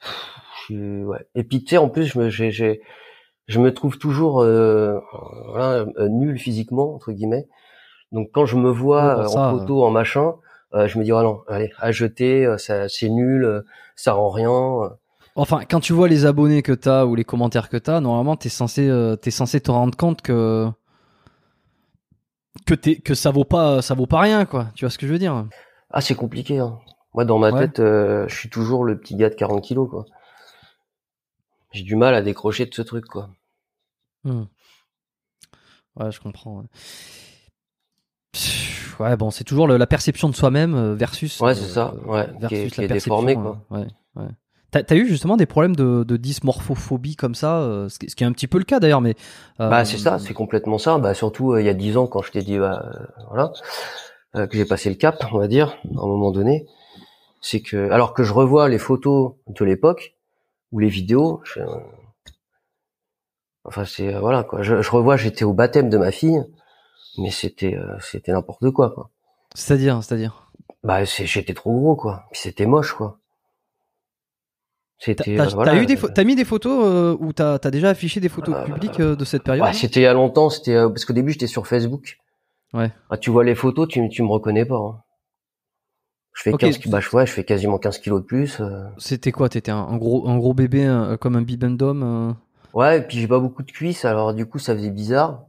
Je suis, ouais. Et puis tu sais, en plus, je me, j'ai, j'ai, je me trouve toujours euh, voilà, euh, nul physiquement entre guillemets. Donc quand je me vois Ouais, euh, ça, en photo, en machin, euh, je me dis oh non, allez, à jeter, euh, ça, c'est nul, euh, ça rend rien. Enfin, quand tu vois les abonnés que t'as ou les commentaires que t'as, normalement t'es censé euh, t'es censé te rendre compte que que t'es que ça vaut pas ça vaut pas rien quoi. Tu vois ce que je veux dire? Ah, c'est compliqué. Hein. Moi, dans ma Ouais. tête, euh, je suis toujours le petit gars de 40 kilos, quoi. J'ai du mal à décrocher de ce truc, quoi. Hmm. Ouais, je comprends. ouais. Bon, c'est toujours le- la perception de soi-même euh, versus. Ouais, c'est ça, ouais, qui est- versus la perception. quoi. ouais, ouais. T'as as eu justement des problèmes de, de dysmorphophobie comme ça, euh, ce, qui, ce qui est un petit peu le cas d'ailleurs, mais. euh, Bah c'est ça, c'est complètement ça. Bah surtout euh, il y a dix ans quand je t'ai dit bah euh, voilà euh, que j'ai passé le cap, on va dire, à un moment donné, c'est que alors que je revois les photos de l'époque ou les vidéos, je- euh, enfin c'est euh, voilà quoi. Je, je revois, j'étais au baptême de ma fille, mais c'était euh, c'était n'importe quoi quoi. C'est-à-dire, c'est-à-dire? Bah c'est j'étais trop gros quoi, puis c'était moche quoi. T'as C'était t'as- euh, voilà, t'as eu des t'as mis des photos euh, ou t'as as déjà affiché des photos Euh, publiques euh, de cette période Ouais, c'était il y a longtemps, c'était euh, parce qu'au début j'étais sur Facebook. Ouais. Ah, tu vois les photos, tu tu me reconnais pas. hein. Je fais Ok. 15 ki- bah je- ouais, je fais quasiment 15 kilos de plus. euh. C'était quoi T'étais un, un gros un gros bébé euh, comme un bibendum euh? Ouais, et puis j'ai pas beaucoup de cuisses, alors du coup ça faisait bizarre.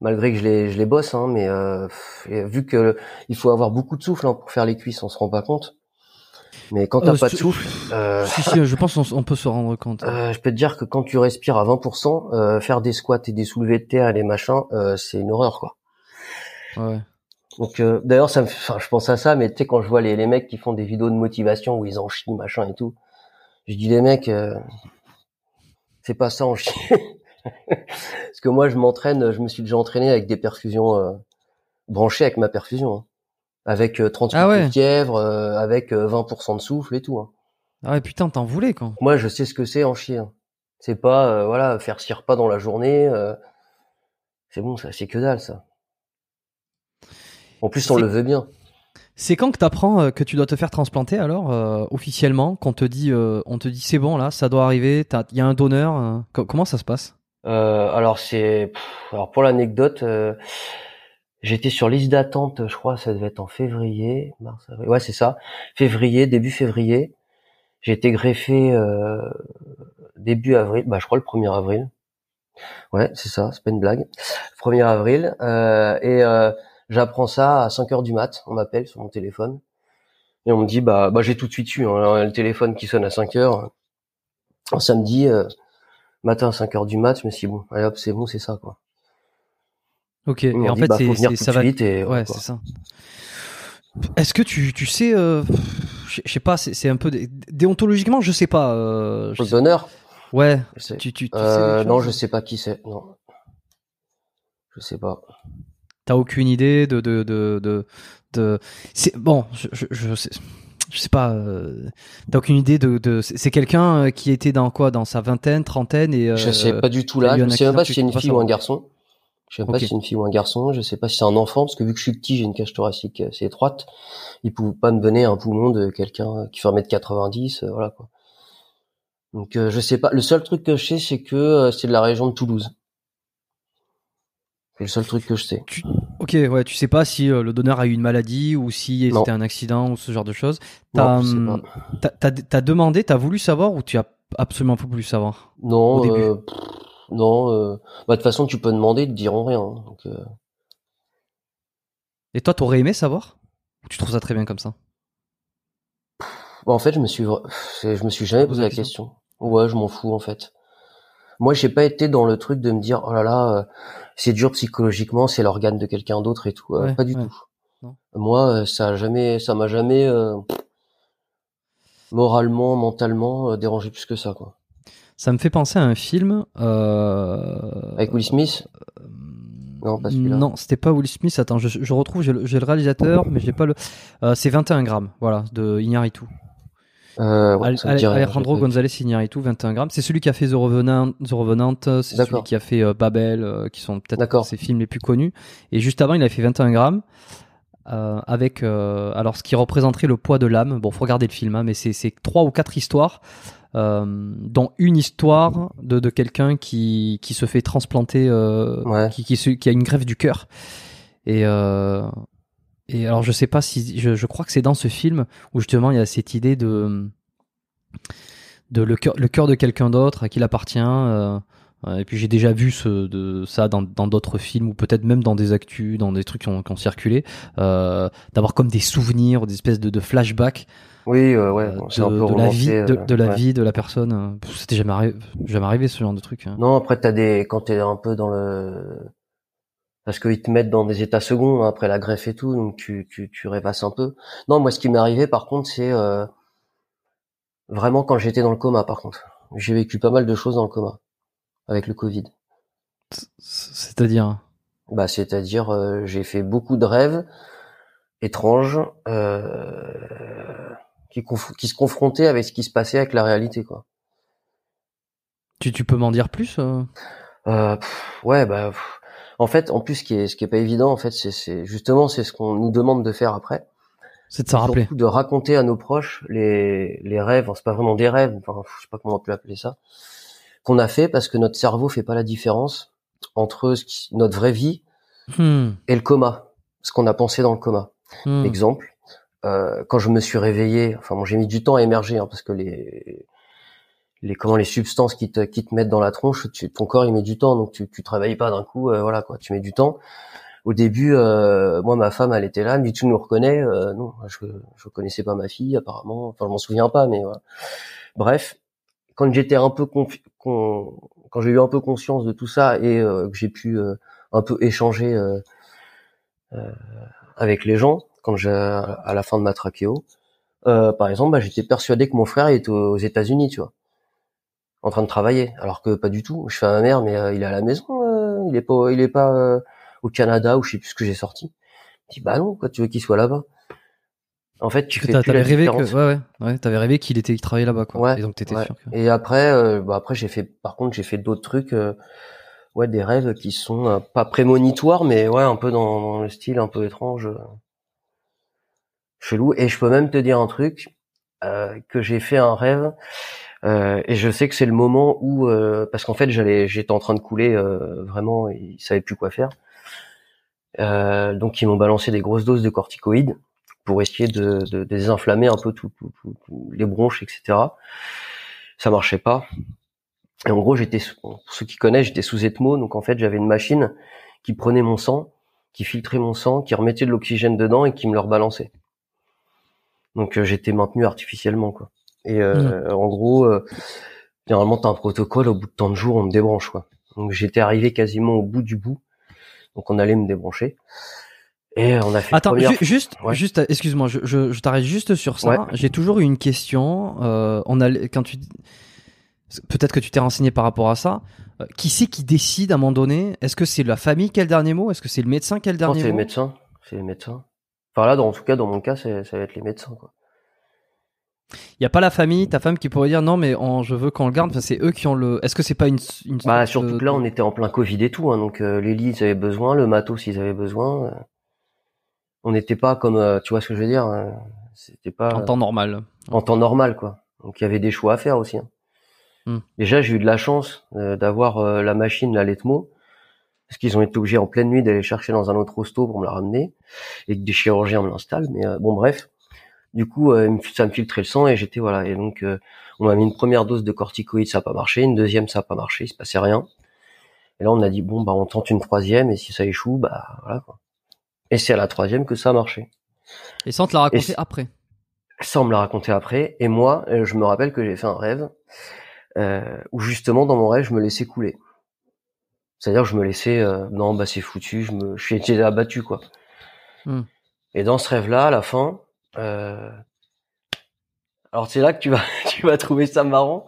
Malgré que je les je les bosse hein, mais euh, vu que il faut avoir beaucoup de souffle hein, pour faire les cuisses, on se rend pas compte. Mais quand t'as Euh, pas de souffle, euh, Si, si, je pense on peut se rendre compte. euh, je peux te dire que quand tu respires à 20%, euh, faire des squats et des soulevés de terre et des machins, euh, c'est une horreur quoi. Ouais. Donc euh, d'ailleurs ça me enfin je pense à ça mais tu sais quand je vois les, les mecs qui font des vidéos de motivation où ils en chient machin et tout je dis les mecs euh, c'est pas ça en chier parce que moi je m'entraîne je me suis déjà entraîné avec des perfusions euh, branchées avec ma perfusion hein. Avec euh, 30 Ah coups ouais. de fièvre euh, avec euh, 20% de souffle et tout hein. Ah ouais, putain, t'en voulais quoi. moi je sais ce que c'est en chier hein. c'est pas euh, voilà faire six repas dans la journée euh, c'est bon ça c'est que dalle ça en plus on le veut bien C'est quand que t'apprends euh, que tu dois te faire transplanter alors euh, officiellement qu'on te dit euh, on te dit c'est bon là ça doit arriver il y a un donneur euh, co- comment ça se passe? Euh, alors c'est alors pour l'anecdote, euh, j'étais sur liste d'attente, je crois, ça devait être en février, mars, avril. Ouais, c'est ça, février, début février. J'ai été greffé euh, début avril, bah je crois le 1er avril. Ouais, c'est ça, c'est pas une blague. 1er avril euh, et euh, j'apprends ça à 5 heures du mat, on m'appelle sur mon téléphone et on me dit bah bah j'ai tout de suite eu hein, le téléphone qui sonne à 5 heures un samedi euh, matin à 5 heures du mat, je me suis dit, bon, allez hop, c'est bon, c'est ça, quoi. Ok et en dit, fait bah, c'est ça va suite et ouais c'est ça est-ce que tu tu sais euh, je sais pas c'est un peu dé- déontologiquement je sais pas euh, je sais- donneur, ouais je sais. tu tu, tu sais Euh, non, je sais pas qui c'est, non. Je sais pas. T'as aucune idée de de de de, de... c'est bon je, je, je sais je sais pas euh, t'as aucune idée de, de... c'est quelqu'un qui était dans quoi dans sa vingtaine trentaine et euh, je sais pas du tout là. Je sais même pas si c'est une fille ou un garçon. Je sais pas si c'est une fille ou un garçon. Je sais pas si c'est un enfant parce que vu que je suis petit, j'ai une cage thoracique assez étroite. Ils pouvaient pas me donner un poumon de quelqu'un qui fait 1m90, euh, voilà quoi. Donc euh, je sais pas. Le seul truc que je sais, c'est que euh, c'est de la région de Toulouse. C'est le seul truc que je sais. tu... ok ouais tu sais pas si euh, le donneur a eu une maladie ou si c'était un accident ou ce genre de choses t'as hum, t'as demandé t'as voulu savoir ou tu as absolument pas voulu savoir Non, au début? Non. euh, bah, de toute façon, tu peux demander, ils te diront rien. hein, Donc, euh, Et toi, t'aurais aimé savoir? Ou tu trouves ça très bien comme ça? Bon, en fait, je me suis, je me suis jamais posé la question? Ouais, je m'en fous en fait. Moi, j'ai pas été dans le truc de me dire oh là là, euh, c'est dur psychologiquement, c'est l'organe de quelqu'un d'autre et tout. Euh, pas du tout. Moi, ça a jamais, ça m'a jamais moralement, mentalement dérangé plus que ça quoi. Ça me fait penser à un film avec Will Smith. Non, pas celui-là. Non, c'était pas Will Smith. Attends, je, je retrouve, j'ai le, le, réalisateur, mais j'ai pas le. c'est 21 grammes, voilà, de Iñárritu. Euh, Alejandro González Iñárritu, 21 grammes. C'est celui qui a fait The Revenant, The Revenant c'est celui qui a fait euh, Babel, euh, qui sont peut-être ses films les plus connus. Et juste avant, il a fait 21 grammes. Euh, avec alors ce qui représenterait le poids de l'âme. Bon, faut regarder le film, hein, mais c'est trois ou quatre histoires, dont une histoire de, de quelqu'un qui, qui se fait transplanter, qui, qui, qui, a une greffe du cœur. Et et alors je sais pas si je, je crois que c'est dans ce film où justement il y a cette idée de de le cœur le cœur de quelqu'un d'autre à qui il appartient. Euh, et puis j'ai déjà vu ce, de, ça dans d'autres films ou peut-être même dans des actus, dans des trucs qui ont, qui ont circulé, euh, d'avoir comme des souvenirs, des espèces de, de flashbacks. Oui, euh, ouais, de, un peu de la vie, de, de la vie de la personne. C'était jamais arrivé, jamais arrivé ce genre de truc. Hein. Non, après t'as des quand t'es un peu dans le parce qu'ils te mettent dans des états seconds hein, après la greffe et tout, donc tu, tu, tu rêvasses un peu. Non, moi ce qui m'est arrivé par contre, c'est euh, vraiment quand j'étais dans le coma par contre. J'ai vécu pas mal de choses dans le coma avec le Covid. C'est-à-dire? Bah c'est-à-dire euh, j'ai fait beaucoup de rêves étranges euh, qui, qui se confrontaient avec ce qui se passait avec la réalité quoi. Tu, tu peux m'en dire plus euh, Ouais bah en fait, en plus, ce qui est, ce qui est pas évident, en fait, c'est justement, c'est ce qu'on nous demande de faire après. C'est de s'en rappeler. De raconter à nos proches les, les rêves, c'est pas vraiment des rêves, enfin, je sais pas comment on peut appeler ça, qu'on a fait parce que notre cerveau fait pas la différence entre notre vraie vie hmm. et le coma, ce qu'on a pensé dans le coma. Hmm. Exemple, euh, quand je me suis réveillé, enfin, bon, j'ai mis du temps à émerger hein, parce que les les comment les substances qui te qui te mettent dans la tronche, tu, ton corps il met du temps, donc tu tu travailles pas d'un coup, euh, voilà quoi, tu mets du temps. Au début, euh, moi ma femme elle était là, dit tu nous reconnais, euh, non, je je connaissais pas ma fille apparemment, enfin je m'en souviens pas, mais voilà. Bref, quand j'étais un peu quand j'ai eu un peu conscience de tout ça et que j'ai pu un peu échanger avec les gens quand j'ai à la fin de ma trachéo, par exemple, bah, j'étais persuadé que mon frère était aux États-Unis, tu vois en train de travailler, alors que pas du tout. Je fais à ma mère, mais euh, il est à la maison, euh, il est pas, il est pas euh, au Canada ou je sais plus ce que j'ai sorti. Je dis bah non, quoi, tu veux qu'il soit là-bas? En fait, tu fais t'avais rêvé que, ouais, ouais, ouais t'avais rêvé qu'il était, qu'il travaillait là-bas, quoi. Ouais, et donc t'étais sûr. Et après, bah après j'ai fait, par contre j'ai fait d'autres trucs, ouais, des rêves qui sont pas prémonitoires, mais ouais, un peu dans, dans, le style un peu étrange, chelou. Et je peux même te dire un truc que j'ai fait un rêve euh, et je sais que c'est le moment où, euh, parce qu'en fait, j'allais, j'étais en train de couler euh, vraiment, ils savaient plus quoi faire. donc ils m'ont balancé des grosses doses de corticoïdes pour essayer de, de, désinflammer un peu tout, les bronches, etc. Ça marchait pas. Et en gros, j'étais, pour ceux qui connaissent, j'étais sous ECMO, donc en fait, j'avais une machine qui prenait mon sang, qui filtrait mon sang, qui remettait de l'oxygène dedans et qui me le rebalançait. Donc j'étais maintenu artificiellement, quoi. Et euh, en gros, euh, généralement, tu as un protocole, au bout de tant de jours, on me débranche. Quoi. Donc j'étais arrivé quasiment au bout du bout. Donc on allait me débrancher. Et on a fait. Attends, juste, juste, excuse-moi, je, je, je t'arrête juste sur ça. J'ai toujours eu une question. Euh, on a, quand tu, peut-être que tu t'es renseigné par rapport à ça. Euh, qui c'est qui décide à un moment donné? Est-ce que c'est la famille qui a le dernier mot? Est-ce que c'est le médecin qui a le dernier non, mot C'est les médecins. C'est les médecins. Enfin là, dans, en tout cas, dans mon cas, ça va être les médecins. Quoi. Il n'y a pas la famille, ta femme qui pourrait dire non, mais je veux qu'on le garde. Enfin, c'est eux qui ont le. Est-ce que c'est pas une, une Bah surtout que là, on était en plein Covid et tout, hein, donc euh, les lits ils avaient besoin, le matos ils avaient besoin. Euh. on n'était pas comme, euh, tu vois ce que je veux dire hein, C'était pas en temps normal. En temps normal, quoi. Donc il y avait des choix à faire aussi. Hein. Hmm. Déjà, j'ai eu de la chance d'avoir la machine, la Letmo, parce qu'ils ont été obligés en pleine nuit d'aller chercher dans un autre hosto pour me la ramener, et que des chirurgiens me l'installent. Mais bon, bref. Du coup, euh, ça me filtrait le sang et j'étais voilà. Et donc, euh, on m'a mis une première dose de corticoïdes, ça a pas marché. Une deuxième, ça a pas marché, il se passait rien. Et là, on a dit bon, bah, on tente une troisième et si ça échoue, bah voilà. Quoi. Et c'est à la troisième que ça a marché. Et sans te la raconter après. On me l'a raconté après. Et moi, euh, je me rappelle que j'ai fait un rêve euh, où justement, dans mon rêve, je me laissais couler. C'est-à-dire, que je me laissais, euh, non, bah c'est foutu, je me, je suis été abattu quoi. Hmm. Et dans ce rêve-là, à la fin, euh, alors c'est là que tu vas, tu vas trouver ça marrant.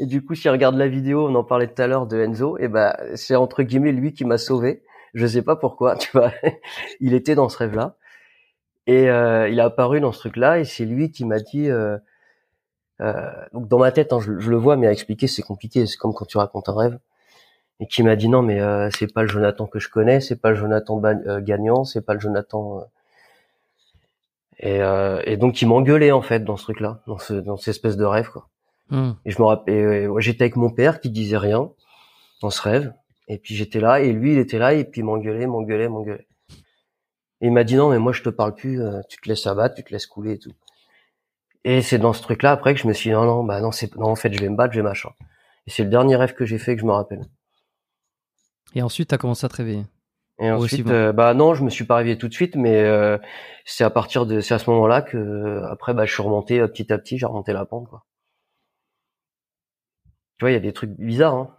Et du coup, si tu regardes la vidéo, on en parlait tout à l'heure de Enzo, et ben c'est entre guillemets lui qui m'a sauvé. Je sais pas pourquoi, tu vois. il était dans ce rêve-là. Et euh, il a apparu dans ce truc-là, et c'est lui qui m'a dit. Euh, euh, donc dans ma tête, hein, je, je le vois, mais à expliquer c'est compliqué. C'est comme quand tu racontes un rêve. Et qui m'a dit non, mais euh, c'est pas le Jonathan que je connais, c'est pas le Jonathan ba- euh, gagnant, c'est pas le Jonathan. euh. Et, euh, et donc il m'engueulait en fait dans ce truc-là, dans ce dans cette espèce de rêve quoi. Hmm. Et je me rappelle, j'étais avec mon père qui disait rien dans ce rêve. Et puis j'étais là et lui il était là et puis il m'engueulait, m'engueulait, m'engueulait. Et il m'a dit non mais moi je te parle plus, euh, tu te laisses abattre, tu te laisses couler et tout. Et c'est dans ce truc-là après que je me suis dit non non bah non c'est non en fait je vais me battre, je vais machin. Et c'est le dernier rêve que j'ai fait que je me rappelle. Et ensuite, t'as commencé à te réveiller. Et ensuite euh, bah non je me suis pas réveillé tout de suite mais euh, c'est à partir de c'est à ce moment-là que après bah je suis remonté euh, petit à petit j'ai remonté la pente quoi. Tu vois il y a des trucs bizarres hein.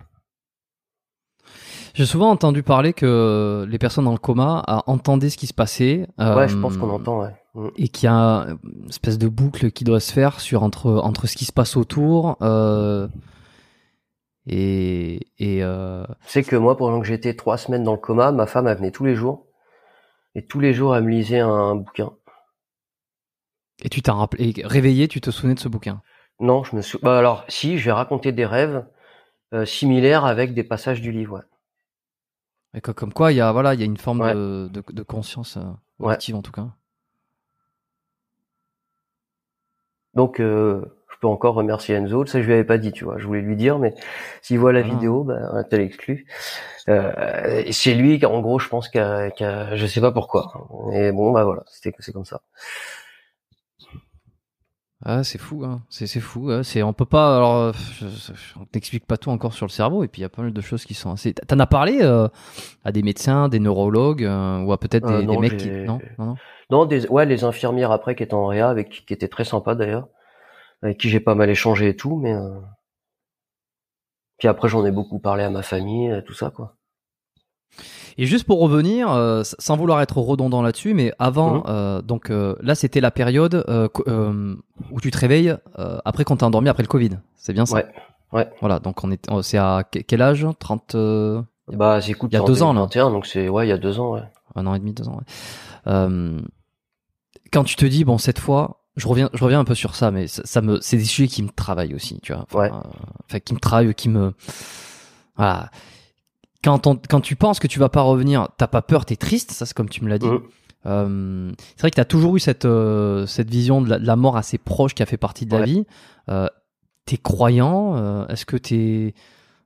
J'ai souvent entendu parler que les personnes dans le coma euh, entendaient ce qui se passait. Ouais, je euh, pense qu'on entend, ouais. Mm. Et qu'il y a une espèce de boucle qui doit se faire sur entre, entre ce qui se passe autour euh, et, et euh, Tu sais que moi, pendant que j'étais trois semaines dans le coma, ma femme, elle venait tous les jours. Et tous les jours, elle me lisait un bouquin. et tu t'en rappelé. Réveillé, tu te souvenais de ce bouquin? Non, je me suis... Bah alors, si, je vais raconter des rêves euh, similaires avec des passages du livre, ouais. Et que- comme quoi, il y a, voilà, il y a une forme Ouais. de, de, de conscience euh, Ouais. active en tout cas. Donc, euh, je peux encore remercier Enzo. Ça, je lui avais pas dit, tu vois. Je voulais lui dire, mais s'il voit la Ah. vidéo, bah, t'as l'exclu. Euh, c'est lui, en gros, je pense, qui a- je sais pas pourquoi. Et bon, bah voilà, c'était c'est comme ça. Ah, c'est fou, hein. c'est c'est fou. hein. C'est on peut pas. Alors, euh, je, je- on t'explique pas tout encore sur le cerveau, et puis il y a pas mal de choses qui sont assez. T'en as parlé euh, à des médecins, des neurologues, euh, ou à peut-être des, Euh, mecs qui. Non, non, non? Non, des, ouais, les infirmières après qui étaient en réa, avec qui, qui étaient très sympas d'ailleurs, avec qui j'ai pas mal échangé et tout, mais euh, puis après j'en ai beaucoup parlé à ma famille, tout ça quoi. Et juste pour revenir, euh, sans vouloir être redondant là-dessus, mais avant, Mhm. euh, donc euh, là, c'était la période où tu te réveilles après quand t'es endormi après le Covid. C'est bien ça? Ouais, ouais. Voilà. Donc on est, c'est à que- quel âge? 30 euh, Bah j'écoute il y a en deux ans, là. 2021, donc c'est ouais, il y a deux ans, ouais. un an et demi, deux ans. ouais. Quand tu te dis bon cette fois, je reviens, je reviens un peu sur ça, mais ça, ça me, c'est des sujets qui me travaillent aussi, tu vois. Enfin, Ouais. enfin, qui me travaillent, qui me, voilà. Quand, on- quand tu penses que tu vas pas revenir, t'as pas peur, t'es triste, ça c'est comme tu me l'as dit. Euh, c'est vrai que t'as toujours eu cette euh, cette vision de la, de la mort assez proche qui a fait partie de la Ouais. vie. Euh, t'es croyant euh, Est-ce que t'es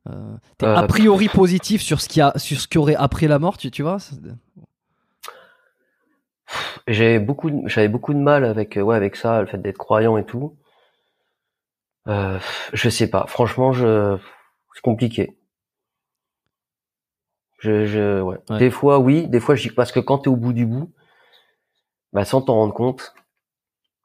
euh, t'es Euh, a priori positif sur ce qui a sur ce qu'il y aurait après la mort Tu, tu vois? J'avais beaucoup, de- j'avais beaucoup de mal avec, ouais, avec ça, le fait d'être croyant et tout. Euh, je sais pas, franchement, je, c'est compliqué. Je, je, ouais. Ouais. Des fois, oui, des fois, je dis parce que quand t'es au bout du bout, bah, sans t'en rendre compte,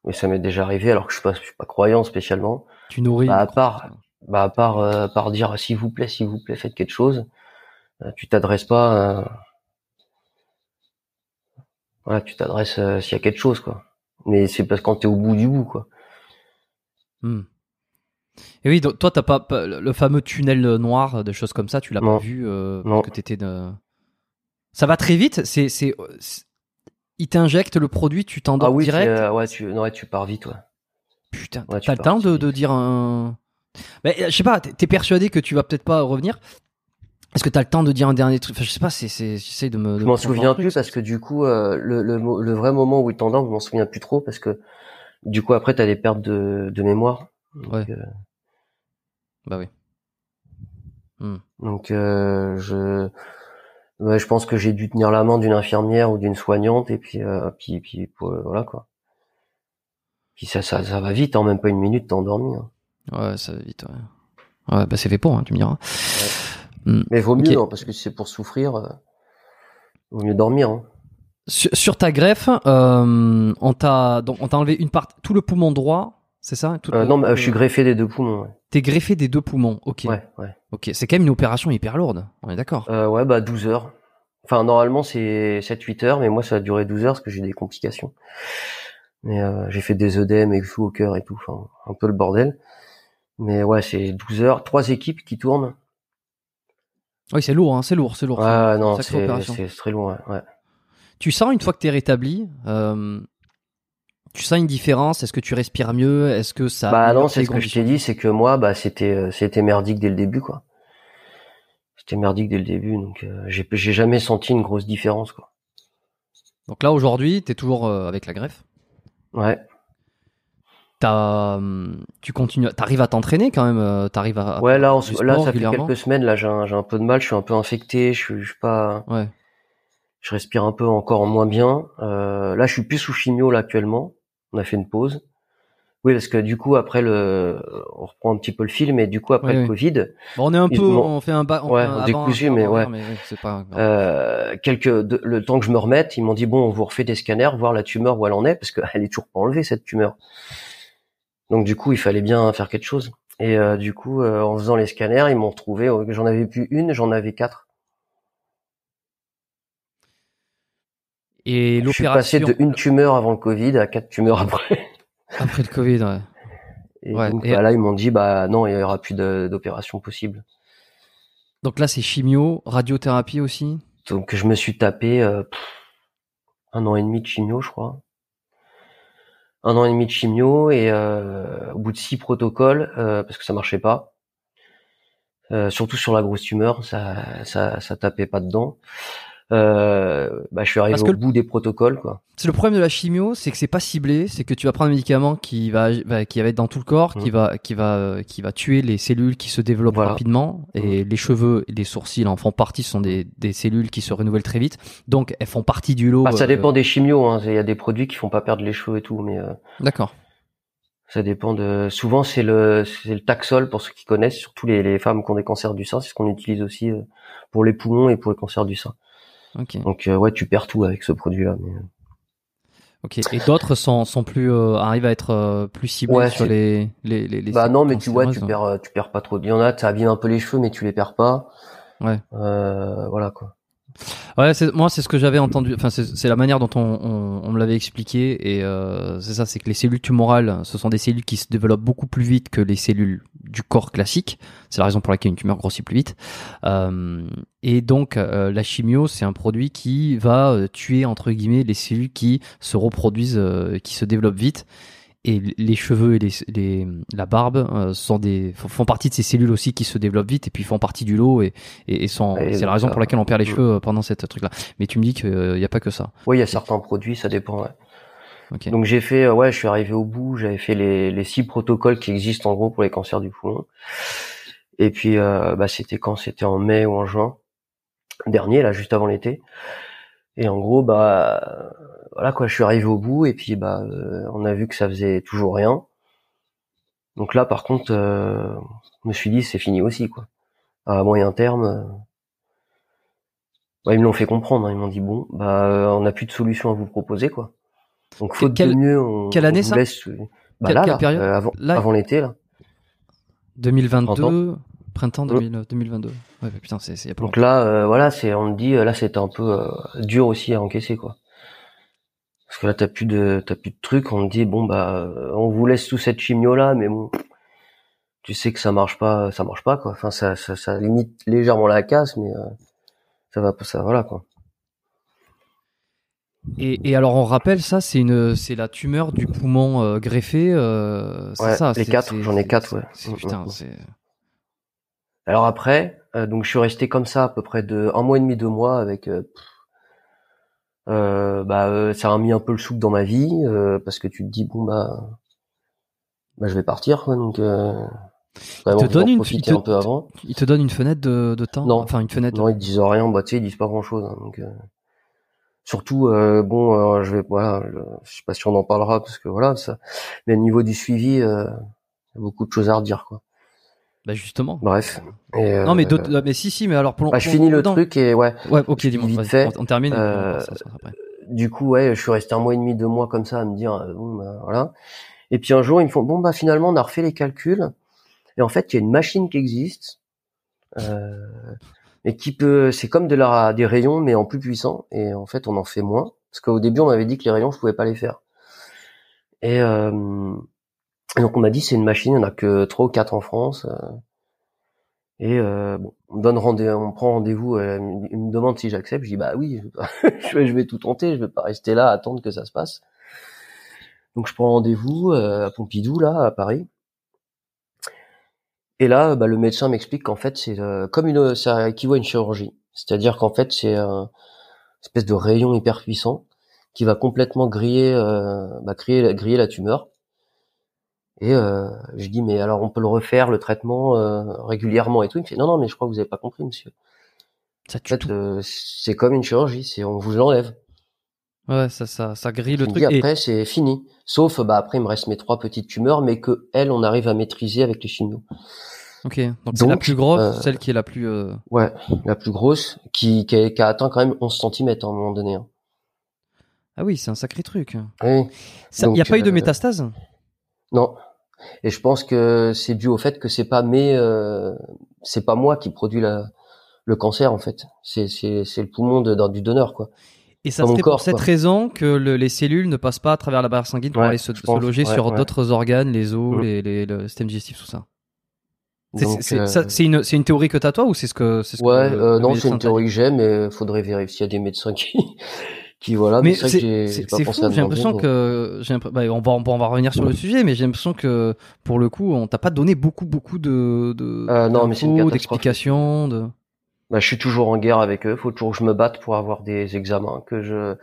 et ça m'est déjà arrivé, alors que je suis pas, je suis pas croyant spécialement, Tu nourris. Bah, à part- bah, à part, euh, à part dire s'il vous plaît, s'il vous plaît, faites quelque chose, euh, tu t'adresses pas, euh, voilà, tu t'adresses euh, s'il y a quelque chose, quoi. Mais c'est parce que quand t'es au bout du bout, quoi. Hmm. Et oui, donc, toi, t'as pas, pas- le fameux tunnel noir, des choses comme ça, tu l'as pas vu euh, parce que t'étais de. Ça va très vite. C'est, c'est, il t'injecte le produit, tu t'endors ah oui, direct. euh, ouais, tu, ouais, tu pars vite, ouais. Putain, ouais, tu t'as le temps de, de dire un. Mais euh, je sais pas, t'es persuadé que tu vas peut-être pas revenir? Est-ce que t'as le temps de dire un dernier truc? Enfin, je sais pas, c'est, c'est, j'essaie de me. de Je me m'en souviens plus parce que du coup, euh, le, le, vrai moment où il t'endort, je m'en souviens plus trop parce que du coup après t'as des pertes de, de mémoire. Donc, Ouais. Bah oui. Hmm. donc euh, je, ouais, je pense que j'ai dû tenir la main d'une infirmière ou d'une soignante et puis, euh, puis, puis euh, voilà quoi. Puis ça, ça, ça va vite, en même pas une minute t'es endormi. hein. Ouais, ça va vite. Ouais. Ouais, bah c'est fait pour, hein, tu me diras. Hmm. Mais vaut mieux Ok. hein, parce que si c'est pour souffrir, euh, vaut mieux dormir. hein. Sur, sur ta greffe, euh, on t'a donc on t'a enlevé une part, tout le poumon droit, c'est ça Tout Euh, non, mais, euh, je suis greffé des deux poumons. Ouais, T'es greffé des deux poumons. Ok. ouais. ouais. Ok. C'est quand même une opération hyper lourde. On est d'accord. Euh, ouais, bah 12 heures. Enfin, normalement, c'est 7-8 heures, mais moi, ça a duré 12 heures parce que j'ai des complications. Mais euh, j'ai fait des œdèmes et tout au cœur et tout, enfin, un peu le bordel. Mais ouais, c'est 12 heures, trois équipes qui tournent. Oui, c'est lourd. Hein, c'est lourd. C'est lourd. Ouais, c'est- non, c'est très ouais. ouais. Tu sens une fois que t'es rétabli, euh, tu sens une différence Est-ce que tu respires mieux Est-ce que ça bah non, c'est ce que je t'ai dit, c'est que moi, bah c'était euh, c'était merdique dès le début, quoi. C'était merdique dès le début, donc euh, j'ai j'ai jamais senti une grosse différence, quoi. Donc là aujourd'hui, t'es toujours euh, avec la greffe? Ouais. T'as, hum, tu continues, t'arrives à t'entraîner quand même. T'arrives à. Ouais, là, ça fait quelques semaines, là, j'ai un, j'ai un peu de mal, je suis un peu infecté, je suis, je suis pas, Ouais. je respire un peu encore moins bien. Euh, là, je suis plus sous chimio là actuellement. On a fait une pause. Oui, parce que du coup après le, on reprend un petit peu le fil, mais du coup après Oui, le oui. Covid, Bon, on est un peu, on fait un bas, on Ouais, on décousu, mais ouais. mais pas euh, quelques de- le temps que je me remette, ils m'ont dit bon, on vous refait des scanners, voir la tumeur où elle en est, parce qu'elle est toujours pas enlevée cette tumeur. Donc du coup, il fallait bien faire quelque chose. Et euh, du coup, euh, en faisant les scanners, ils m'ont retrouvé. euh, J'en avais plus une, j'en avais quatre. Et Je suis passé l'opération de une tumeur avant le Covid à quatre tumeurs après. après le Covid, ouais. Et Ouais, donc et- bah, là, ils m'ont dit bah non, il y aura plus d'opération possible. Donc là, c'est chimio, radiothérapie aussi? Donc je me suis tapé euh, pff, un an et demi de chimio, je crois. Un an et demi de chimio et euh, au bout de six protocoles, euh, parce que ça marchait pas. Euh, surtout sur la grosse tumeur, ça, ça, ça tapait pas dedans. Euh, bah, je suis arrivé Parce que au le- bout des protocoles, quoi. C'est le problème de la chimio, c'est que c'est pas ciblé, c'est que tu vas prendre un médicament qui va, qui va être dans tout le corps, qui Mhm. va, qui va, qui va tuer les cellules qui se développent Voilà. rapidement. Et les cheveux et les sourcils en font partie, ce sont des, des cellules qui se renouvellent très vite. Donc elles font partie du lot. Bah, ça euh, dépend des chimios. hein. Il y a des produits qui font pas perdre les cheveux et tout, mais euh, D'accord. ça dépend de. Souvent, c'est le, c'est le Taxol pour ceux qui connaissent, surtout les, les femmes qui ont des cancers du sein. C'est ce qu'on utilise aussi euh, pour les poumons et pour les cancers du sein. Ok. Donc euh, ouais, tu perds tout avec ce produit-là. Mais... euh, Ok. Et d'autres sont, sont plus, euh, arrivent à être euh, plus ciblés Ouais, sur les, les, les, les Bah non, mais tu vois, tu perds, euh, tu perds pas trop. Il y en a, ça abîme un peu les cheveux, mais tu les perds pas. Ouais. Euh, voilà quoi. Ouais, moi c'est ce que j'avais entendu. Enfin, c'est la manière dont on, me l'avait expliqué et euh, c'est ça, c'est que les cellules tumorales, ce sont des cellules qui se développent beaucoup plus vite que les cellules du corps classique. C'est la raison pour laquelle une tumeur grossit plus vite. Euh, et donc euh, la chimio, c'est un produit qui va tuer entre guillemets les cellules qui se reproduisent, qui se développent vite. Et les cheveux et les, les la barbe euh, sont des font partie de ces cellules aussi qui se développent vite et puis font partie du lot et, et, et sont c'est la raison pour laquelle on perd les Mm. cheveux euh, pendant cette truc là. Mais tu me dis qu'il n'y a pas que ça. Oui, il y a certains produits, ça dépend. Ouais. Ok. Donc j'ai fait, euh, ouais, je suis arrivé au bout. J'avais fait les, les six protocoles qui existent en gros pour les cancers du poumon. Et puis, euh, bah, c'était quand? C'était en mai ou en juin dernier, là, juste avant l'été. Et en gros, bah, voilà quoi, je suis arrivé au bout et puis bah, euh, on a vu que ça faisait toujours rien. Donc là, par contre, euh, je me suis dit c'est fini aussi quoi. À moyen terme, euh, bah, ils me l'ont fait comprendre. hein. Ils m'ont dit bon, bah, euh, on n'a plus de solution à vous proposer quoi. Donc faute Quelle- de mieux, on, quelle année, on ça laisse. Bah Quelle- là, quelle là, période euh, avant, Là- avant l'été là. 2022, printemps Mm. 2000 2022. Ouais, bah, putain, c'est c'est il y a pas Donc là, euh, voilà, c'est, on me dit, là, c'était un peu euh, dur aussi à encaisser, quoi. Parce que là, t'as plus de, t'as plus de trucs. On me dit, bon, bah, euh, on vous laisse sous cette chimio là, mais bon, tu sais que ça marche pas, ça marche pas, quoi. Enfin, ça, ça, ça limite légèrement la casse, mais euh, ça va, ça, voilà, quoi. Et, et alors on rappelle ça, c'est une, c'est la tumeur du poumon euh, greffé. Euh, c'est Ouais, ça. les c'est- quatre, j'en ai quatre, ouais. c'est- Mm, Putain, mm, c'est. Alors après, euh, donc je suis resté comme ça à peu près de un mois et demi, deux mois avec. euh, pff, euh, bah, euh, ça a mis un peu le souk dans ma vie euh, parce que tu te dis bon bah, bah je vais partir quoi, donc. Euh, vraiment te vouloir donne une- il te- un peu avant. Il te donne une fenêtre de, de temps. Non. Enfin une fenêtre. Non, ils disent rien, bah tu sais, ils disent pas grand chose. donc euh, surtout, euh, bon, euh, je vais, voilà, je, je sais pas si on en parlera parce que voilà, ça. Mais au niveau du suivi, euh, il y a beaucoup de choses à redire quoi. Bah justement. Bref. Et, Non mais euh, d'autres- mais si si mais alors pour bah, je finis le truc et ouais. Ouais ok dis-moi. vite fait. On, on termine. Euh, va voir ça, ça après. du coup, ouais, je suis resté un mois et demi, deux mois comme ça à me dire, euh, bon, bah, voilà. Et puis un jour, ils me font, bon, bah finalement, on a refait les calculs. Et en fait, il y a une machine qui existe, euh, et qui peut, c'est comme de la, des rayons, mais en plus puissant. Et en fait, on en fait moins. Parce qu'au début, on m'avait dit que les rayons, je pouvais pas les faire. Et, euh, et donc, on m'a dit, c'est une machine, il n'y en a que trois ou quatre en France. euh, et euh, bon, on me donne rendez on prend rendez-vous. euh, il me demande si j'accepte. Je dis bah oui, je vais, tout tenter. Je vais pas rester là à attendre que ça se passe. Donc je prends rendez-vous euh, à Pompidou là à Paris. Et là, bah, le médecin m'explique qu'en fait c'est euh, comme une, ça équivaut à une chirurgie. C'est-à-dire qu'en fait c'est un espèce de rayon hyper puissant qui va complètement griller, euh, bah, griller la tumeur. Et euh, je dis mais alors on peut le refaire le traitement euh, régulièrement et tout. Il me fait non non mais je crois que vous avez pas compris monsieur. Ça En tue fait tout. euh, c'est comme une chirurgie, c'est on vous l'enlève. Ouais, ça, ça, ça grille le truc. dit, Et- après c'est fini. Sauf bah après il me reste mes trois petites tumeurs mais que elles on arrive à maîtriser avec les chimios. ok, donc c'est la plus grosse, euh, celle qui est la plus. euh, Ouais, la plus grosse qui qui a, qui a atteint quand même 11 cm à un moment donné. hein. Ah oui, c'est un sacré truc. Oui. Il n'y a pas eu de euh, métastase? Non. Et je pense que c'est dû au fait que c'est pas mes, euh, c'est pas moi qui produit la, le cancer en fait. C'est c'est c'est le poumon de, du donneur quoi. Et ça serait pour cette quoi. raison que le- les cellules ne passent pas à travers la barrière sanguine pour Ouais, aller se, se pense, loger ouais, sur ouais. d'autres organes, les os, Mm. les, les- le système digestif, tout ça. C'est euh, une, une théorie que t'as toi ou c'est ce que c'est ce que ouais, le- euh, non, c'est une théorie que j'ai, mais faudrait vérifier s'il y a des médecins qui, qui voilà. Mais Mais, c'est fou, j'ai l'impression que j'ai bah, on, va, on va revenir sur le sujet, mais j'ai l'impression que pour le coup, on t'a pas donné beaucoup beaucoup de, de Euh, non, mais d'explications, de. Bah, je suis toujours en guerre avec eux. Faut toujours que je me batte pour avoir des examens, que je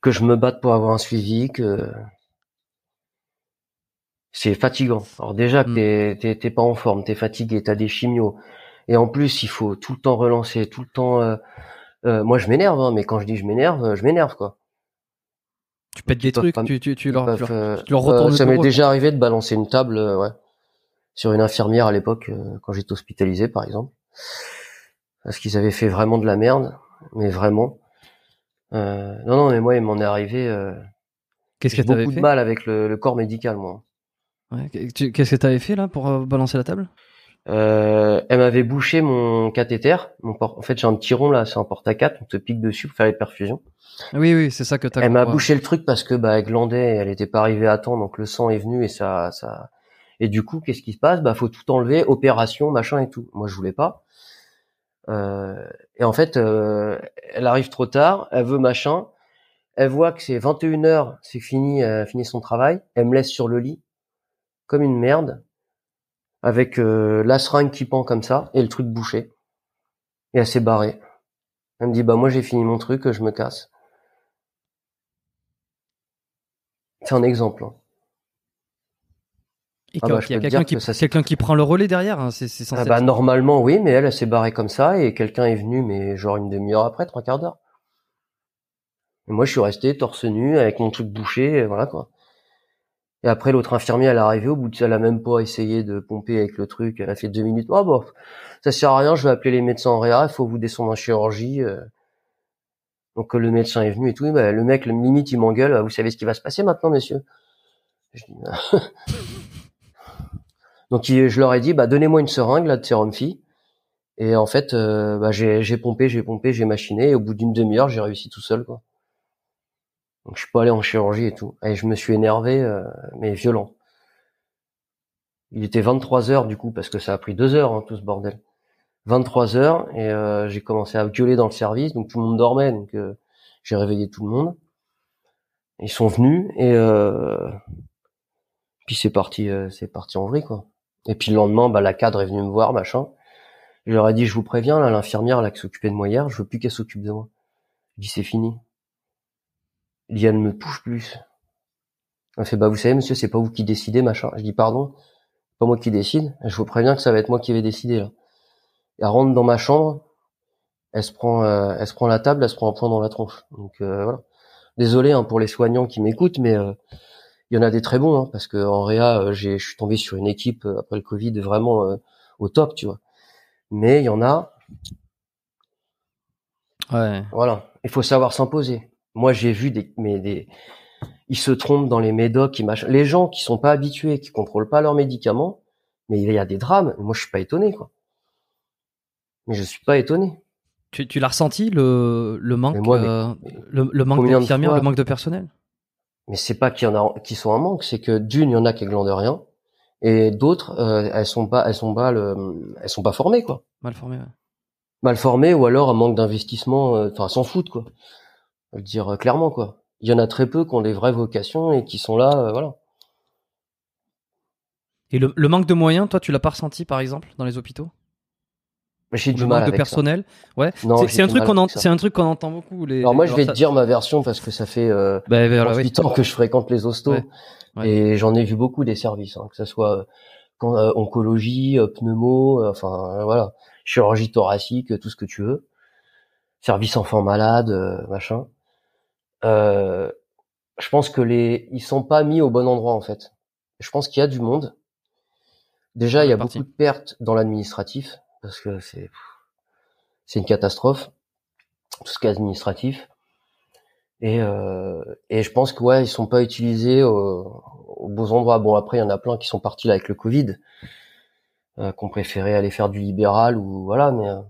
que je me batte pour avoir un suivi, que c'est fatigant. Alors déjà que Mm. t'es t'es t'es pas en forme, t'es fatigué, t'as des chimios, et en plus il faut tout le temps relancer, tout le temps. euh, euh, moi je m'énerve, hein, mais quand je dis je m'énerve, euh, je m'énerve quoi. Tu pètes des trucs, pas- tu, tu, tu leur, tu leur- euh, tu leur retournes euh, ça m'est déjà arrivé de balancer une table, ouais, sur une infirmière à l'époque euh, quand j'étais hospitalisé par exemple, parce qu'ils avaient fait vraiment de la merde, mais vraiment. Euh, non non mais moi il m'en est arrivé. Euh, Qu'est-ce que t'avais beaucoup de fait? mal avec le, le corps médical moi. Ouais, Qu'est-ce que t'avais fait là pour balancer la table? Euh, elle m'avait bouché mon cathéter. Mon port- En fait, j'ai un petit rond là, c'est un porte-à-4, on te pique dessus pour faire les perfusions. Oui, oui, c'est ça que t'as. Elle m'a bouché le truc parce que bah, elle glandait, elle était pas arrivée à temps, donc le sang est venu et ça, ça. Et du coup, qu'est-ce qui se passe? Bah, faut tout enlever, opération, machin et tout. Moi, je voulais pas. Euh, et en fait, euh, elle arrive trop tard, elle veut machin, elle voit que c'est 21 heures, c'est fini, elle a fini son travail, elle me laisse sur le lit comme une merde, avec euh, la seringue qui pend comme ça et le truc bouché. Et elle s'est barrée. Elle me dit bah moi j'ai fini mon truc, je me casse. C'est un exemple. hein. Et Ah bah, y a quelqu'un qui, que qui prend le relais derrière. hein, C'est c'est censé. Ah bah être- normalement oui, mais elle, elle s'est barrée comme ça et quelqu'un est venu, mais genre une demi-heure après, trois quarts d'heure. Et moi je suis resté torse nu avec mon truc bouché, et voilà quoi. Et après l'autre infirmière, elle est arrivée au bout de ça, elle a même pas essayé de pomper avec le truc, elle a fait deux minutes. Oh bon, ça sert à rien, je vais appeler les médecins en réa, il faut vous descendre en chirurgie. euh. Donc le médecin est venu et tout, bah, le mec limite il m'engueule, vous savez ce qui va se passer maintenant, messieurs? Je dis, Donc je leur ai dit, bah donnez-moi une seringue là de sérum phi. Et en fait, euh, bah, j'ai j'ai pompé, j'ai pompé, j'ai machiné. Et au bout d'une demi-heure, j'ai réussi tout seul, quoi. Donc je suis pas allé en chirurgie et tout. Et je me suis énervé, euh, mais violent. Il était 23 heures du coup, parce que ça a pris deux heures hein, tout ce bordel. 23 heures et euh, j'ai commencé à gueuler dans le service, donc tout le monde dormait, donc euh, j'ai réveillé tout le monde. Ils sont venus et euh, puis c'est parti, euh, c'est parti en vrille quoi. Et puis le lendemain, bah, la cadre est venue me voir, machin. Je leur ai dit, je vous préviens, là, l'infirmière là qui s'occupait de moi hier, je veux plus qu'elle s'occupe de moi. Je dis, c'est fini. Il dit, elle ne me touche plus. Elle fait, bah vous savez, monsieur, c'est pas vous qui décidez, machin. Je dis, pardon, pas moi qui décide. Je vous préviens que ça va être moi qui vais décider là. Elle rentre dans ma chambre, elle se prend, euh, elle se prend la table, elle se prend un point dans la tronche. Donc euh, voilà. Désolé hein, pour les soignants qui m'écoutent, mais euh, il y en a des très bons, hein, parce que en réa, euh, j'ai, je suis tombé sur une équipe euh, après le Covid vraiment euh, au top, tu vois. Mais il y en a, Ouais. voilà, il faut savoir s'imposer. Moi, j'ai vu des, mais des, ils se trompent dans les médocs. Les gens qui sont pas habitués, qui contrôlent pas leurs médicaments, mais il y a des drames. Moi, je suis pas étonné, quoi. Mais je suis pas étonné. Tu, tu l'as ressenti le, le manque, Mais moi, mais- euh, le, le manque de d'infirmières, fois le manque de personnel? Mais c'est pas qu'il y en a qui sont en manque, c'est que d'une, il y en a qui glandent rien, et d'autres, euh, elles sont pas, elles sont pas le, elles sont pas formées, quoi. Mal formé. ouais. Mal formées ou alors un manque d'investissement, euh, enfin, s'en foutent, quoi. Faut le dire euh, clairement, quoi. Il y en a très peu qui ont des vraies vocations et qui sont là, euh, voilà. Et le, le manque de moyens, toi, tu l'as pas ressenti, par exemple, dans les hôpitaux? J'ai du Le mal manque de ça. personnel? Ouais. C'est- un en- un truc qu'on entend beaucoup. Les, Alors moi, je alors vais ça- te dire ma version parce que ça fait euh, Bah, voilà, oui. 38 ans que je fréquente les hostos Ouais, ouais. et j'en ai vu beaucoup des services, hein, que ce soit euh, quand, euh, oncologie, euh, pneumo, euh, enfin euh, voilà, chirurgie thoracique, euh, tout ce que tu veux, service enfants malades, euh, machin. Euh, je pense que les ils sont pas mis au bon endroit en fait. Je pense qu'il y a du monde. Déjà, il y a beaucoup de pertes dans l'administratif parce que c'est c'est une catastrophe tout ce qui est administratif. Et, euh, et je pense que ouais, ils sont pas utilisés au- aux beaux endroits. Bon après, il y en a plein qui sont partis là avec le Covid, euh, qu'on préférait aller faire du libéral ou voilà, mais euh,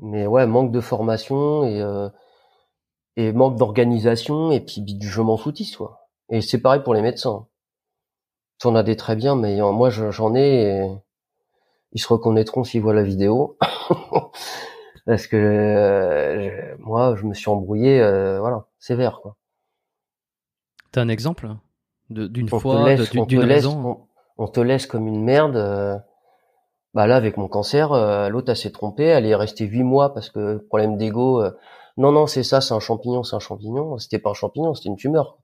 mais ouais, manque de formation et euh, et manque d'organisation et puis du je m'en foutiste quoi. Et c'est pareil pour les médecins. On a des très bien, mais euh, moi je- j'en ai. Et ils se reconnaîtront s'ils voient la vidéo. Parce que euh, moi, je me suis embrouillé, euh, voilà, sévère. Quoi. T'as un exemple d'une fois, d'une on te d'une laisse, raison? on, on te laisse comme une merde. euh, bah là, avec mon cancer, euh, l'autre elle s'est trompée, elle est restée huit mois parce que problème d'ego. Non, non, c'est ça, c'est un champignon, c'est un champignon. C'était pas un champignon, c'était une tumeur.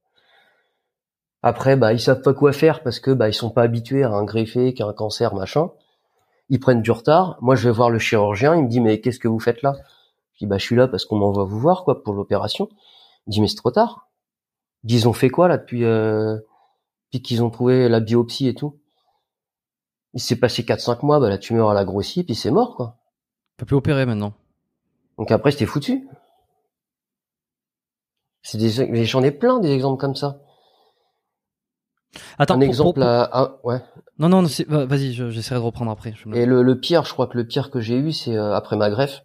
Après, bah ils savent pas quoi faire parce que bah ils sont pas habitués à un greffé, qu'à un cancer, machin. Ils prennent du retard. Moi, je vais voir le chirurgien. Il me dit mais qu'est-ce que vous faites là? Je dis bah je suis là parce qu'on m'envoie vous voir quoi pour l'opération. Il me dit mais c'est trop tard. Ils ont fait quoi là depuis euh, depuis qu'ils ont trouvé la biopsie et tout? Il s'est passé 4-5 mois, bah la tumeur elle a grossi puis c'est mort quoi. On peut plus opérer maintenant. Donc après c'était foutu. C'est des mais j'en ai plein des exemples comme ça. Attends, un pour- exemple pour- à, à- ouais. Non, non, vas-y, je- j'essaierai de reprendre après. je me- Et le, le pire, je crois que le pire que j'ai eu, c'est euh, après ma greffe.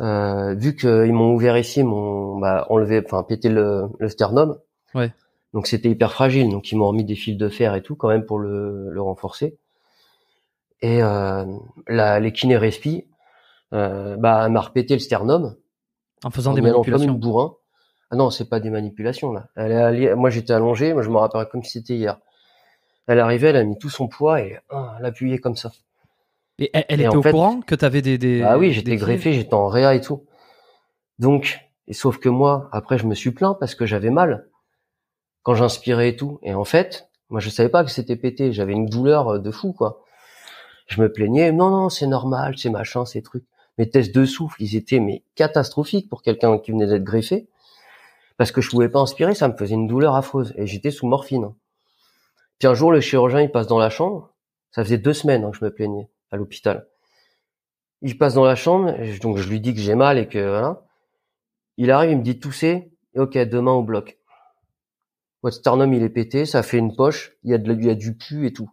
Euh, vu qu'ils m'ont ouvert ici, ils m'ont bah, enlevé, enfin pété le, le sternum. Ouais. Donc c'était hyper fragile, donc ils m'ont remis des fils de fer et tout quand même pour le, le renforcer. Et euh, la, les kinés respi, euh, bah elle m'a repété le sternum En faisant en des comme manipulations. une bourrin. Ah non, c'est pas des manipulations là. Elle est allée- moi j'étais allongé, moi je me rappelle comme si c'était hier. Elle arrivait, elle a mis tout son poids et ah, elle appuyait comme ça. Et elle, elle Et était au fait- courant que t'avais des, des. Ah oui, j'étais greffé, j'étais en réa et tout. Donc, et sauf que moi, après, je me suis plaint parce que j'avais mal quand j'inspirais et tout. Et en fait, moi, je savais pas que c'était pété. J'avais une douleur euh, de fou, quoi. Je me plaignais. Non, non, c'est normal, c'est machin, ces trucs. Mes tests de souffle, ils étaient mais catastrophiques pour quelqu'un qui venait d'être greffé parce que je pouvais pas inspirer, ça me faisait une douleur affreuse et j'étais sous morphine. Puis un jour, le chirurgien, il passe dans la chambre. Ça faisait deux semaines hein, que je me plaignais à l'hôpital. Il passe dans la chambre, donc je lui dis que j'ai mal et que voilà. Il arrive, il me dit tousser, et ok, demain au bloc. Votre sternum il est pété, ça fait une poche, il y a de, la- il y a du pu et tout.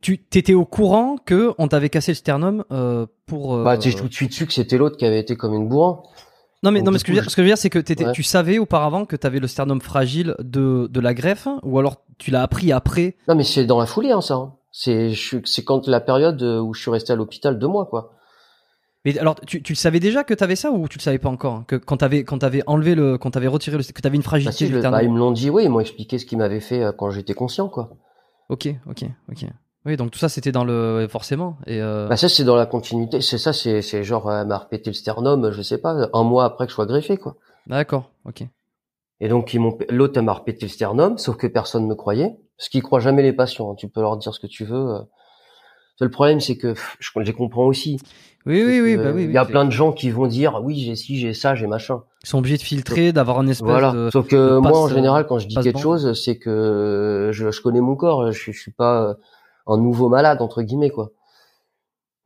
Tu t'étais au courant que on t'avait cassé le sternum euh, pour. euh, Bah, sais, tout de suite su que c'était l'autre qui avait été comme une bourrin. Non mais donc, non mais ce que je veux dire, ce que je veux dire c'est que Ouais. tu savais auparavant que t'avais le sternum fragile de de la greffe ou alors tu l'as appris après. Non, mais c'est dans la foulée, hein, ça. hein. C'est, quand la période euh, où je suis resté à l'hôpital deux mois, quoi. Mais alors tu, tu le savais déjà que t'avais ça ou tu le savais pas encore que quand t'avais quand t'avais enlevé le quand t'avais retiré le que t'avais une Bah, fragilité si, je bah, ils me l'ont dit, oui, ils m'ont expliqué ce qu'ils m'avaient fait euh, quand j'étais conscient, quoi. Ok ok ok. Oui donc tout ça c'était dans le forcément et euh, Bah, ça, c'est dans la continuité. C'est ça, c'est, c'est genre, euh, elle m'a repété le sternum, je sais pas, un mois après que je sois greffé, quoi. d'accord ok. Et donc, ils m'ont, l'autre, elle m'a repété le sternum, sauf que personne ne me croyait. Parce qu'ils croient jamais les patients. hein. Tu peux leur dire ce que tu veux. euh. Le problème, c'est que pff, je, les comprends aussi. Oui oui oui Euh, bah oui. Il y a plein de gens qui vont dire, oui, j'ai ci, j'ai ça, j'ai machin. Ils sont obligés de filtrer d'avoir un espèce Voilà. de. Sauf que de moi, en général, quand je dis quelque chose, c'est que je, je connais mon corps. Je, je suis pas un nouveau malade entre guillemets, quoi.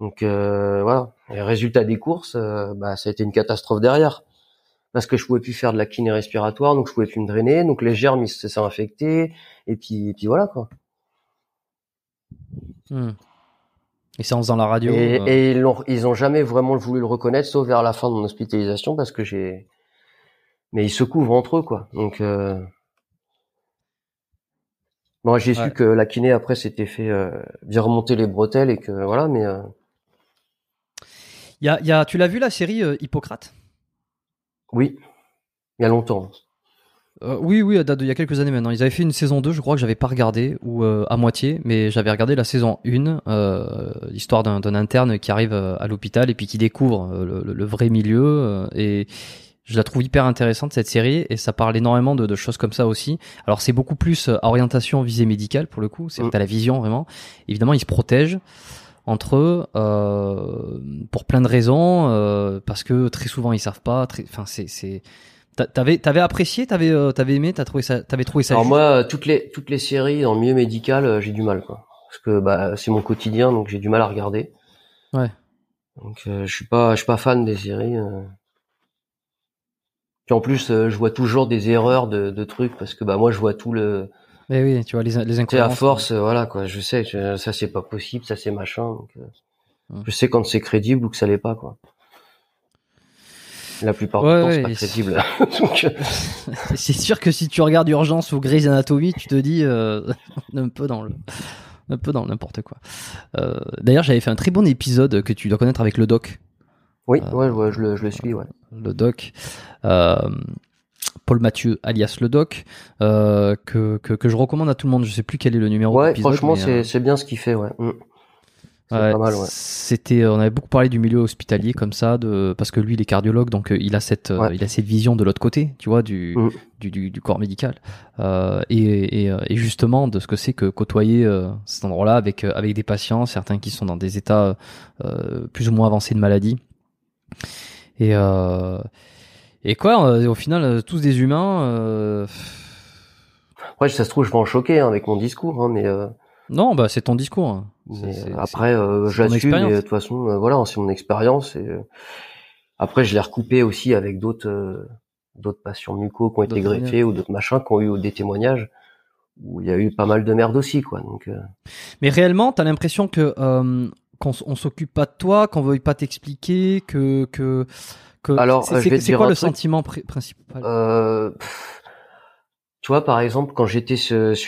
Donc euh, voilà. Et résultat des courses, euh, bah, ça a été une catastrophe derrière. Parce que je pouvais plus faire de la kiné respiratoire, donc je pouvais plus me drainer, donc les germes ils se sont infectés, et puis, et puis voilà quoi. Hmm. Et en faisant la radio. Et, euh, et ils, ils ont jamais vraiment voulu le reconnaître, sauf vers la fin de mon hospitalisation, parce que j'ai. Mais ils se couvrent entre eux, quoi. Donc. Bon, j'ai Ouais. su que la kiné après s'était fait euh, bien remonter les bretelles et que voilà, mais euh, il y a, il y a- tu l'as vu la série euh, Hippocrate? Oui, il y a longtemps. Euh, Oui, oui, d'il y a quelques années maintenant. Ils avaient fait une saison 2, je crois que j'avais pas regardé, ou euh, à moitié, mais j'avais regardé la saison 1, euh, l'histoire d'un interne qui arrive à l'hôpital et puis qui découvre le, le- vrai milieu. et je la trouve hyper intéressante cette série et ça parle énormément de, de choses comme ça aussi. Alors c'est beaucoup plus euh, orientation visée médicale pour le coup, c'est Mm. t'as la vision vraiment. Évidemment, ils se protègent entre eux euh, pour plein de raisons, euh, parce que très souvent ils savent pas. Enfin, c'est c'est T'a- T'avais, t'avais apprécié, t'avais, euh, t'avais aimé, t'as trouvé ça, t'avais trouvé ça. Alors moi, toutes les toutes les séries dans le milieu médical, euh, j'ai du mal, quoi. Parce que bah c'est mon quotidien, donc j'ai du mal à regarder. Ouais. Donc euh, je suis pas je suis pas fan des séries. Puis en plus, euh, je vois toujours des erreurs de, de trucs parce que bah moi je vois tout le. Mais oui, tu vois les, les à force, euh, voilà quoi. Je sais que ça c'est pas possible, ça c'est machin. Donc, euh, Hum. Je sais quand c'est crédible ou que ça l'est pas, quoi. La plupart Ouais, du temps, ouais, c'est pas crédible. C'est sûr que si tu regardes Urgence ou Grey's Anatomy, tu te dis euh, un peu dans le, un peu dans n'importe quoi. Euh, D'ailleurs, j'avais fait un très bon épisode que tu dois connaître avec le doc. Oui, Euh, ouais, ouais, je le je le suis, ouais. le doc. Euh, Paul Mathieu, alias le doc, euh, que, que, que je recommande à tout le monde. Je sais plus quel est le numéro Ouais, franchement, c'est c'est bien ce qu'il fait, ouais. Mm. Ouais. C'était, on avait beaucoup parlé du milieu hospitalier comme ça, de parce que lui, il est cardiologue, donc il a cette, Ouais. il a cette vision de l'autre côté, tu vois, du, Mm. du, du, du corps médical, euh, et, et, et justement de ce que c'est que côtoyer euh, cet endroit-là avec avec des patients, certains qui sont dans des états euh, plus ou moins avancés de maladie, et euh, et quoi, euh, au final, euh, tous des humains. euh, Après, ça se trouve, je vais en choquer hein, avec mon discours, hein, mais, euh, Non, bah c'est ton discours. hein. mais, euh, après, euh, expérience. de toute façon, voilà, c'est mon expérience. Et euh, après, je l'ai recoupé aussi avec d'autres euh, d'autres patients mucos qui ont été greffés ou d'autres machins qui ont eu des témoignages où il y a eu pas mal de merde aussi, quoi. Donc, euh, Mais réellement, t'as l'impression que euh, qu'on on s'occupe pas de toi, qu'on veuille pas t'expliquer, que que que. Alors, c'est euh, je c'est- c'est quoi le truc. sentiment pri- principal? Euh, pff, tu vois, par exemple, quand j'étais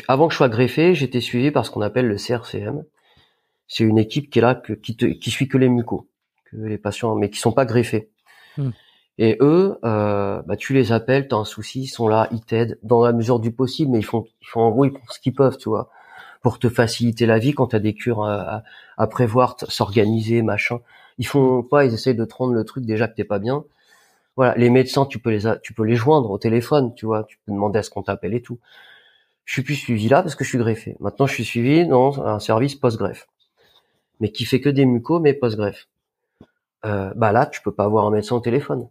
avant que je sois greffé, j'étais suivi par ce qu'on appelle le CRCM. C'est une équipe qui est là, que, qui, te, qui suit que les mucos, que les patients, mais qui sont pas greffés. Hmm. Et eux, euh, bah, tu les appelles, t'as un souci, ils sont là, ils t'aident dans la mesure du possible, mais ils font, ils font en gros, ils font ce qu'ils peuvent, tu vois, pour te faciliter la vie quand t'as des cures à, à, prévoir, s'organiser, machin. Ils font pas, ils essayent de te rendre le truc déjà que t'es pas bien voilà, les médecins, tu peux les, tu peux les joindre au téléphone, tu vois, tu peux demander à ce qu'on t'appelle et tout. Je suis plus suivi là parce que je suis greffé. Maintenant, je suis suivi dans un service post-greffe, mais qui fait que des mucos, mais post-greffe. Euh, bah là, tu peux pas avoir un médecin au téléphone,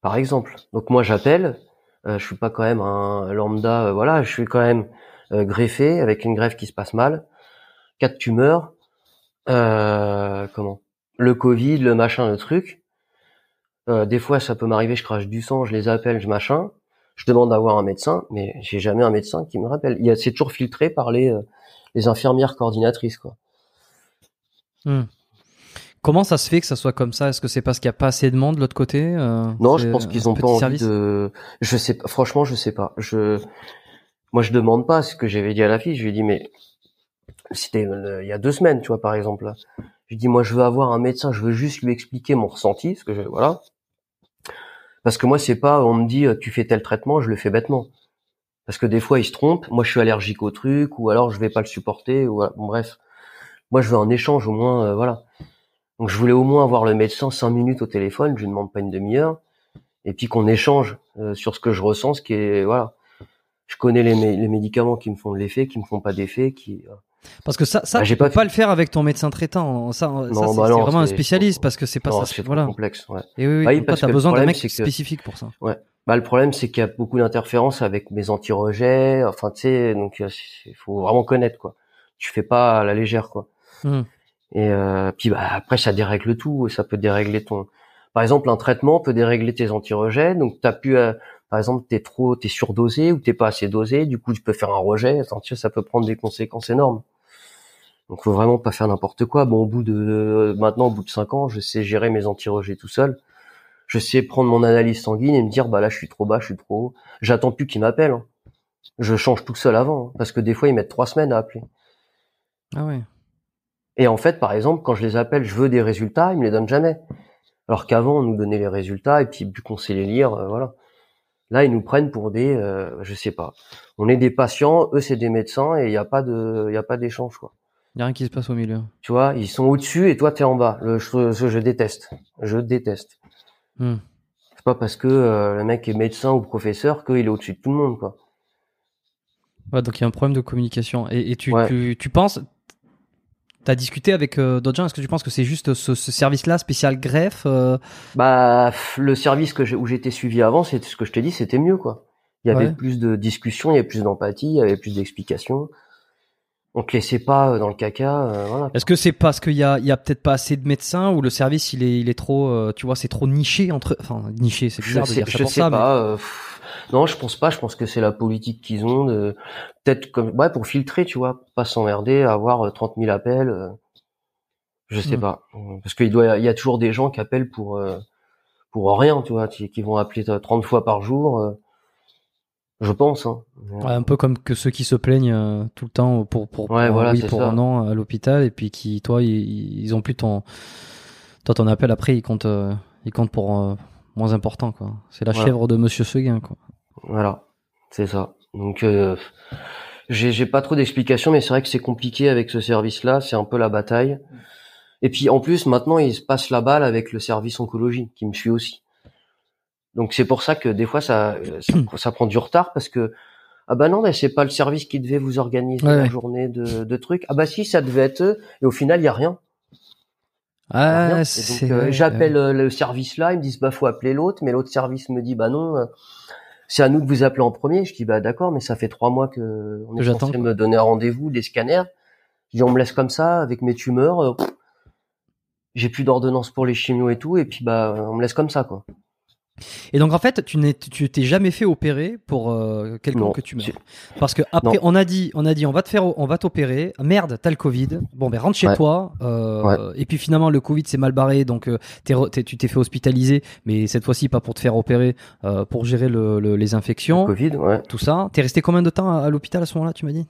par exemple. Donc moi, j'appelle. Euh, je suis pas quand même un lambda, euh, voilà, je suis quand même euh, greffé avec une greffe qui se passe mal, quatre tumeurs, comment? Le Covid, le machin, le truc. Des fois, ça peut m'arriver, je crache du sang, je les appelle, je machin. Je demande d'avoir un médecin, mais j'ai jamais un médecin qui me rappelle. Il c'est toujours filtré par les, euh, les infirmières coordinatrices, quoi. Hmm. Comment ça se fait que ça soit comme ça? Est-ce que c'est parce qu'il y a pas assez de monde de l'autre côté euh, Non, je pense qu'ils ont pas envie service? de. Je sais pas. Franchement, je sais pas. Je, moi, je demande pas ce que j'avais dit à la fille. Je lui ai dit, mais c'était euh, il y a deux semaines, tu vois, par exemple. Là. Je lui ai dit, moi, je veux avoir un médecin. Je veux juste lui expliquer mon ressenti, parce que je, voilà. Parce que moi, c'est pas, on me dit, tu fais tel traitement, je le fais bêtement. Parce que des fois, ils se trompent. Moi, je suis allergique au truc, ou alors je vais pas le supporter, ou voilà. bon, bref. Moi, je veux un échange au moins, euh, voilà. Donc, je voulais au moins avoir le médecin cinq minutes au téléphone. Je lui demande pas une demi-heure, et puis qu'on échange euh, sur ce que je ressens, ce qui est, voilà. Je connais les, mé- les médicaments qui me font de l'effet, qui me font pas d'effet, qui. euh, Parce que ça, ça Bah, tu peux pas le faire avec ton médecin traitant. Ça, ça c'est bah vraiment un spécialiste parce que c'est pas non, ça. Voilà. complexe. Ouais. Et oui, oui, Bah oui, t'as besoin d'un mec que- spécifique pour ça. Bah, le problème, c'est qu'il y a beaucoup d'interférences avec mes anti-rejets. Enfin, tu sais, donc il faut vraiment connaître, quoi. Tu fais pas à la légère, quoi. Hmm. Et euh, puis bah, après, ça dérègle tout. Ça peut dérégler ton. Par exemple, un traitement peut dérégler tes antirejets. Donc, t'as pu, euh, par exemple, t'es trop, t'es surdosé ou t'es pas assez dosé. Du coup, tu peux faire un rejet. Ça peut prendre des conséquences énormes. Donc, faut vraiment pas faire n'importe quoi. Bon, au bout de maintenant, au bout de cinq ans, je sais gérer mes antirejets tout seul. Je sais prendre mon analyse sanguine et me dire, bah là, je suis trop bas, je suis trop haut. J'attends plus qu'ils m'appellent. hein. Je change tout seul avant, hein, parce que des fois, ils mettent trois semaines à appeler. Ah ouais. Et en fait, par exemple, quand je les appelle, je veux des résultats, ils me les donnent jamais. Alors qu'avant, on nous donnait les résultats et puis vu qu'on sait les lire, euh, voilà. Là, ils nous prennent pour des, euh, je sais pas. On est des patients, eux c'est des médecins et il n'y a pas de, il y a pas d'échange quoi. Y a rien qui se passe au milieu. Tu vois, ils sont au-dessus et toi t'es en bas. Le, je, je, je déteste, je déteste. Hmm. C'est pas parce que euh, le mec est médecin ou professeur qu'il est au-dessus de tout le monde quoi. Ouais, donc il y a un problème de communication. Et, et tu, Ouais. tu, tu penses, t'as discuté avec euh, d'autres gens, est-ce que tu penses que c'est juste ce, ce service-là, spécial greffe euh, Bah, le service que où j'étais suivi avant, c'est ce que je t'ai dit, c'était mieux, quoi. Il y avait Ouais. plus de discussions, il y avait plus d'empathie, il y avait plus d'explications. On te laissait pas euh, dans le caca, euh, voilà. Est-ce que c'est parce qu'il y a, y a peut-être pas assez de médecins ou le service il est, il est trop, euh, tu vois, c'est trop niché entre, enfin niché, c'est Je bizarre de sais, dire ça je pour sais ça, pas. euh, non, je pense pas. Je pense que c'est la politique qu'ils ont de peut-être comme ouais pour filtrer, tu vois, pas s'emmerder, avoir euh, 30 000 appels. euh, je sais Hmm. pas, parce qu'il doit, il y a toujours des gens qui appellent pour euh, pour rien, tu vois, qui, qui vont appeler euh, 30 fois par jour. euh, je pense. Hein. Ouais, un peu comme que ceux qui se plaignent euh, tout le temps pour pour, Ouais, pour voilà, oui pour un non à l'hôpital et puis qui toi ils, ils ont plus ton toi ton appel après ils comptent euh, ils comptent pour euh, moins important quoi. C'est la Voilà. chèvre de Monsieur Seguin quoi. Voilà, c'est ça. Donc euh, j'ai j'ai pas trop d'explications, mais c'est vrai que c'est compliqué avec ce service-là. C'est un peu la bataille. Et puis en plus maintenant il se passe la balle avec le service oncologie qui me suit aussi. Donc c'est pour ça que des fois ça, ça ça prend du retard parce que ah bah non mais c'est pas le service qui devait vous organiser Ouais, la ouais. journée de, de trucs. Ah bah si ça devait être eux et au final il y a rien. Ah, euh, j'appelle euh, le service là, ils me disent bah faut appeler l'autre, mais l'autre service me dit bah non, euh, c'est à nous de vous appeler en premier. Je dis bah d'accord, mais ça fait trois mois que on est censé me donner un rendez-vous, des scanners. Je dis on me laisse comme ça avec mes tumeurs. euh, j'ai plus d'ordonnance pour les chimios et tout, et puis bah on me laisse comme ça quoi. Et donc en fait, tu n'es, tu t'es jamais fait opérer pour euh, quelqu'un que tu meurs. Parce que après, Non. on a dit, on a dit, on va te faire, on va t'opérer. Merde, t'as le Covid. Bon, ben rentre chez Ouais. toi. euh, Et puis finalement, le Covid s'est mal barré, donc euh, t'es t'es- tu t'es fait hospitaliser, mais cette fois-ci pas pour te faire opérer, euh, pour gérer le, le- les infections, Covid, ouais. tout ça. T'es resté combien de temps à, à l'hôpital à ce moment-là Tu m'as dit?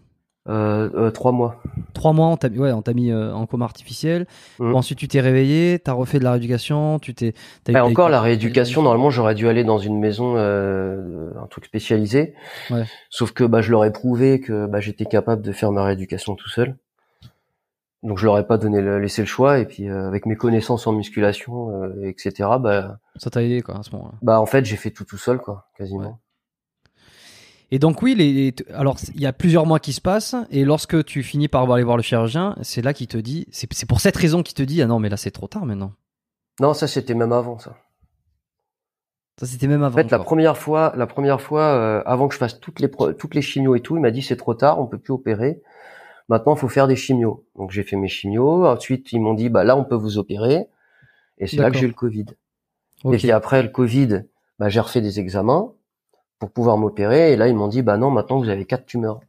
Euh, euh, trois mois. Trois mois. On t'a, ouais, on t'a mis euh, en coma artificiel. Bon, ensuite, tu t'es réveillé, t'as refait de la rééducation, tu t'es. t'as eu- encore la rééducation, normalement j'aurais dû aller dans une maison, euh, un truc spécialisé. Ouais. Sauf que bah, je leur ai prouvé que bah, j'étais capable de faire ma rééducation tout seul. Donc je leur ai pas donné le, laissé le choix et puis euh, avec mes connaissances en musculation, euh, etc. Bah, Ça t'a aidé quoi à ce moment-là. bah en fait j'ai fait tout tout seul quoi, quasiment. Et donc oui, les, les- alors il y a plusieurs mois qui se passent et lorsque tu finis par aller voir le chirurgien, c'est là qu'il te dit, c'est pour cette raison qu'il te dit ah non mais là c'est trop tard maintenant. Non ça c'était même avant ça. Ça c'était même En avant. fait la première fois, la première fois euh, avant que je fasse toutes les toutes les chimios et tout, il m'a dit c'est trop tard, on peut plus opérer. Maintenant il faut faire des chimios. Donc j'ai fait mes chimios. Ensuite ils m'ont dit bah là on peut vous opérer. Et c'est là que j'ai eu le Covid. Ok. Et puis après le Covid, bah, j'ai refait des examens pour pouvoir m'opérer. Et là, ils m'ont dit, bah non, maintenant vous avez quatre tumeurs.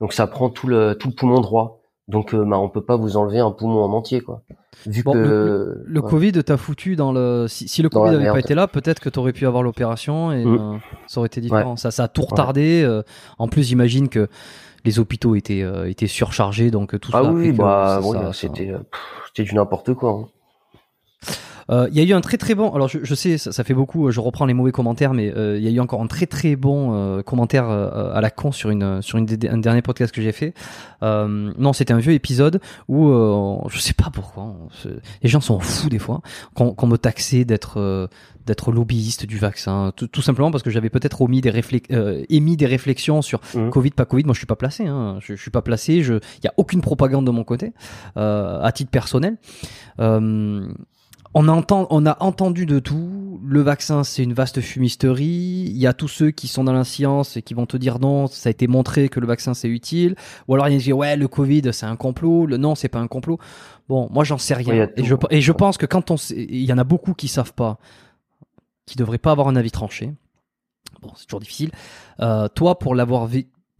Donc ça prend tout le tout le poumon droit. Donc euh, bah, on peut pas vous enlever un poumon en entier, quoi. Vu Bon, que le, le ouais. Covid t'a foutu dans le. Si, si le Dans Covid n'avait pas été là, peut-être que t'aurais pu avoir l'opération et Mm. euh, ça aurait été différent. Ça, ça a tout retardé. euh, en plus, j'imagine que les hôpitaux étaient euh, étaient surchargés, donc tout ah ça. a oui, bah c'était c'était du n'importe quoi. hein. Euh, Il y a eu un très très bon. Alors je, je sais, ça, ça fait beaucoup. euh, Je reprends les mauvais commentaires, mais euh, il y a eu encore un très très bon euh, commentaire euh, à la con sur une sur une des- un dernier podcast que j'ai fait. Euh, non, c'était un vieux épisode où euh, je sais pas pourquoi on les gens sont fous des fois qu'on qu'on me taxait d'être euh, d'être lobbyiste du vaccin, tout, tout simplement parce que j'avais peut-être omis des euh, émis des réflexions sur Mhm. Covid pas Covid. Moi, je suis pas placé. Hein. Je, je suis pas placé. Je, il y a aucune propagande de mon côté, euh, à titre personnel. Euh, On entend, on a entendu de tout. Le vaccin, c'est une vaste fumisterie. Il y a tous ceux qui sont dans la science et qui vont te dire non, ça a été montré que le vaccin c'est utile. Ou alors il y a qui disent ouais, le Covid c'est un complot. Le non, c'est pas un complot. Bon, moi j'en sais rien. et, je, et je pense que quand on, il y en a beaucoup qui savent pas, qui devraient pas avoir un avis tranché. Bon, c'est toujours difficile. Euh, toi, pour l'avoir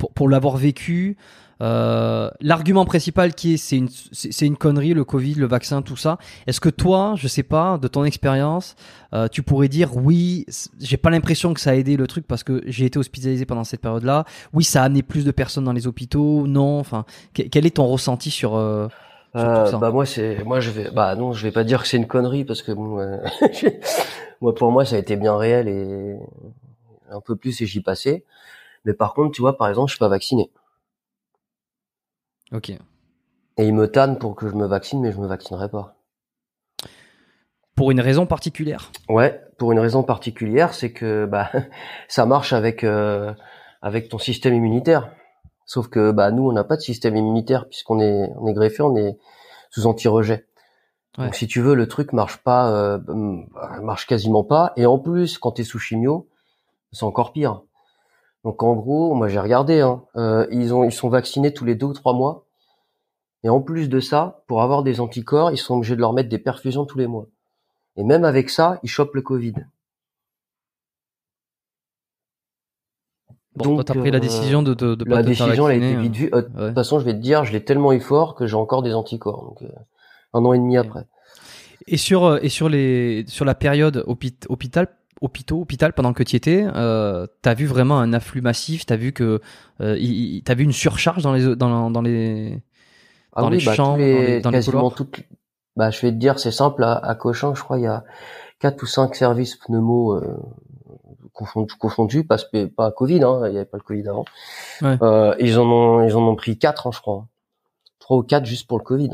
pour, pour l'avoir vécu, euh, l'argument principal qui est c'est une c'est une connerie le Covid, le vaccin, tout ça. Est-ce que toi, je sais pas, de ton expérience, euh, tu pourrais dire oui, j'ai pas l'impression que ça a aidé le truc parce que j'ai été hospitalisé pendant cette période-là. Oui, ça a amené plus de personnes dans les hôpitaux. Non, enfin, quel est ton ressenti sur euh, euh, bah moi c'est moi je vais bah non je vais pas dire que c'est une connerie parce que bon, euh, moi pour moi ça a été bien réel et un peu plus et j'y passais mais par contre tu vois par exemple je suis pas vacciné Ok. Et ils me tannent pour que je me vaccine, mais je me vaccinerai pas. Pour une raison particulière? Ouais, pour une raison particulière, c'est que bah ça marche avec euh, avec ton système immunitaire. Sauf que bah nous on n'a pas de système immunitaire puisqu'on est on est greffé, on est sous anti-rejet. Donc si tu veux, le truc marche pas, euh, marche quasiment pas. Et en plus, quand tu es sous chimio, c'est encore pire. Donc en gros, moi j'ai regardé, hein, euh, ils ont ils sont vaccinés tous les deux ou trois mois. Et en plus de ça, pour avoir des anticorps, ils sont obligés de leur mettre des perfusions tous les mois. Et même avec ça, ils chopent le Covid. Bon, Donc, t'as pris la euh, décision de, de, de la décision, elle a été vite vue. Euh, de toute façon, je vais te dire, je l'ai tellement eu fort que j'ai encore des anticorps. Donc, un an et demi après. Et sur et sur les sur la période hôpital hôpitaux, hôpital pendant que tu étais, euh, t'as vu vraiment un afflux massif, t'as vu que euh, t'as vu une surcharge dans les dans, dans les ah dans les bah, chambres, les, dans, les, quasiment toutes. Bah, je vais te dire, c'est simple. À, à Cochin, je crois, il y a quatre ou cinq services pneumo euh, confondus, confondus, pas pas Covid, hein, il y avait pas le Covid avant. Ouais. Euh, ils en ont ils en ont pris quatre, hein, je crois, trois ou quatre juste pour le Covid.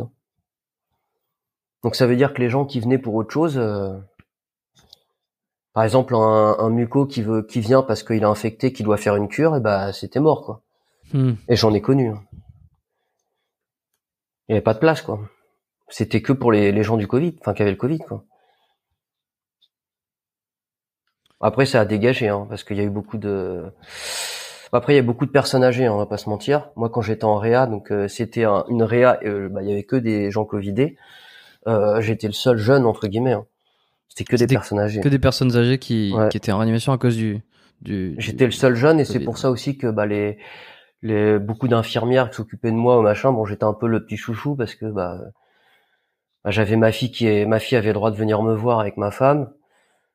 Donc ça veut dire que les gens qui venaient pour autre chose. Euh, par exemple un, un muco qui veut qui vient parce qu'il a infecté qui doit faire une cure et bah c'était mort quoi hmm. et j'en ai connu hein. il n'y avait pas de place quoi c'était que pour les, les gens du covid enfin qui avaient le covid quoi après ça a dégagé hein, parce qu'il y a eu beaucoup de après il y a beaucoup de personnes âgées hein, on va pas se mentir moi quand j'étais en réa donc euh, c'était une réa euh, bah, il y avait que des gens covidés euh, j'étais le seul jeune entre guillemets hein. C'était que des personnes âgées. Que des personnes âgées qui, qui étaient en réanimation à cause du. du J'étais le seul jeune et c'est pour ça aussi que bah, les, les beaucoup d'infirmières qui s'occupaient de moi au machin, bon j'étais un peu le petit chouchou parce que bah, bah, j'avais ma fille qui est ma fille avait le droit de venir me voir avec ma femme.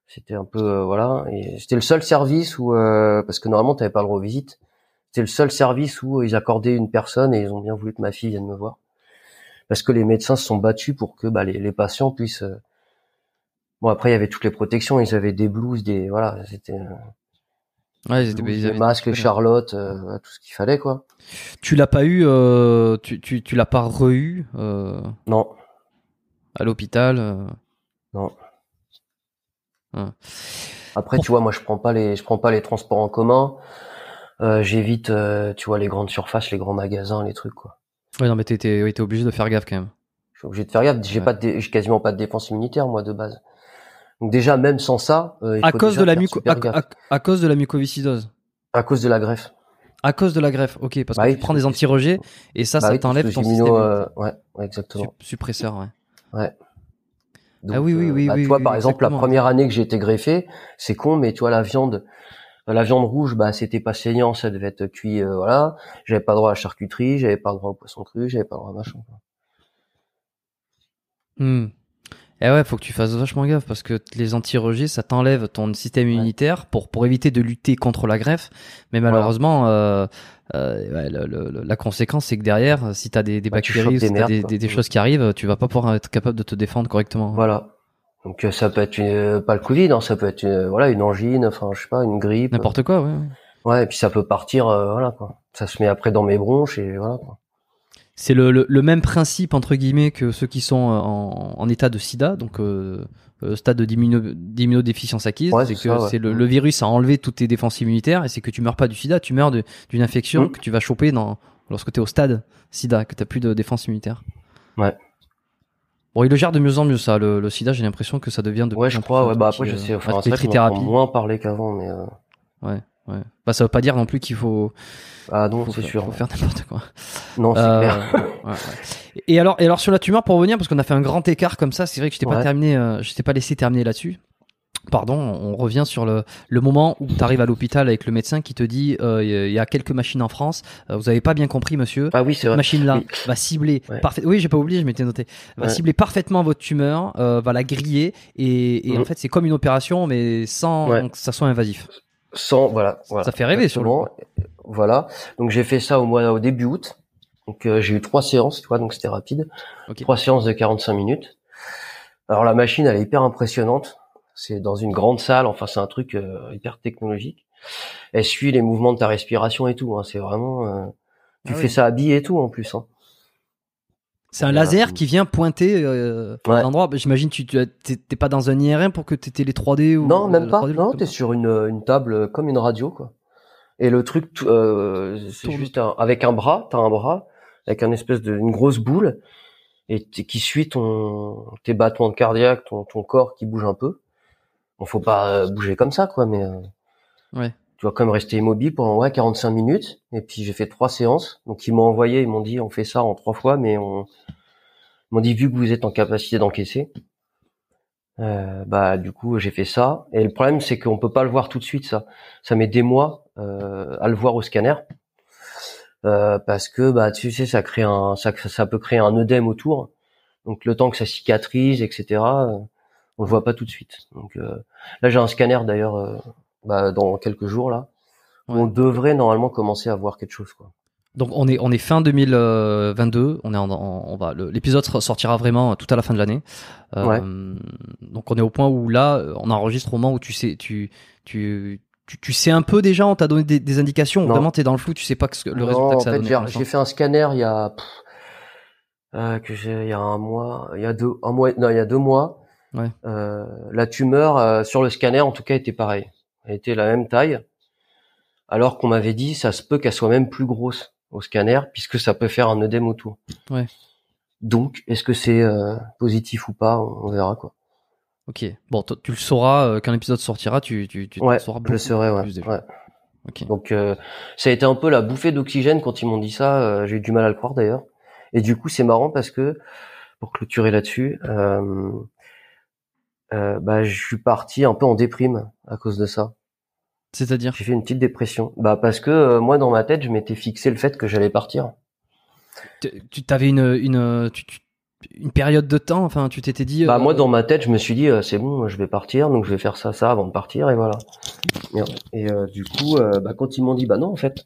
C'était un peu euh, voilà et c'était le seul service où euh, parce que normalement tu n'avais pas le droit aux visites. C'était le seul service où ils accordaient une personne et ils ont bien voulu que ma fille vienne me voir parce que les médecins se sont battus pour que bah, les, les patients puissent euh, Bon après il y avait toutes les protections, ils avaient des blouses, des voilà, c'était euh, ouais, ils, étaient, des masques Charlotte, euh, tout ce qu'il fallait quoi. Tu l'as pas eu, euh, tu, tu, tu l'as pas re-eu euh, Non. À l'hôpital. Euh... Non. Après tu vois moi je prends pas les je prends pas les transports en commun. J'évite tu vois les grandes surfaces, les grands magasins, les trucs quoi. Ouais non mais t'es ouais, obligé de faire gaffe quand même. Je suis obligé de faire gaffe. J'ai pas j'ai quasiment pas de défense immunitaire moi de base. Donc déjà, même sans ça, euh, à, cause de la muco à, cause de la mucoviscidose. À cause de la greffe. À cause de la greffe, ok, parce bah que tu prends des anti-rejets et ça, bah ça t'enlève ton système. Euh, ouais, ouais, exactement. suppresseur, ouais. Ouais. ah oui, oui, oui. Bah, oui tu vois, par exemple, la première année que j'ai été greffé, c'est con, mais tu vois, la viande, la viande rouge, bah, c'était pas saignant, ça devait être cuit, euh, voilà. J'avais pas droit à la charcuterie, j'avais pas droit au poisson cru, j'avais pas droit à machin. Hmm. Eh ouais, faut que tu fasses vachement gaffe parce que les anti-rejets, ça t'enlève ton système immunitaire pour pour éviter de lutter contre la greffe. Mais malheureusement, euh, euh, la conséquence, c'est que derrière, si t'as des, des bah, bactéries, t'as des, des, choses qui arrivent, tu vas pas pouvoir être capable de te défendre correctement. Voilà. Donc euh, ça peut être une, pas le Covid, hein, ça peut être une, voilà une angine, enfin je sais pas, une grippe. N'importe quoi, ouais. Ouais, et puis ça peut partir, euh, voilà quoi. Ça se met après dans mes bronches et voilà quoi c'est le, le, même principe entre guillemets que ceux qui sont en, en état de sida, donc euh, euh stade d'immunodéficience acquise. c'est que c'est le, le, virus a enlevé toutes tes défenses immunitaires et c'est que tu meurs pas du sida, tu meurs d'une infection mmh. que tu vas choper dans, lorsque tu es au stade sida, que tu plus de défense immunitaire. Ouais. Bon, il le gère de mieux en mieux ça. Le, le sida, j'ai l'impression que ça devient de Ouais, plus je en plus crois. Ouais, bah après, je euh, sais. Enfin, qu'on entend trithérapie. moins parler qu'avant, mais euh, Ouais, ouais. Bah, ça veut pas dire non plus qu'il faut, ah non, c'est faire- sûr. faut faire n'importe quoi. Non, c'est Euh, clair. Ouais, ouais. Et alors, et alors sur la tumeur pour revenir, parce qu'on a fait un grand écart comme ça, c'est vrai que je t'ai pas terminé, euh, je t'ai pas laissé terminer là-dessus. Pardon, on revient sur le, le moment où tu arrives à l'hôpital avec le médecin qui te dit euh, il y a quelques machines en France, euh, vous avez pas bien compris monsieur. Ah oui, c'est machine-là Oui. va cibler parfait. Oui, j'ai pas oublié, je m'étais noté. Va cibler parfaitement votre tumeur, va la griller et, et en Mhm. fait c'est comme une opération mais sans que ça soit invasif. Sans, voilà, voilà. Ça fait rêver sur le Exactement. Voilà. Donc j'ai fait ça au mois, au début août. Donc euh, j'ai eu trois séances, tu vois, donc c'était rapide. Ok. Trois séances de 45 minutes. Alors la machine, elle est hyper impressionnante. C'est dans une grande salle. Enfin, c'est un truc euh, hyper technologique. Elle suit les mouvements de ta respiration et tout. Hein. C'est vraiment. euh, Tu Ah fais oui. ça habillé et tout en plus. Hein. C'est un laser qui vient pointer euh, à Ouais. l'endroit. Bah, J'imagine tu t'es pas dans un IRM pour que t'étais les 3D ou Non, même pas. 3D, Non, t'es sur une, une table euh, comme une radio, quoi. Et le truc, euh, c'est juste un- avec un bras. T'as un bras avec un espèce de une grosse boule et qui suit ton tes battements de cardiaque, ton ton corps qui bouge un peu. Bon, faut pas euh, bouger comme ça, quoi, mais euh, Ouais. Tu vas quand même rester immobile pendant ouais 45 minutes. Et puis j'ai fait trois séances. Donc ils m'ont envoyé, ils m'ont dit on fait ça en trois fois, mais on m'ont dit vu que vous êtes en capacité d'encaisser. Euh, bah du coup j'ai fait ça et le problème c'est qu'on peut pas le voir tout de suite ça ça met des mois euh, à le voir au scanner euh, parce que bah tu sais ça crée un ça, ça peut créer un œdème autour donc le temps que ça cicatrise etc euh, on le voit pas tout de suite donc euh, là j'ai un scanner d'ailleurs euh, bah, dans quelques jours là Ouais. on devrait normalement commencer à voir quelque chose quoi Donc on est on est fin 2022. On est en, en- on va l'épisode sortira vraiment tout à la fin de l'année. Euh, Ouais. Donc on est au point où là on enregistre au moment où tu sais tu tu tu, tu sais un peu déjà, on t'a donné des, des indications. Non. Vraiment, t'es dans le flou, tu sais pas que le Non, résultat que en ça fait, donné. j'ai- fait un scanner il y a pff, euh, que j'ai il y a un mois, il y a deux un mois non, il y a deux mois. Ouais. Euh, la tumeur euh, sur le scanner en tout cas était pareille. Elle était la même taille. Alors qu'on m'avait dit ça se peut qu'elle soit même plus grosse au scanner puisque ça peut faire un œdème autour. Ouais. Donc est-ce que c'est euh, positif ou pas, on on verra quoi. Ok. Bon, tu le sauras euh, quand l'épisode sortira. Tu tu tu Ouais, sauras je le saurai ouais. plus déjà. ouais. Ok. Donc euh, ça a été un peu la bouffée d'oxygène quand ils m'ont dit ça. euh, j'ai eu du mal à le croire d'ailleurs. Et du coup c'est marrant parce que pour clôturer là-dessus, bah je suis parti un peu en déprime à cause de ça. C'est-à-dire J'ai fait une petite dépression. Bah parce que euh, moi dans ma tête je m'étais fixé le fait que j'allais partir. tu tu- t'avais une une tu- tu- une période de temps. Enfin, tu t'étais dit. Bah euh, moi dans ma tête je me suis dit euh, c'est bon je vais partir donc je vais faire ça ça avant de partir et voilà. Et, et, euh, du coup euh, bah quand ils m'ont dit bah non en fait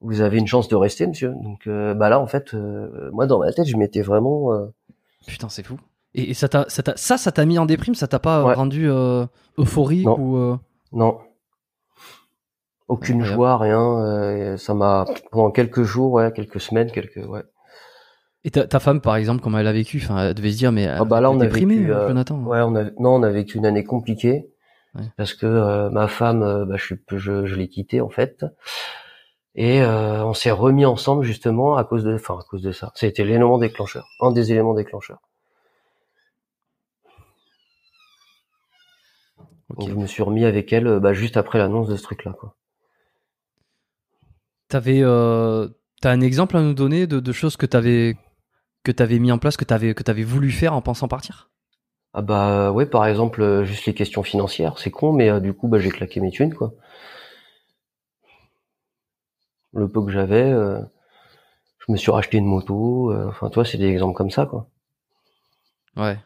vous avez une chance de rester monsieur donc euh, bah là en fait euh, moi dans ma tête je m'étais vraiment euh, Putain, c'est fou. Et, et ça t'a ça t'a ça ça t'a mis en déprime. Ça t'a pas Ouais. rendu euh, euphorique Non. ou euh, Non. Aucune joie, rien. euh, ça m'a pendant quelques jours, ouais, quelques semaines, quelques, ouais. Et ta, ta femme, par exemple, comment elle a vécu? Enfin, elle devait se dire, mais Ah bah là, on a déprimé, vécu, euh, Jonathan. Ouais, on a, non, on a vécu une année compliquée parce que euh, ma femme, bah, je, je, je l'ai quittée en fait, et euh, on s'est remis ensemble justement à cause de, enfin à cause de ça. Été l'élément déclencheur, un des éléments déclencheurs. Donc je me suis remis avec elle, euh, bah, juste après l'annonce de ce truc-là, quoi. T'avais, euh, t'as un exemple à nous donner de, de choses que t'avais que t'avais mis en place, que t'avais que t'avais voulu faire en pensant partir? Ah bah ouais, par exemple, euh, juste les questions financières, c'est con, mais euh, du coup, bah, j'ai claqué mes thunes, quoi. Le peu que j'avais, euh, je me suis racheté une moto, euh, enfin, toi, c'est des exemples comme ça, quoi. Ouais.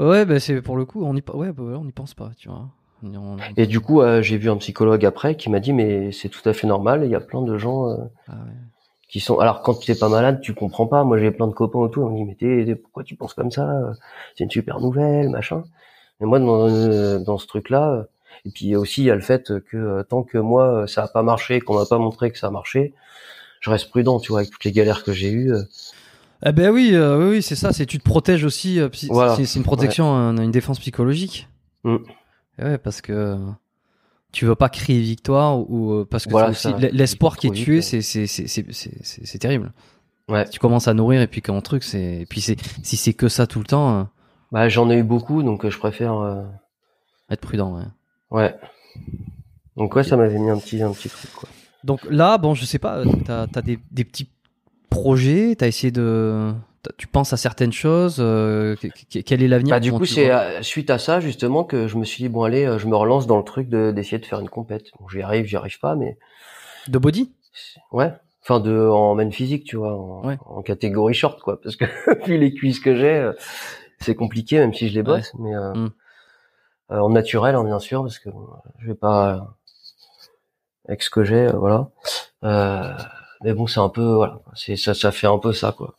Ouais, bah c'est pour le coup, on y, pa- ouais, bah, on y pense pas, tu vois. On y- on- Et du coup, euh, j'ai vu un psychologue après qui m'a dit, mais c'est tout à fait normal, il y a plein de gens euh, Ah ouais. qui sont... Alors, quand tu n'es pas malade, tu comprends pas. Moi, j'ai plein de copains autour, on me dit, mais t'es- pourquoi tu penses comme ça C'est une super nouvelle, machin. Et moi, dans, euh, dans ce truc-là, euh, et puis aussi, il y a le fait que euh, tant que moi, euh, ça a pas marché, qu'on m'a pas montré que ça a marché, je reste prudent, tu vois, avec toutes les galères que j'ai eues. Eh ben oui, euh, oui, oui, c'est ça. C'est tu te protèges aussi. euh, psy- Voilà. C'est c'est une protection, un- une défense psychologique. Mm. Eh Ouais, parce que tu veux pas crier victoire ou euh, parce que Voilà, c'est aussi ça, l- l'espoir qui est vite, tué, ouais. c'est c'est c'est c'est c'est c'est- c'est terrible. Ouais. Tu commences à nourrir et puis qu'un truc, c'est, et puis c'est, si c'est que ça tout le temps, euh, Bah, j'en ai eu beaucoup, donc euh, je préfère. euh, être prudent. Ouais. Ouais. Donc ouais, ça m'avait mis un petit, un petit truc quoi. Donc là, bon, je sais pas, t'as as des, des petits projets, t'as essayé de, tu penses à certaines choses. euh, que- que- quel est l'avenir Bah, du coup, c'est euh, suite à ça justement que je me suis dit bon allez, euh, je me relance dans le truc de d'essayer de faire une compète. Bon, j'y arrive, j'y arrive pas, mais de body? ouais. Enfin, de en main physique, tu vois, en, Ouais. en catégorie short quoi, parce que vu les cuisses que j'ai, euh, c'est compliqué même si je les bosse, mais euh, Mm. euh, en naturel, hein, bien sûr, parce que bon, je vais pas avec ce que j'ai, euh, voilà. Mais bon, c'est un peu voilà, c'est ça, ça fait un peu ça quoi.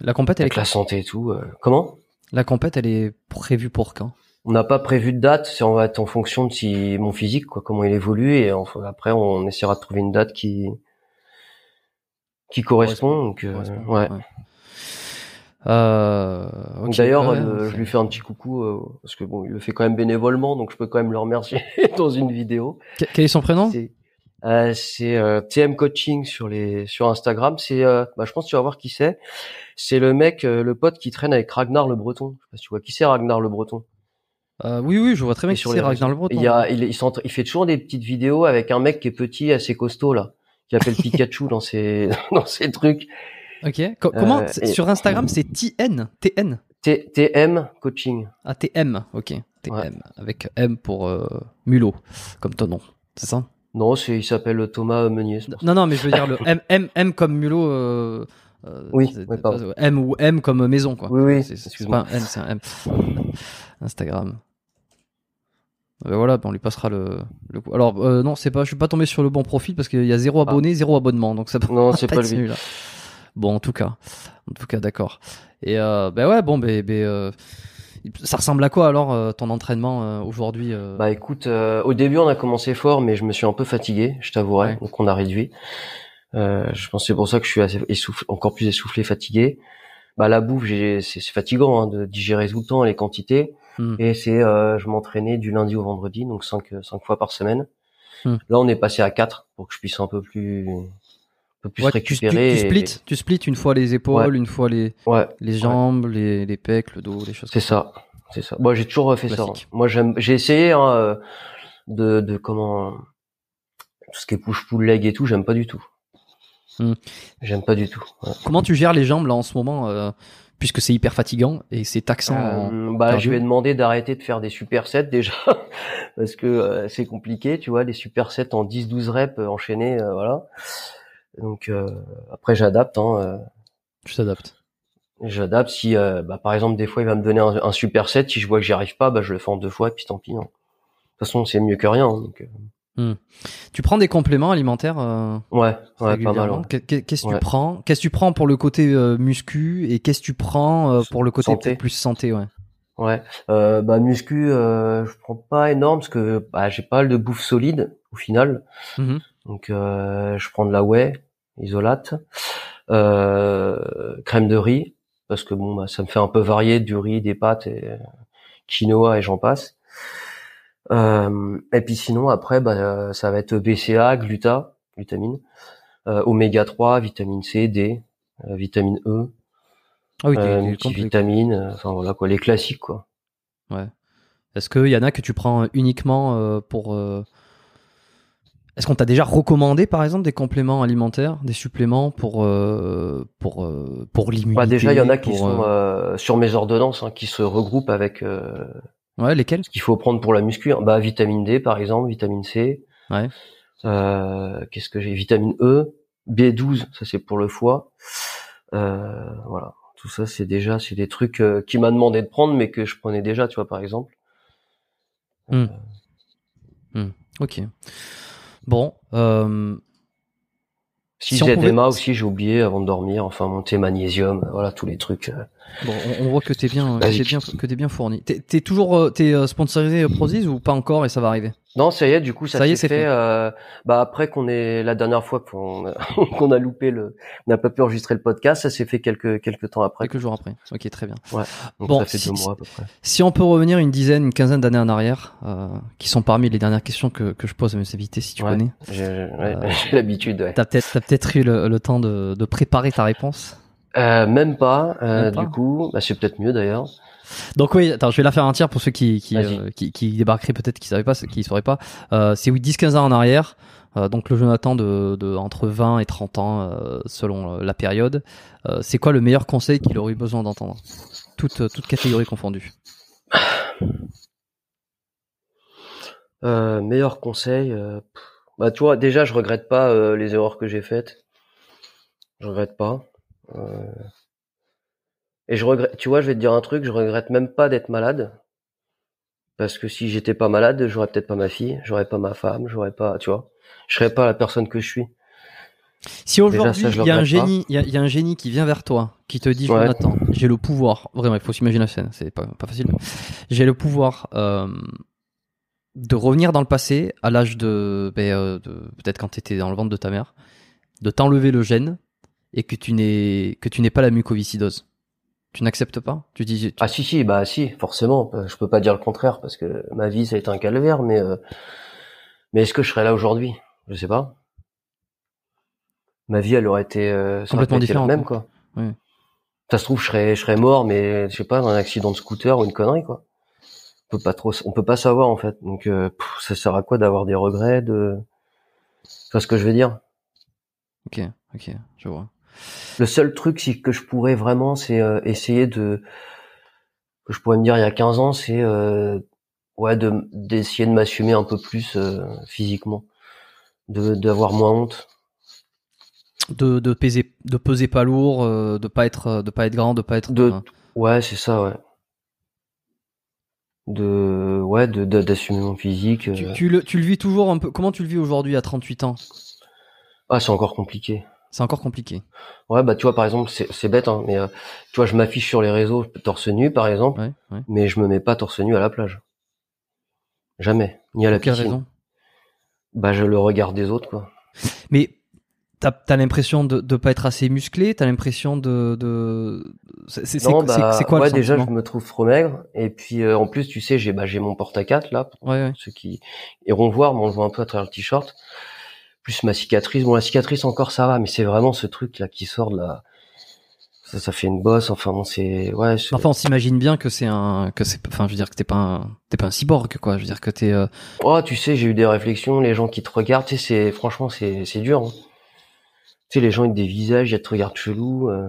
La compète, elle Avec est, la santé et tout. euh. Comment? La compète, elle est prévue pour quand? On n'a pas prévu de date, c'est on va être en fonction de si mon physique, quoi, comment il évolue, et après on essaiera de trouver une date qui qui correspond. Donc, euh, ouais. Euh, D'ailleurs, euh, je lui fais un petit coucou euh, parce que bon, il le fait quand même bénévolement, donc je peux quand même le remercier dans une vidéo. Que- Quel est son prénom? C'est euh, c'est, euh, TM Coaching sur les sur Instagram. C'est, euh, bah, je pense que tu vas voir qui c'est. C'est le mec, le pote qui traîne avec Ragnar le Breton. Je sais pas si tu vois qui c'est Ragnar le Breton. Oui, oui, je vois très bien qui c'est Ragnar le. Breton. Il, y a, il, il, s'entra- il fait toujours des petites vidéos avec un mec qui est petit, assez costaud là, qui appelle Pikachu dans ses dans ses trucs. Ok. Co- comment et- Sur Instagram, c'est TN. TN. T- TM Coaching. Ah, TM. Ok. TM. Avec M pour mulot, comme ton nom. C'est ça? Non, il s'appelle Thomas Meunier. Non, non, mais je veux dire le M, M, M comme mulot. euh, euh, Oui, pardon. M ou M comme maison, quoi. Oui, oui, C'est- pas un M, c'est un M. Instagram. Euh, voilà, ben on lui passera le, le coup. Alors, euh, non, c'est pas, je suis pas tombé sur le bon profil parce qu'il y a zéro abonné, zéro abonnement, donc ça peut Non, c'est pas lui. celui-là. Bon, en tout cas, en tout cas, d'accord. Et euh, ben ouais, bon, ben, ben, euh, ça ressemble à quoi alors euh, ton entraînement euh, aujourd'hui euh, Bah écoute, euh, au début on a commencé fort, mais je me suis un peu fatigué, je t'avouerai, Ouais. donc on a réduit. Euh, je pense c'est pour ça que je suis assez essoufflé, encore plus essoufflé, fatigué. Bah la bouffe, c'est, fatigant hein, de digérer tout le temps les quantités. Hmm. Et c'est, euh, je m'entraînais du lundi au vendredi, donc cinq, cinq fois par semaine. Hmm. Là on est passé à quatre pour que je puisse un peu plus, peu plus Ouais, tu, tu, récupérer. tu et- splits, tu splits une fois les épaules, une fois les, Ouais, les jambes, les, les pecs, le dos, les choses. c'est ça, c'est ça. Moi j'ai toujours refait ça. Hein. Moi j'aime, j'ai essayé hein, euh, de, de comment tout ce qui est push pull leg et tout, j'aime pas du tout. Hmm. J'aime pas du tout. Comment tu gères les jambes là en ce moment, euh, puisque c'est hyper fatigant et c'est taxant. en- Euh, bah, cardio. je vais demander d'arrêter de faire des supersets déjà parce que euh, c'est compliqué, tu vois, les supersets en 10-12 reps euh, enchaînés, euh, voilà. Donc euh, après j'adapte, hein, euh, Tu t'adaptes. j'adapte. Si euh, bah, par exemple des fois il va me donner un, un superset, si je vois que j'y arrive pas, bah, je le fais en deux fois et puis tant pis. hein. De toute façon c'est mieux que rien. hein, donc, euh, Tu prends des compléments alimentaires euh, ouais, ouais, pas mal. Qu'est-ce que Ouais. tu prends? Qu'est-ce que tu prends pour le côté euh, muscu et qu'est-ce que tu prends euh, pour le côté Santé. plus santé ouais? Ouais, euh, bah muscu, euh, je prends pas énorme parce que bah, j'ai pas mal de bouffe solide au final. Mhm. Donc euh, je prends de la whey, isolate, euh, crème de riz parce que bon bah ça me fait un peu varier du riz, des pâtes et quinoa et j'en passe. Euh, et puis sinon après bah euh, ça va être BCA, gluta, glutamine, euh, oméga 3, vitamine C, D, vitamine E, Ah oui, euh, euh, enfin voilà quoi, les classiques quoi. Ouais. Est-ce qu'il y en a que tu prends uniquement euh, pour. Est-ce qu'on t'a déjà recommandé, par exemple, des compléments alimentaires, des suppléments pour euh, pour euh, pour l'immunité Bah déjà, il y en a qui pour, sont euh, euh, sur mes ordonnances, hein, qui se regroupent avec Ouais, lesquels ce qu'il faut prendre pour la muscu. hein. Bah, vitamine D, par exemple, vitamine C. Ouais. Qu'est-ce que j'ai? Vitamine E, B12, ça c'est pour le foie. Voilà, tout ça c'est déjà, c'est des trucs qui m'a demandé de prendre, mais que je prenais déjà, tu vois, par exemple. Hmm. Ok. Bon. Euh, Si, Si pouvait- aussi, j'ai oublié avant de dormir. Enfin, monter magnésium, voilà tous les trucs. euh. bon, on, on voit que t'es bien, que t'es Basique. bien, que t'es bien fourni. T'es t'es toujours, euh, t'es euh, sponsorisé Prozis ou pas encore et ça va arriver? Non, ça y est, du coup, ça, s'est fait. fait. euh, bah après qu'on est la dernière fois qu'on qu'on a loupé le, on n'a pas pu enregistrer le podcast, ça s'est fait quelques quelques temps après. Quelques jours après. Ok, très bien. Donc Bon, ça fait si- deux mois à peu près. Si on peut revenir une dizaine, une quinzaine d'années en arrière, euh, qui sont parmi les dernières questions que, que je pose à mes invités, si tu Ouais. connais. J'ai j'ai- ouais, Euh, j'ai l'habitude. Ouais. T'as peut-être, t'as peut-être eu le, le temps de, de préparer ta réponse? Euh, même pas. euh, Même pas. Du coup, bah, c'est peut-être mieux d'ailleurs. Donc oui, attends, je vais la faire entière pour ceux qui qui, Vas-y. euh, qui, qui débarqueraient peut-être qui savaient pas, qui sauraient pas. Euh, c'est oui 10-15 ans en arrière. Euh, donc le Jonathan de, de entre 20 et 30 ans selon la période. C'est quoi le meilleur conseil qu'il aurait eu besoin d'entendre? Toute, toute catégorie confondue. Meilleur conseil. bah tu vois, déjà je regrette pas les erreurs que j'ai faites. Je regrette pas. Euh, Et je regrette. Tu vois, je vais te dire un truc. Je regrette même pas d'être malade. Parce que si j'étais pas malade, j'aurais peut-être pas ma fille, j'aurais pas ma femme, j'aurais pas, tu vois, je serais pas la personne que je suis. Si aujourd'hui il y a un génie, il y a, il y a un génie qui vient vers toi, qui te dit Ouais. Jonathan, j'ai le pouvoir. Vraiment, il faut s'imaginer la scène, c'est pas, pas facile. J'ai le pouvoir euh, de revenir dans le passé à l'âge de, ben, euh, de- peut-être quand tu étais dans le ventre de ta mère, de t'enlever le gène et que tu n'es que tu n'es pas la mucoviscidose. Tu n'acceptes pas? Tu dis tu- Ah si si, bah si, forcément. Je peux pas dire le contraire parce que ma vie ça a été un calvaire, mais euh, mais est-ce que je serais là aujourd'hui? Je sais pas. Ma vie elle aurait été euh, Complètement différente, même quoi. Ouais. Ça se trouve je serais je serais mort, mais je sais pas dans un accident de scooter ou une connerie quoi. On peut pas trop, on peut pas savoir en fait. Donc euh, pff, ça sert à quoi d'avoir des regrets de, tu vois ce que je veux dire? Ok, ok, je vois. Le seul truc si, que je pourrais vraiment, c'est euh, essayer de que je pourrais me dire il y a 15 ans, c'est euh, ouais de d'essayer de m'assumer un peu plus euh, physiquement, de d'avoir moins honte. De, de peser, de peser pas lourd, de pas être, de pas être grand, de pas être. De ouais, c'est ça, ouais. De ouais, de d'assumer mon physique. tu, tu le, tu le vis toujours un peu. Comment tu le vis aujourd'hui à 38 ans? Ah, c'est encore compliqué. C'est encore compliqué. Ouais, bah tu vois par exemple, c'est bête, hein, mais euh, tu vois, je m'affiche sur les réseaux torse nu par exemple, Ouais, ouais. mais je me mets pas torse nu à la plage. Jamais, ni à la piscine. raison? Bah je le regarde des autres quoi. Mais t'as as, l'impression de ne pas être assez musclé, t'as l'impression de... de... C'est c'est- bah, quoi ouais, le déjà, je me trouve trop maigre. Et puis, euh, en plus, tu sais, j'ai bah, mon porte à 4 là, pour Ouais, ouais. ceux qui iront voir, mais on le voit un peu à travers le t-shirt. Plus ma cicatrice. Bon, la cicatrice encore, ça va, mais c'est vraiment ce truc là qui sort de la. Ça, ça fait une bosse. Enfin, bon, c'est ouais. Enfin, on s'imagine bien que c'est un... que c'est Enfin, je veux dire que t'es pas un... T'es pas un cyborg, quoi. Je veux dire que t'es... euh, Oh, tu sais, j'ai eu des réflexions. Les gens qui te regardent, tu sais, c'est franchement, c'est c'est dur. hein. Tu sais, les gens avec des visages, ils te regardent chelou. euh.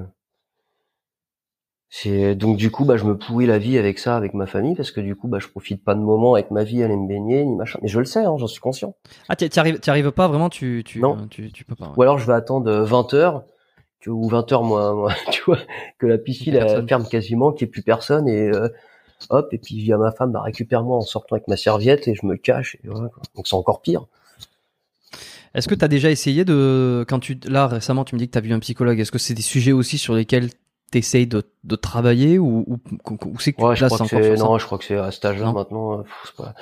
C'est donc du coup, bah, je me pourris la vie avec ça, avec ma famille, parce que du coup, bah, je profite pas de moments avec ma vie, aller me baigner, ni machin. Mais je le sais, hein, j'en suis conscient. Ah, t'y arrives, arrives pas vraiment, tu... tu Non. Tu, tu peux pas. ouais. Ou alors, je vais attendre 20 heures, tu- ou 20 heures, moi, moi, tu vois, que la piscine elle ferme quasiment, qu'il n'y ait plus personne, et euh, hop, et puis à ma femme, bah, récupère-moi en sortant avec ma serviette, et je me cache, et voilà, quoi. Donc c'est encore pire. Est-ce que t'as déjà essayé de... Quand tu... Là, récemment, tu me dis que t'as vu un psychologue. Est-ce que c'est des sujets aussi sur lesquels t'essayes de, de travailler ou, ou, ou c'est que tu Ouais, te je crois que non, je crois que c'est à cet âge-là maintenant. euh, pff, pas-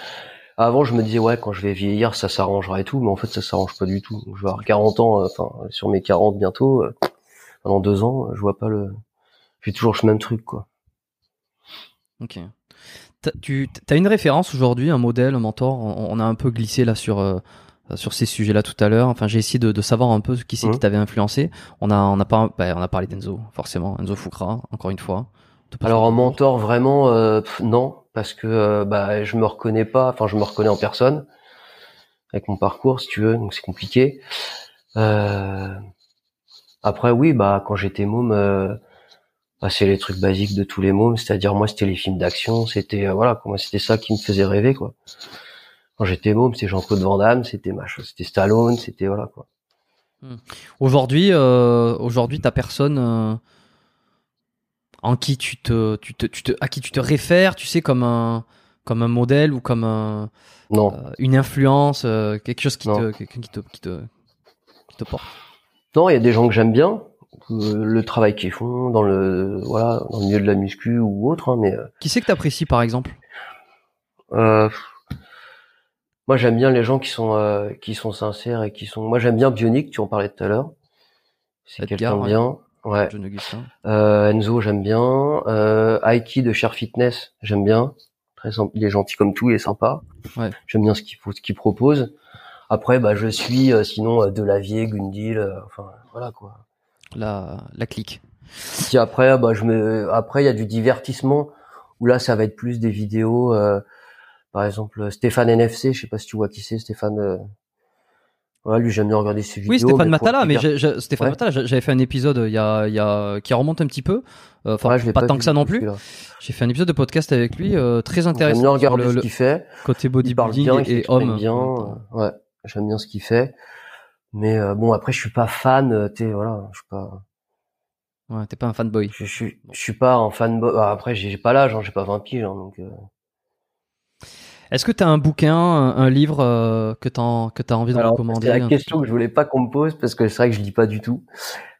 Avant, je me disais ouais, quand je vais vieillir, ça s'arrangera et tout, mais en fait, ça s'arrange pas du tout. Je vais avoir 40 ans, euh, enfin sur mes 40 bientôt, euh, pendant deux ans, je vois pas le. J'ai toujours le même truc quoi. Ok. T'as- Tu as une référence aujourd'hui, un modèle, un mentor? On, on a un peu glissé là sur euh, sur ces sujets-là tout à l'heure. Enfin, j'ai essayé de, de savoir un peu qui c'est qui Mhm. t'avait influencé. On a on a pas bah, on a parlé d'Enzo forcément, Enzo Fukra encore une fois. Alors en mentor vraiment euh, pff, non, parce que euh, bah je me reconnais pas, enfin je me reconnais en personne avec mon parcours si tu veux, donc c'est compliqué. Euh, Après oui, bah quand j'étais môme, euh, bah, c'est les trucs basiques de tous les mômes, c'est-à-dire moi c'était les films d'action, c'était euh, voilà, moi c'était ça qui me faisait rêver quoi. Quand j'étais môme, c'était Jean-Claude Van Damme, c'était machin, c'était Stallone, c'était voilà quoi. Aujourd'hui, euh, aujourd'hui, t'as personne euh, en qui tu te, tu te, tu te, à qui tu te réfères, tu sais, comme un, comme un modèle ou comme un, Non, euh, une influence, euh, quelque chose qui te, quelqu'un qui te, qui te, qui te porte. non, il y a des gens que j'aime bien, euh, le travail qu'ils font dans le voilà, dans le milieu de la muscu ou autre, hein, mais euh, Qui c'est que t'apprécies par exemple? Euh, moi j'aime bien les gens qui sont euh, qui sont sincères et qui sont. Moi j'aime bien Bionic, tu en parlais tout à l'heure. C'est quelqu'un de bien. Ouais. John Augustin. Euh, Enzo j'aime bien. Euh, Aiki de Cher Fitness j'aime bien. Très sympa. Il est gentil comme tout, il est sympa. Ouais. J'aime bien ce qu'il ce qu'il propose. Après bah je suis euh, sinon euh, Delavier, Gundil, euh, enfin voilà quoi. La, la clique. Puis après, bah, je me, après, il y a du divertissement où là, ça va être plus des vidéos. Euh, par exemple, Stéphane NFC, je sais pas si tu vois qui c'est, Stéphane. euh, Voilà, lui, j'aime bien regarder ses vidéos. Oui, Stéphane mais Matala, mais Stéphane Ouais. Matala, j'avais fait un épisode il y a, il y a, qui remonte un petit peu. Euh, Enfin, Ouais, je l'ai pas, tant que ça non plus. J'ai fait un épisode de podcast avec lui, euh, très J'aime intéressant. bien sur regarder le, ce qu'il fait. côté bodybuilding bien, il et homme. bien. euh, Ouais, j'aime bien ce qu'il fait. Mais euh, bon, après, je suis pas fan. euh, sais, voilà, je suis pas. Ouais, t'es pas un fanboy. Je, je, suis- je suis pas un fan. Après, j'ai j'ai pas l'âge, hein, j'ai pas 20 piges, hein, donc. Est-ce que t'as un bouquin, un, un livre euh, que t'as que t'as envie de Alors, recommander c'est la question que je voulais pas qu'on me pose parce que c'est vrai que je lis pas du tout.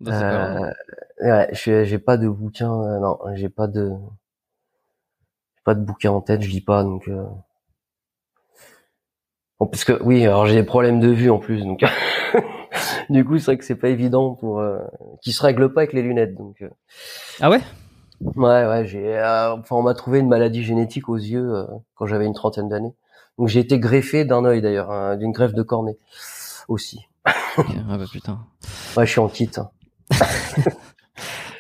Non, grave. Euh, ouais, je j'ai pas de bouquin, euh, non, j'ai pas de, pas de bouquin en tête, je lis pas donc. Euh... Bon, parce que oui, alors j'ai des problèmes de vue en plus, donc du coup c'est vrai que c'est pas évident pour, euh... qui se règle pas avec les lunettes, donc. euh, Ah ouais? Ouais, ouais, j'ai, euh, enfin on m'a trouvé une maladie génétique aux yeux euh, quand j'avais une trentaine d'années, donc j'ai été greffé d'un œil d'ailleurs, hein, d'une greffe de cornée aussi. Ok, Ah bah putain. Ouais, je suis en kit. hein.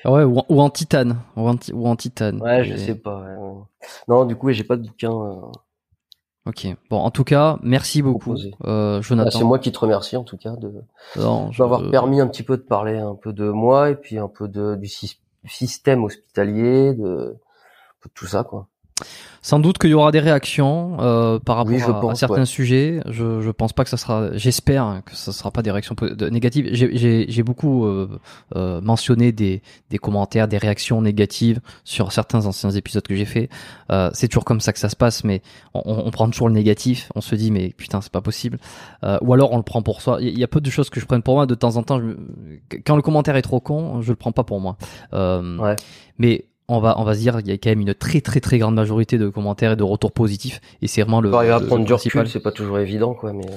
Ouais, ou, en- ou en titane. Ou en, ou en titane. Ouais, je sais pas. ouais. Non, du coup, j'ai pas de bouquin. euh, Ok. Bon, en tout cas, merci beaucoup, euh, Ah, Jonathan. c'est moi qui te remercie en tout cas de Non, je- m'avoir permis un petit peu de parler un peu de moi et puis un peu de du système hospitalier, de, de tout ça quoi. Sans doute qu'il y aura des réactions euh, par rapport Oui, je à, certains ouais. sujets. Je, je pense pas que ça sera. J'espère que ça sera pas des réactions négatives. J'ai- beaucoup euh, euh, mentionné des, des commentaires, des réactions négatives sur certains anciens épisodes que j'ai fait. Euh, c'est toujours comme ça que ça se passe, mais on, on prend toujours le négatif. On se dit mais putain c'est pas possible. Euh, ou alors on le prend pour soi. Il y, a- peu de choses que je prenne pour moi. De temps en temps, je quand le commentaire est trop con, je le prends pas pour moi. Euh, Ouais. mais on va on va se dire il y a quand même une très très très grande majorité de commentaires et de retours positifs et c'est vraiment le, arriver à prendre du recul, c'est pas toujours évident quoi, mais euh,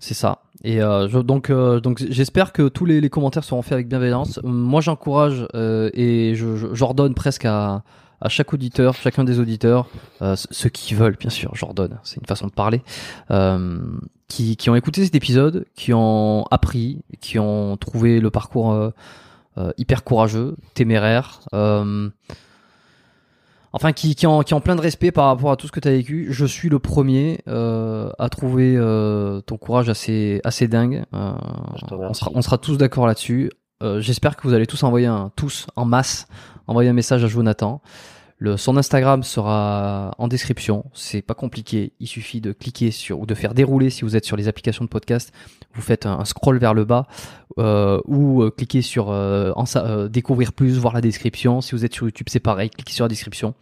C'est ça. Et euh, je, donc euh, donc j'espère que tous les, les commentaires seront faits avec bienveillance. Moi j'encourage euh, et je je- j'ordonne presque à à chaque auditeur, chacun des auditeurs, euh, ce- ceux qui veulent, bien sûr, j'ordonne, c'est une façon de parler, euh, qui, qui ont écouté cet épisode, qui ont appris, qui ont trouvé le parcours hyper courageux, téméraire, euh, enfin qui, qui, ont plein de respect par rapport à tout ce que tu as vécu. Je suis le premier euh, à trouver euh, ton courage assez, assez dingue. Euh, on, sera, on sera tous d'accord là-dessus. Euh, J'espère que vous allez tous envoyer un, tous en masse, envoyer un message à Jonathan. Le, son Instagram sera en description. C'est pas compliqué. Il suffit de cliquer sur ou de faire dérouler si vous êtes sur les applications de podcast. Vous faites un, scroll vers le bas euh, ou euh, cliquez sur euh, en euh, découvrir plus, voir la description. Si vous êtes sur YouTube, c'est pareil. Cliquez sur la description.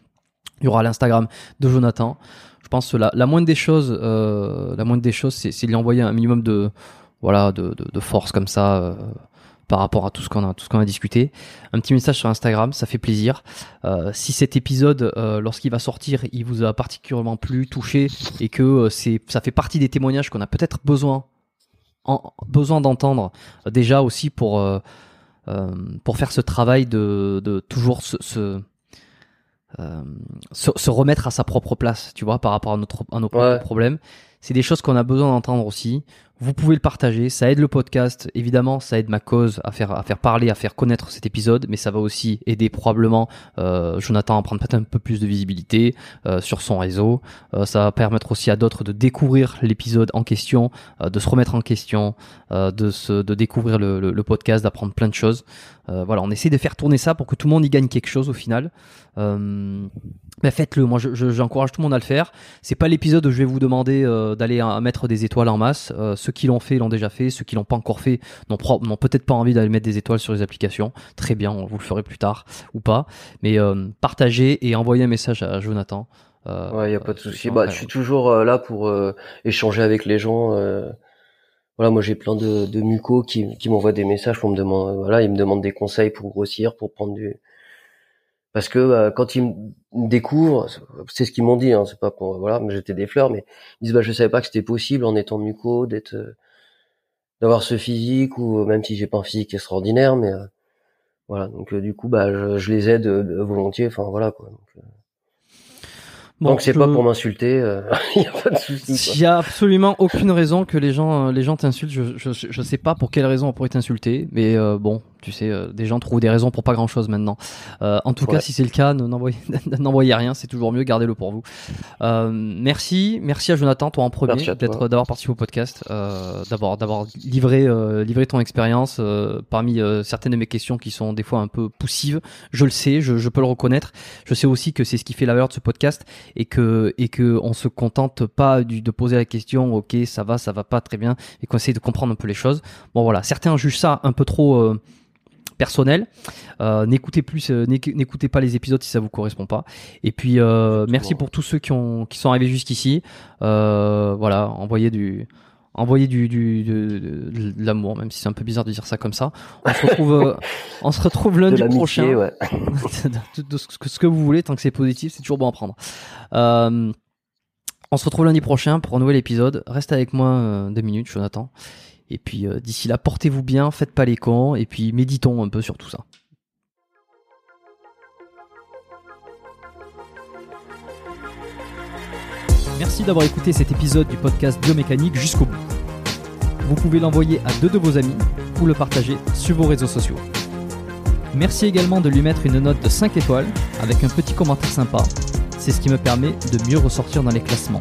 Il y aura l'Instagram de Jonathan. Je pense que la, la moindre des choses, la moindre des choses, c'est de lui envoyer un minimum de voilà de, de, de force comme ça. par rapport à tout ce qu'on a tout ce qu'on a discuté un petit message sur Instagram ça fait plaisir euh, si cet épisode euh, lorsqu'il va sortir il vous a particulièrement plu touché et que c'est ça fait partie des témoignages qu'on a peut-être besoin en, besoin d'entendre euh, déjà aussi pour euh, euh, pour faire ce travail de, de toujours se, se, euh, se se remettre à sa propre place tu vois par rapport à notre à nos propres Ouais. problèmes c'est des choses qu'on a besoin d'entendre aussi vous pouvez le partager, ça aide le podcast, évidemment, ça aide ma cause à faire à faire parler, à faire connaître cet épisode, mais ça va aussi aider probablement euh, Jonathan à prendre peut-être un peu plus de visibilité euh, sur son réseau. Euh, ça va permettre aussi à d'autres de découvrir l'épisode en question, de se remettre en question, de découvrir le, podcast, d'apprendre plein de choses. Voilà, on essaie de faire tourner ça pour que tout le monde y gagne quelque chose au final. Ben faites-le, moi je- je- j'encourage tout le monde à le faire. C'est pas l'épisode où je vais vous demander d'aller mettre des étoiles en masse. Ceux qui l'ont fait l'ont déjà fait, ceux qui l'ont pas encore fait n'ont peut-être pas envie d'aller mettre des étoiles sur les applications. Très bien, on vous le ferez plus tard ou pas. Mais euh, partagez et envoyez un message à Jonathan. Euh, ouais, y a pas de euh, souci. Bah, je suis toujours là pour échanger avec les gens. Voilà, moi j'ai plein de, de mucos qui, qui m'envoient des messages pour me demander, voilà, ils me demandent des conseils pour grossir, pour prendre du, parce que euh, quand ils me découvrent, c'est ce qu'ils m'ont dit, hein, c'est pas pour voilà, me jeter des fleurs, mais ils disent bah je savais pas que c'était possible en étant muco d'être euh, d'avoir ce physique ou même si j'ai pas un physique extraordinaire, mais euh, voilà donc du coup bah je, je les aide volontiers, enfin voilà quoi. Donc, donc c'est pas pour m'insulter, il y a pas de souci. Il y a absolument aucune raison que les gens les gens t'insultent. Je, je je sais pas pour quelle raison on pourrait t'insulter, mais bon tu sais, euh, des gens trouvent des raisons pour pas grand chose maintenant. Euh, en tout cas, si c'est le cas, n'envoyez rien, c'est toujours mieux, gardez-le pour vous. Euh, merci, merci à Jonathan, toi en premier, d'être d'avoir participé au podcast, euh, d'avoir d'avoir livré euh, livré ton expérience parmi certaines de mes questions qui sont des fois un peu poussives. Je le sais, je, je peux le reconnaître. Je sais aussi que c'est ce qui fait la valeur de ce podcast et que et que on se contente pas du, de poser la question, ok, ça va, ça va pas très bien, et qu'on essaie de comprendre un peu les choses. Bon voilà, certains jugent ça un peu trop personnel. Euh, n'écoutez plus, euh, n'écoutez pas les épisodes si ça vous correspond pas. Et puis euh, merci pour tous ceux qui ont qui sont arrivés jusqu'ici. voilà, envoyez du envoyez du, du de, l'amour, même si c'est un peu bizarre de dire ça comme ça. On se retrouve, on se retrouve lundi prochain. Ouais. de, ce, que, ce, que, vous voulez, tant que c'est positif, c'est toujours bon à prendre. on se retrouve lundi prochain pour un nouvel épisode. Reste avec moi deux minutes, Jonathan. Et puis euh, d'ici là, portez-vous bien, faites pas les cons, et puis méditons un peu sur tout ça. Merci d'avoir écouté cet épisode du podcast Biomécanique jusqu'au bout. Vous pouvez l'envoyer à deux de vos amis ou le partager sur vos réseaux sociaux. Merci également de lui mettre une note de 5 étoiles avec un petit commentaire sympa. C'est ce qui me permet de mieux ressortir dans les classements.